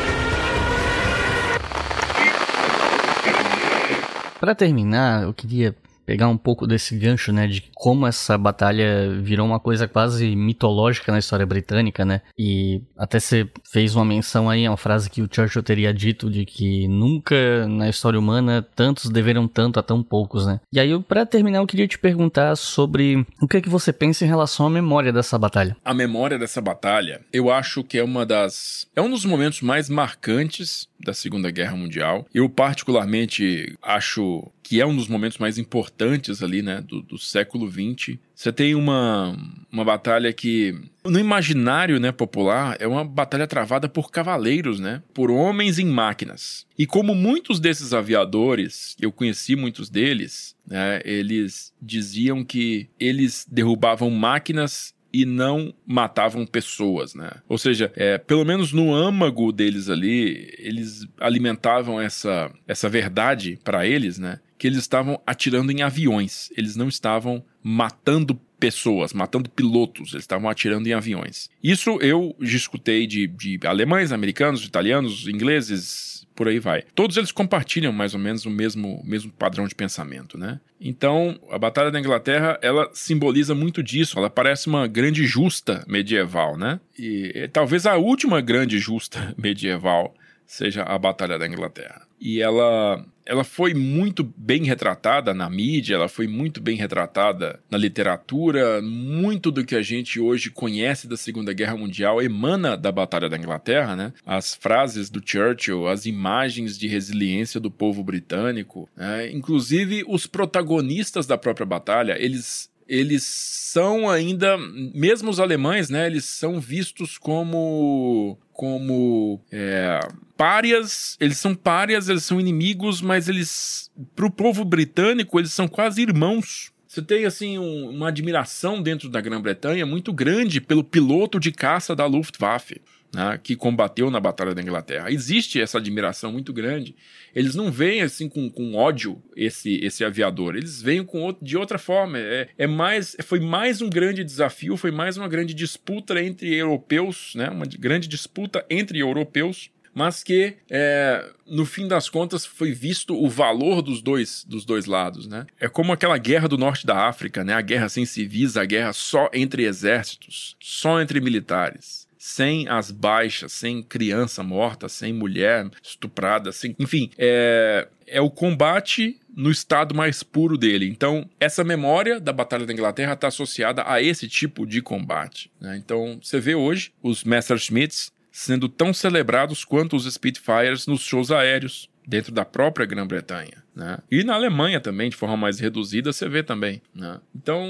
Para terminar, eu queria pegar um pouco desse gancho, né, de como essa batalha virou uma coisa quase mitológica na história britânica, né? E até você fez uma menção aí, uma frase que o Churchill teria dito de que nunca na história humana tantos deveram tanto a tão poucos, né? E aí, para terminar, eu queria te perguntar sobre o que é que você pensa em relação à memória dessa batalha. A memória dessa batalha, eu acho que é uma das é um dos momentos mais marcantes da Segunda Guerra Mundial. Eu particularmente acho que é um dos momentos mais importantes ali, né, do, do século XX. Você tem uma, uma batalha que, no imaginário né, popular, é uma batalha travada por cavaleiros, né, por homens em máquinas. E como muitos desses aviadores, eu conheci muitos deles, né, eles diziam que eles derrubavam máquinas e não matavam pessoas, né? Ou seja, é, pelo menos no âmago deles ali, eles alimentavam essa, essa verdade para eles, né? Que eles estavam atirando em aviões, eles não estavam matando pessoas, matando pilotos, eles estavam atirando em aviões. Isso eu escutei de, de alemães, americanos, italianos, ingleses, por aí vai. Todos eles compartilham mais ou menos o mesmo, mesmo padrão de pensamento, né? Então, a Batalha da Inglaterra, ela simboliza muito disso, ela parece uma grande justa medieval, né? E talvez a última grande justa medieval seja a Batalha da Inglaterra. E ela ela foi muito bem retratada na mídia, ela foi muito bem retratada na literatura. Muito do que a gente hoje conhece da Segunda Guerra Mundial emana da Batalha da Inglaterra, né? As frases do Churchill, as imagens de resiliência do povo britânico, né? inclusive os protagonistas da própria batalha, eles eles são ainda, mesmo os alemães, né, eles são vistos como como é, párias, eles são párias, eles são inimigos, mas eles, para o povo britânico, eles são quase irmãos. Você tem assim um, uma admiração dentro da Grã-Bretanha muito grande pelo piloto de caça da Luftwaffe né, que combateu na Batalha da Inglaterra. Existe essa admiração muito grande. Eles não veem assim com, com ódio esse, esse aviador, eles veem com, de outra forma. É, é mais, foi mais um grande desafio, foi mais uma grande disputa entre europeus, né, uma grande disputa entre europeus mas que é, no fim das contas foi visto o valor dos dois dos dois lados, né? É como aquela guerra do norte da África, né? A guerra sem civis, a guerra só entre exércitos, só entre militares sem as baixas, sem criança morta, sem mulher estuprada, sem... enfim, é, é o combate no estado mais puro dele. Então, essa memória da Batalha da Inglaterra está associada a esse tipo de combate. Né? Então, você vê hoje os Messerschmitts sendo tão celebrados quanto os Spitfires nos shows aéreos dentro da própria Grã-Bretanha. Né? E na Alemanha também, de forma mais reduzida, você vê também. Né? Então,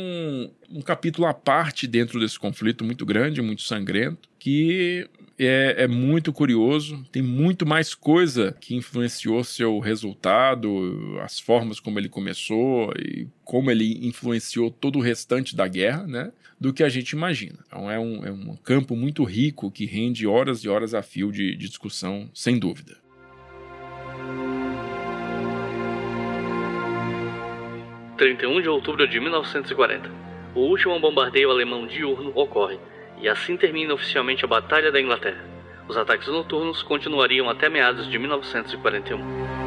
um capítulo à parte dentro desse conflito muito grande, muito sangrento, que é, é, muito curioso. Tem muito mais coisa que influenciou seu resultado, as formas como ele começou e como ele influenciou todo o restante da guerra, né? Do que a gente imagina. Então é um, é um campo muito rico que rende horas e horas a fio de, de discussão, sem dúvida. 31 de outubro de 1940. O último bombardeio alemão diurno ocorre, e assim termina oficialmente a Batalha da Inglaterra. Os ataques noturnos continuariam até meados de 1941.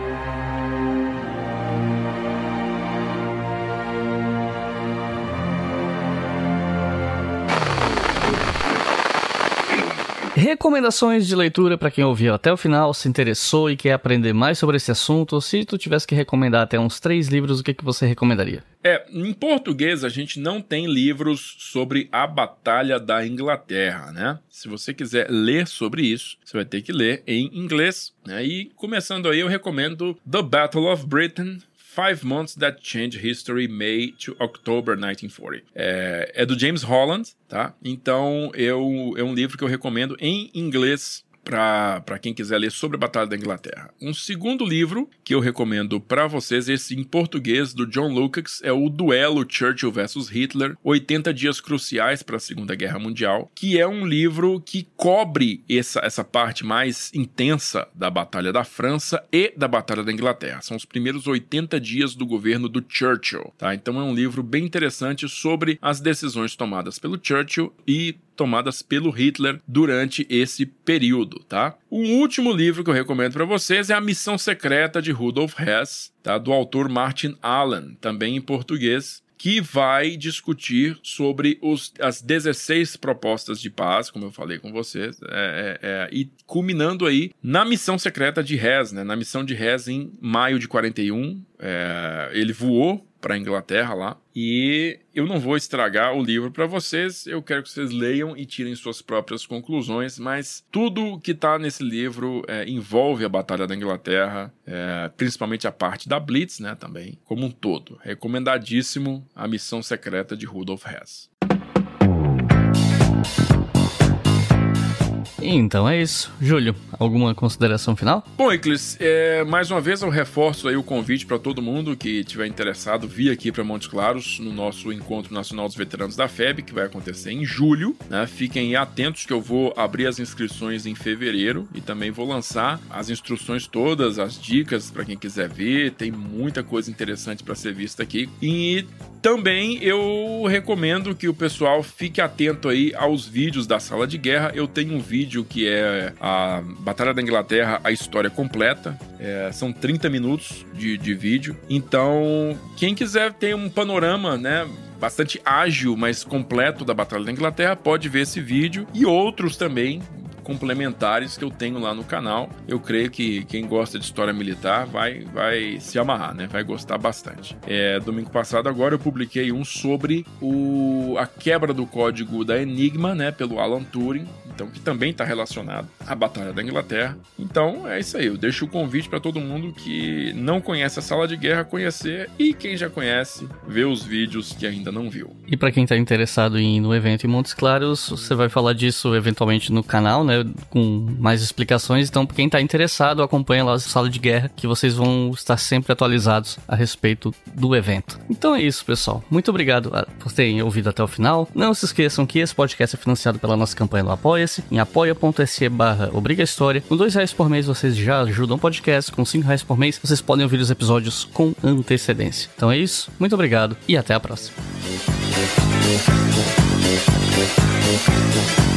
Recomendações de leitura para quem ouviu até o final, se interessou e quer aprender mais sobre esse assunto. Se tu tivesse que recomendar até uns três livros, o que, que você recomendaria? É, em português a gente não tem livros sobre a Batalha da Inglaterra, né? Se você quiser ler sobre isso, você vai ter que ler em inglês. Né? E começando aí, eu recomendo The Battle of Britain Five Months That Changed History, May to October 1940. É, é do James Holland, tá? Então eu, é um livro que eu recomendo em inglês para quem quiser ler sobre a Batalha da Inglaterra. Um segundo livro que eu recomendo para vocês, esse em português do John Lukács, é o Duelo Churchill versus Hitler: 80 dias cruciais para a Segunda Guerra Mundial, que é um livro que cobre essa, essa parte mais intensa da Batalha da França e da Batalha da Inglaterra. São os primeiros 80 dias do governo do Churchill, tá? Então é um livro bem interessante sobre as decisões tomadas pelo Churchill e tomadas pelo Hitler durante esse período, tá? O último livro que eu recomendo para vocês é A Missão Secreta de Rudolf Hess, tá? Do autor Martin Allen, também em português que vai discutir sobre os, as 16 propostas de paz, como eu falei com vocês, é, é, é, e culminando aí na missão secreta de Hess, né, na missão de Hess em maio de 41. É, ele voou para a Inglaterra lá. E eu não vou estragar o livro para vocês, eu quero que vocês leiam e tirem suas próprias conclusões, mas tudo que está nesse livro é, envolve a Batalha da Inglaterra, é, principalmente a parte da Blitz, né, também, como um todo. Recomendadíssimo a missão secreta de Rudolf Hess. Então é isso. Júlio, alguma consideração final? Bom, Iclis, é, mais uma vez eu reforço aí o convite para todo mundo que tiver interessado vir aqui para Montes Claros no nosso Encontro Nacional dos Veteranos da FEB, que vai acontecer em julho. Né? Fiquem atentos que eu vou abrir as inscrições em fevereiro e também vou lançar as instruções todas, as dicas para quem quiser ver. Tem muita coisa interessante para ser vista aqui. E também eu recomendo que o pessoal fique atento aí aos vídeos da sala de guerra. Eu tenho um vídeo que é a Batalha da Inglaterra, a história completa. É, são 30 minutos de, de vídeo. Então, quem quiser ter um panorama, né? Bastante ágil, mas completo da Batalha da Inglaterra, pode ver esse vídeo e outros também complementares que eu tenho lá no canal. Eu creio que quem gosta de história militar vai, vai se amarrar, né? Vai gostar bastante. É, domingo passado agora eu publiquei um sobre o, a quebra do código da Enigma, né? Pelo Alan Turing então que também está relacionado à Batalha da Inglaterra. Então é isso aí, eu deixo o convite para todo mundo que não conhece a Sala de Guerra conhecer e quem já conhece, ver os vídeos que ainda não viu. E para quem está interessado em ir no evento em Montes Claros, você vai falar disso eventualmente no canal, né, com mais explicações. Então, quem está interessado, acompanha lá a Sala de Guerra, que vocês vão estar sempre atualizados a respeito do evento. Então é isso, pessoal. Muito obrigado por terem ouvido até o final. Não se esqueçam que esse podcast é financiado pela nossa campanha do Apoia Apoia-se em apoia.se barra Obriga História. Com dois reais por mês vocês já ajudam o podcast, com cinco reais por mês vocês podem ouvir os episódios com antecedência. Então é isso, muito obrigado e até a próxima.